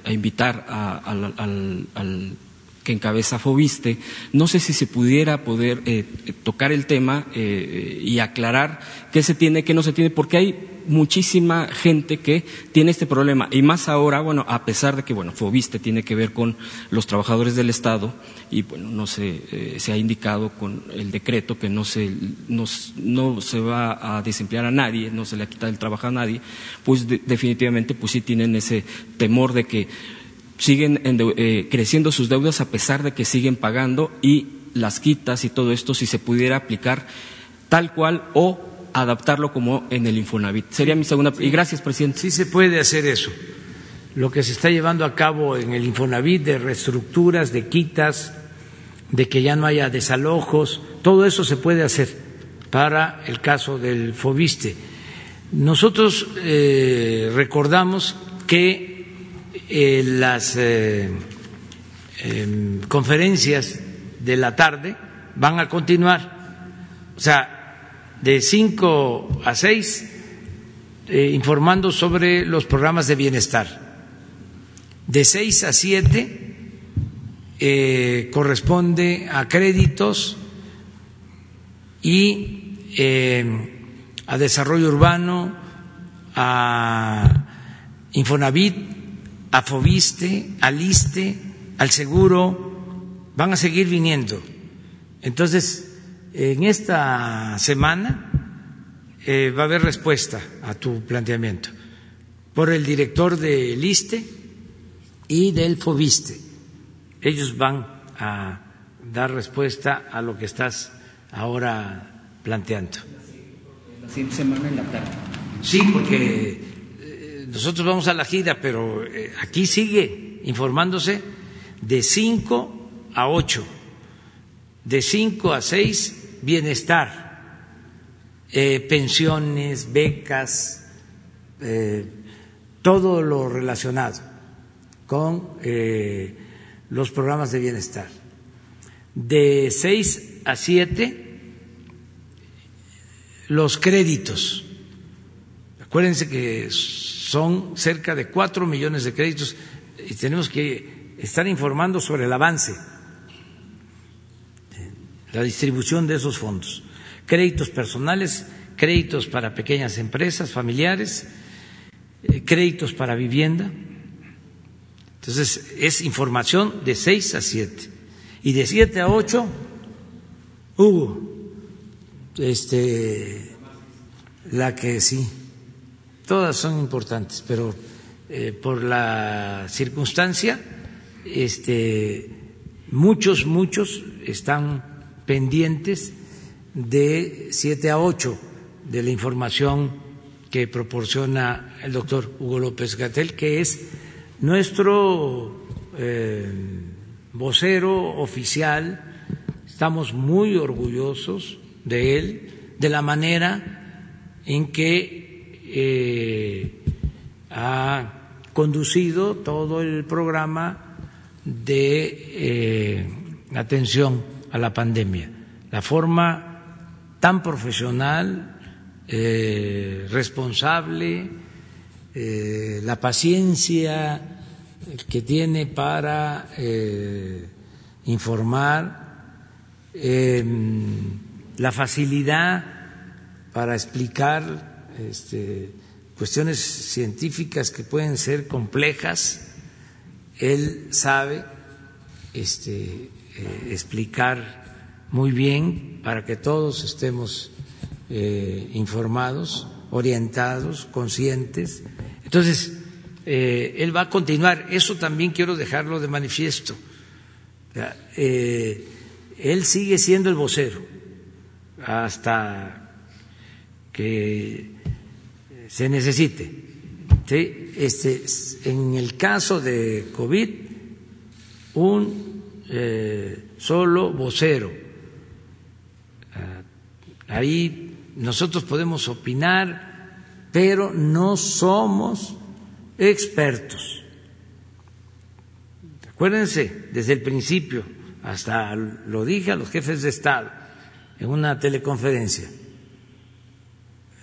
a invitar a, al, al, al que encabeza Fobiste. No sé si se pudiera poder eh, tocar el tema eh, y aclarar qué se tiene, qué no se tiene, porque hay muchísima gente que tiene este problema y más ahora, bueno, a pesar de que, bueno, Fobiste tiene que ver con los trabajadores del Estado y, bueno, no se, eh, se ha indicado con el decreto que no se, no, no, se va a desemplear a nadie, no se le ha quitado el trabajo a nadie, pues de, definitivamente, pues sí tienen ese temor de que siguen eh, creciendo sus deudas a pesar de que siguen pagando y las quitas y todo esto si se pudiera aplicar tal cual o adaptarlo como en el Infonavit. Sería mi segunda. Y gracias, presidente. Sí se puede hacer eso. Lo que se está llevando a cabo en el Infonavit de reestructuras, de quitas, de que ya no haya desalojos, todo eso se puede hacer para el caso del Fobiste. Nosotros eh, recordamos que eh, las eh, eh, conferencias de la tarde van a continuar, o sea, de 5 a 6, eh, informando sobre los programas de bienestar. De 6 a 7, eh, corresponde a créditos y eh, a desarrollo urbano, a Infonavit, a Fobiste, al ISTE, al seguro, van a seguir viniendo. Entonces, en esta semana eh, va a haber respuesta a tu planteamiento por el director del ISTE y del FOBISTE. Ellos van a dar respuesta a lo que estás ahora planteando. semana en la tarde. Sí, porque nosotros vamos a la gira, pero eh, aquí sigue informándose de 5 a 8, de 5 a 6 bienestar, eh, pensiones, becas, todo lo relacionado con los programas de bienestar. De 6 a 7, los créditos. Acuérdense que son cerca de 4 millones de créditos y tenemos que estar informando sobre el avance, la distribución de esos fondos. Créditos personales, créditos para pequeñas empresas, familiares, eh, créditos para vivienda. Entonces, es información de 6 a 7. Y de 7 a 8, hubo este, la que sí, todas son importantes, pero eh, por la circunstancia, este, muchos, muchos están pendientes de 7 a 8 de la información que proporciona el doctor Hugo López Gatel, que es nuestro eh, vocero oficial, estamos muy orgullosos de él, de la manera en que eh, ha conducido todo el programa de eh, atención a la pandemia, la forma tan profesional, responsable, la paciencia, que tiene para eh, informar, la facilidad para explicar este, cuestiones científicas que pueden ser complejas, él sabe este, eh, explicar muy bien para que todos estemos eh, informados, orientados, conscientes. Entonces, eh, él va a continuar. Eso también quiero dejarlo de manifiesto. Él sigue siendo el vocero hasta que se necesite. Este, en el caso de COVID, un eh, solo vocero. Ah, ahí nosotros podemos opinar, pero no somos expertos. Acuérdense, desde el principio, hasta lo dije a los jefes de Estado en una teleconferencia,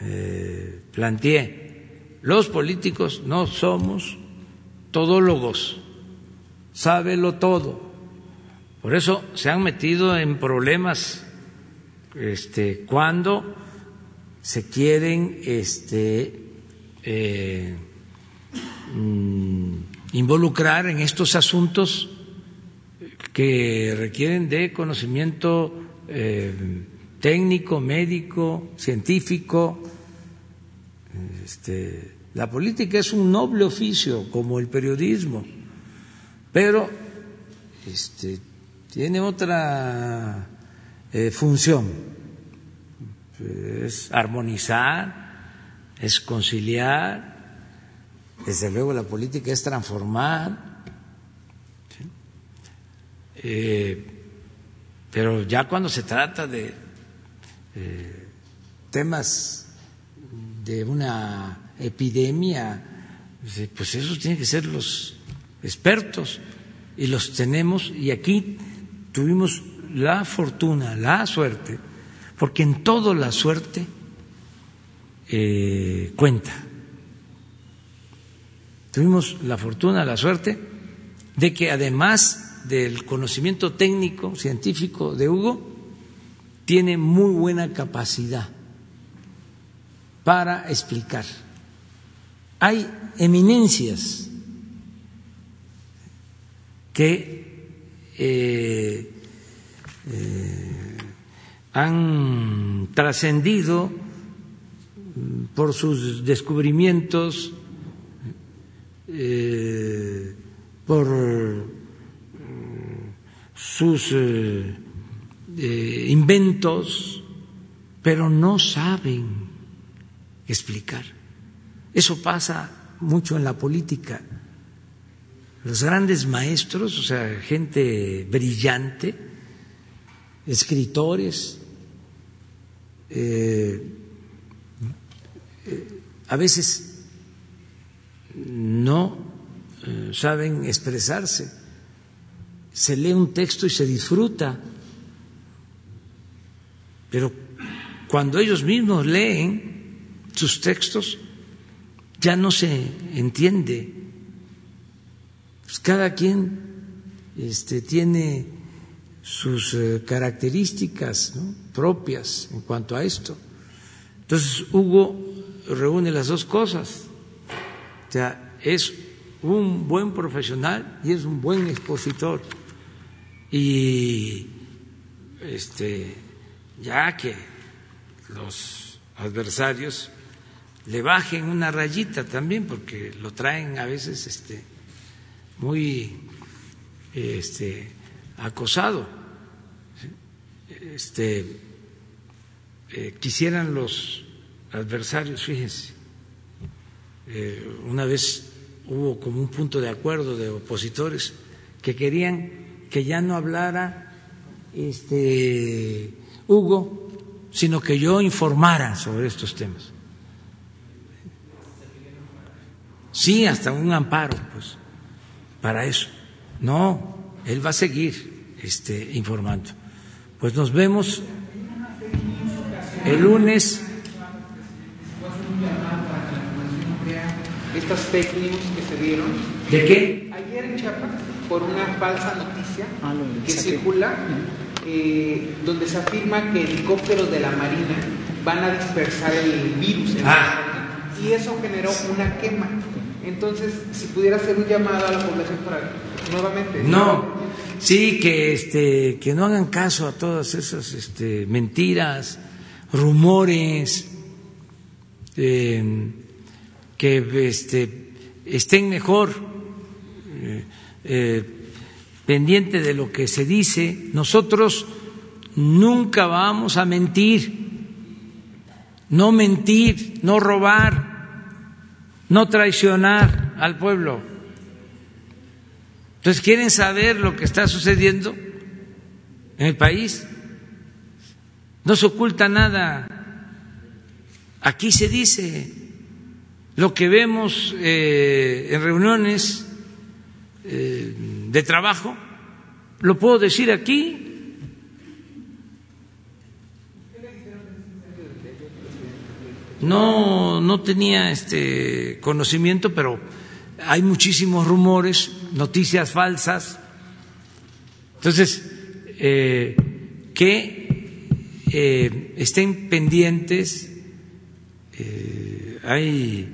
eh, planteé, los políticos no somos todólogos, sábelo todo. Por eso se han metido en problemas este, cuando se quieren este, eh, Mm, involucrar en estos asuntos que requieren de conocimiento eh, técnico, médico, científico. Este, la política es un noble oficio como el periodismo, pero este, tiene otra eh, función, es armonizar, es conciliar, desde luego la política es transformar, eh, pero ya cuando se trata de eh, temas de una epidemia, pues esos tienen que ser los expertos. Y los tenemos y aquí tuvimos la fortuna, la suerte, porque en todo la suerte eh, cuenta. Tuvimos la fortuna, la suerte de que además del conocimiento técnico, científico de Hugo, tiene muy buena capacidad para explicar. Hay eminencias que eh, eh, han trascendido por sus descubrimientos, eh, por sus inventos, pero no saben explicar. Eso pasa mucho en la política. Los grandes maestros, o sea, gente brillante, escritores, eh, a veces no eh, saben expresarse. Se lee un texto y se disfruta, pero cuando ellos mismos leen sus textos, ya no se entiende. Pues cada quien este, tiene sus eh, características propias en cuanto a esto. Entonces, Hugo reúne las dos cosas. O sea, es un buen profesional y es un buen expositor. Y este, ya que los adversarios le bajen una rayita también, porque lo traen a veces este, muy este, acosado. Este, eh, quisieran los adversarios, fíjense, eh, una vez hubo como un punto de acuerdo de opositores que querían que ya no hablara este, Hugo, sino que yo informara sobre estos temas. Sí, hasta un amparo, pues, para eso. No, él va a seguir este, informando. Pues nos vemos el lunes. Estas fake news que se dieron. ¿De qué? Ayer en Chiapas, por una falsa noticia ah, que circula, eh, donde se afirma que helicópteros de la Marina van a dispersar el virus. ah. y eso generó una quema. Entonces, si pudiera hacer un llamado a la población para nuevamente. No, sí, que, este, que no hagan caso a todas esas este, mentiras, rumores, eh, que este, estén mejor eh, eh, pendiente de lo que se dice. Nosotros nunca vamos a mentir, no mentir, no robar no traicionar al pueblo. Entonces, ¿quieren saber lo que está sucediendo en el país? No se oculta nada. Aquí se dice lo que vemos eh, en reuniones eh, de trabajo, lo puedo decir aquí, No, no tenía este conocimiento, pero hay muchísimos rumores, noticias falsas. Entonces, eh, que eh, estén pendientes, eh, hay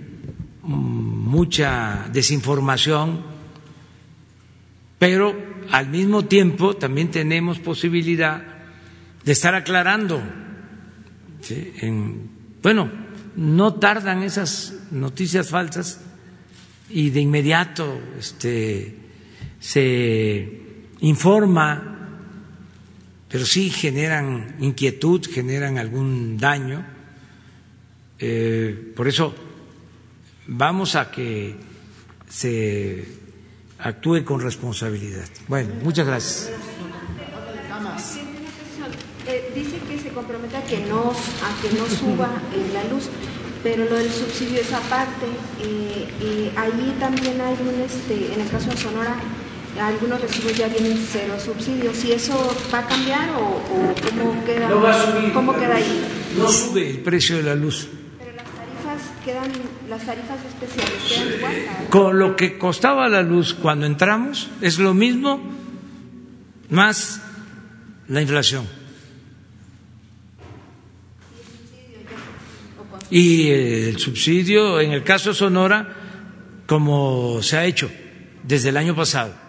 mucha desinformación, pero al mismo tiempo también tenemos posibilidad de estar aclarando. En, bueno, no tardan esas noticias falsas y de inmediato este, se informa, pero sí generan inquietud, generan algún daño. Eh, por eso vamos a que se actúe con responsabilidad. Bueno, muchas gracias. Eh, dice que se compromete a que no, a que no suba eh, la luz, pero lo del subsidio es aparte. Eh, ahí también hay un, este, en el caso de Sonora, algunos recibos ya vienen cero subsidios. ¿Si eso va a cambiar o, cómo queda? No va a subir. ¿Cómo queda ahí? No sube el precio de la luz. Pero las tarifas quedan, las tarifas especiales quedan igual. Con lo que costaba la luz cuando entramos es lo mismo más la inflación. Y el subsidio, en el caso de Sonora, como se ha hecho desde el año pasado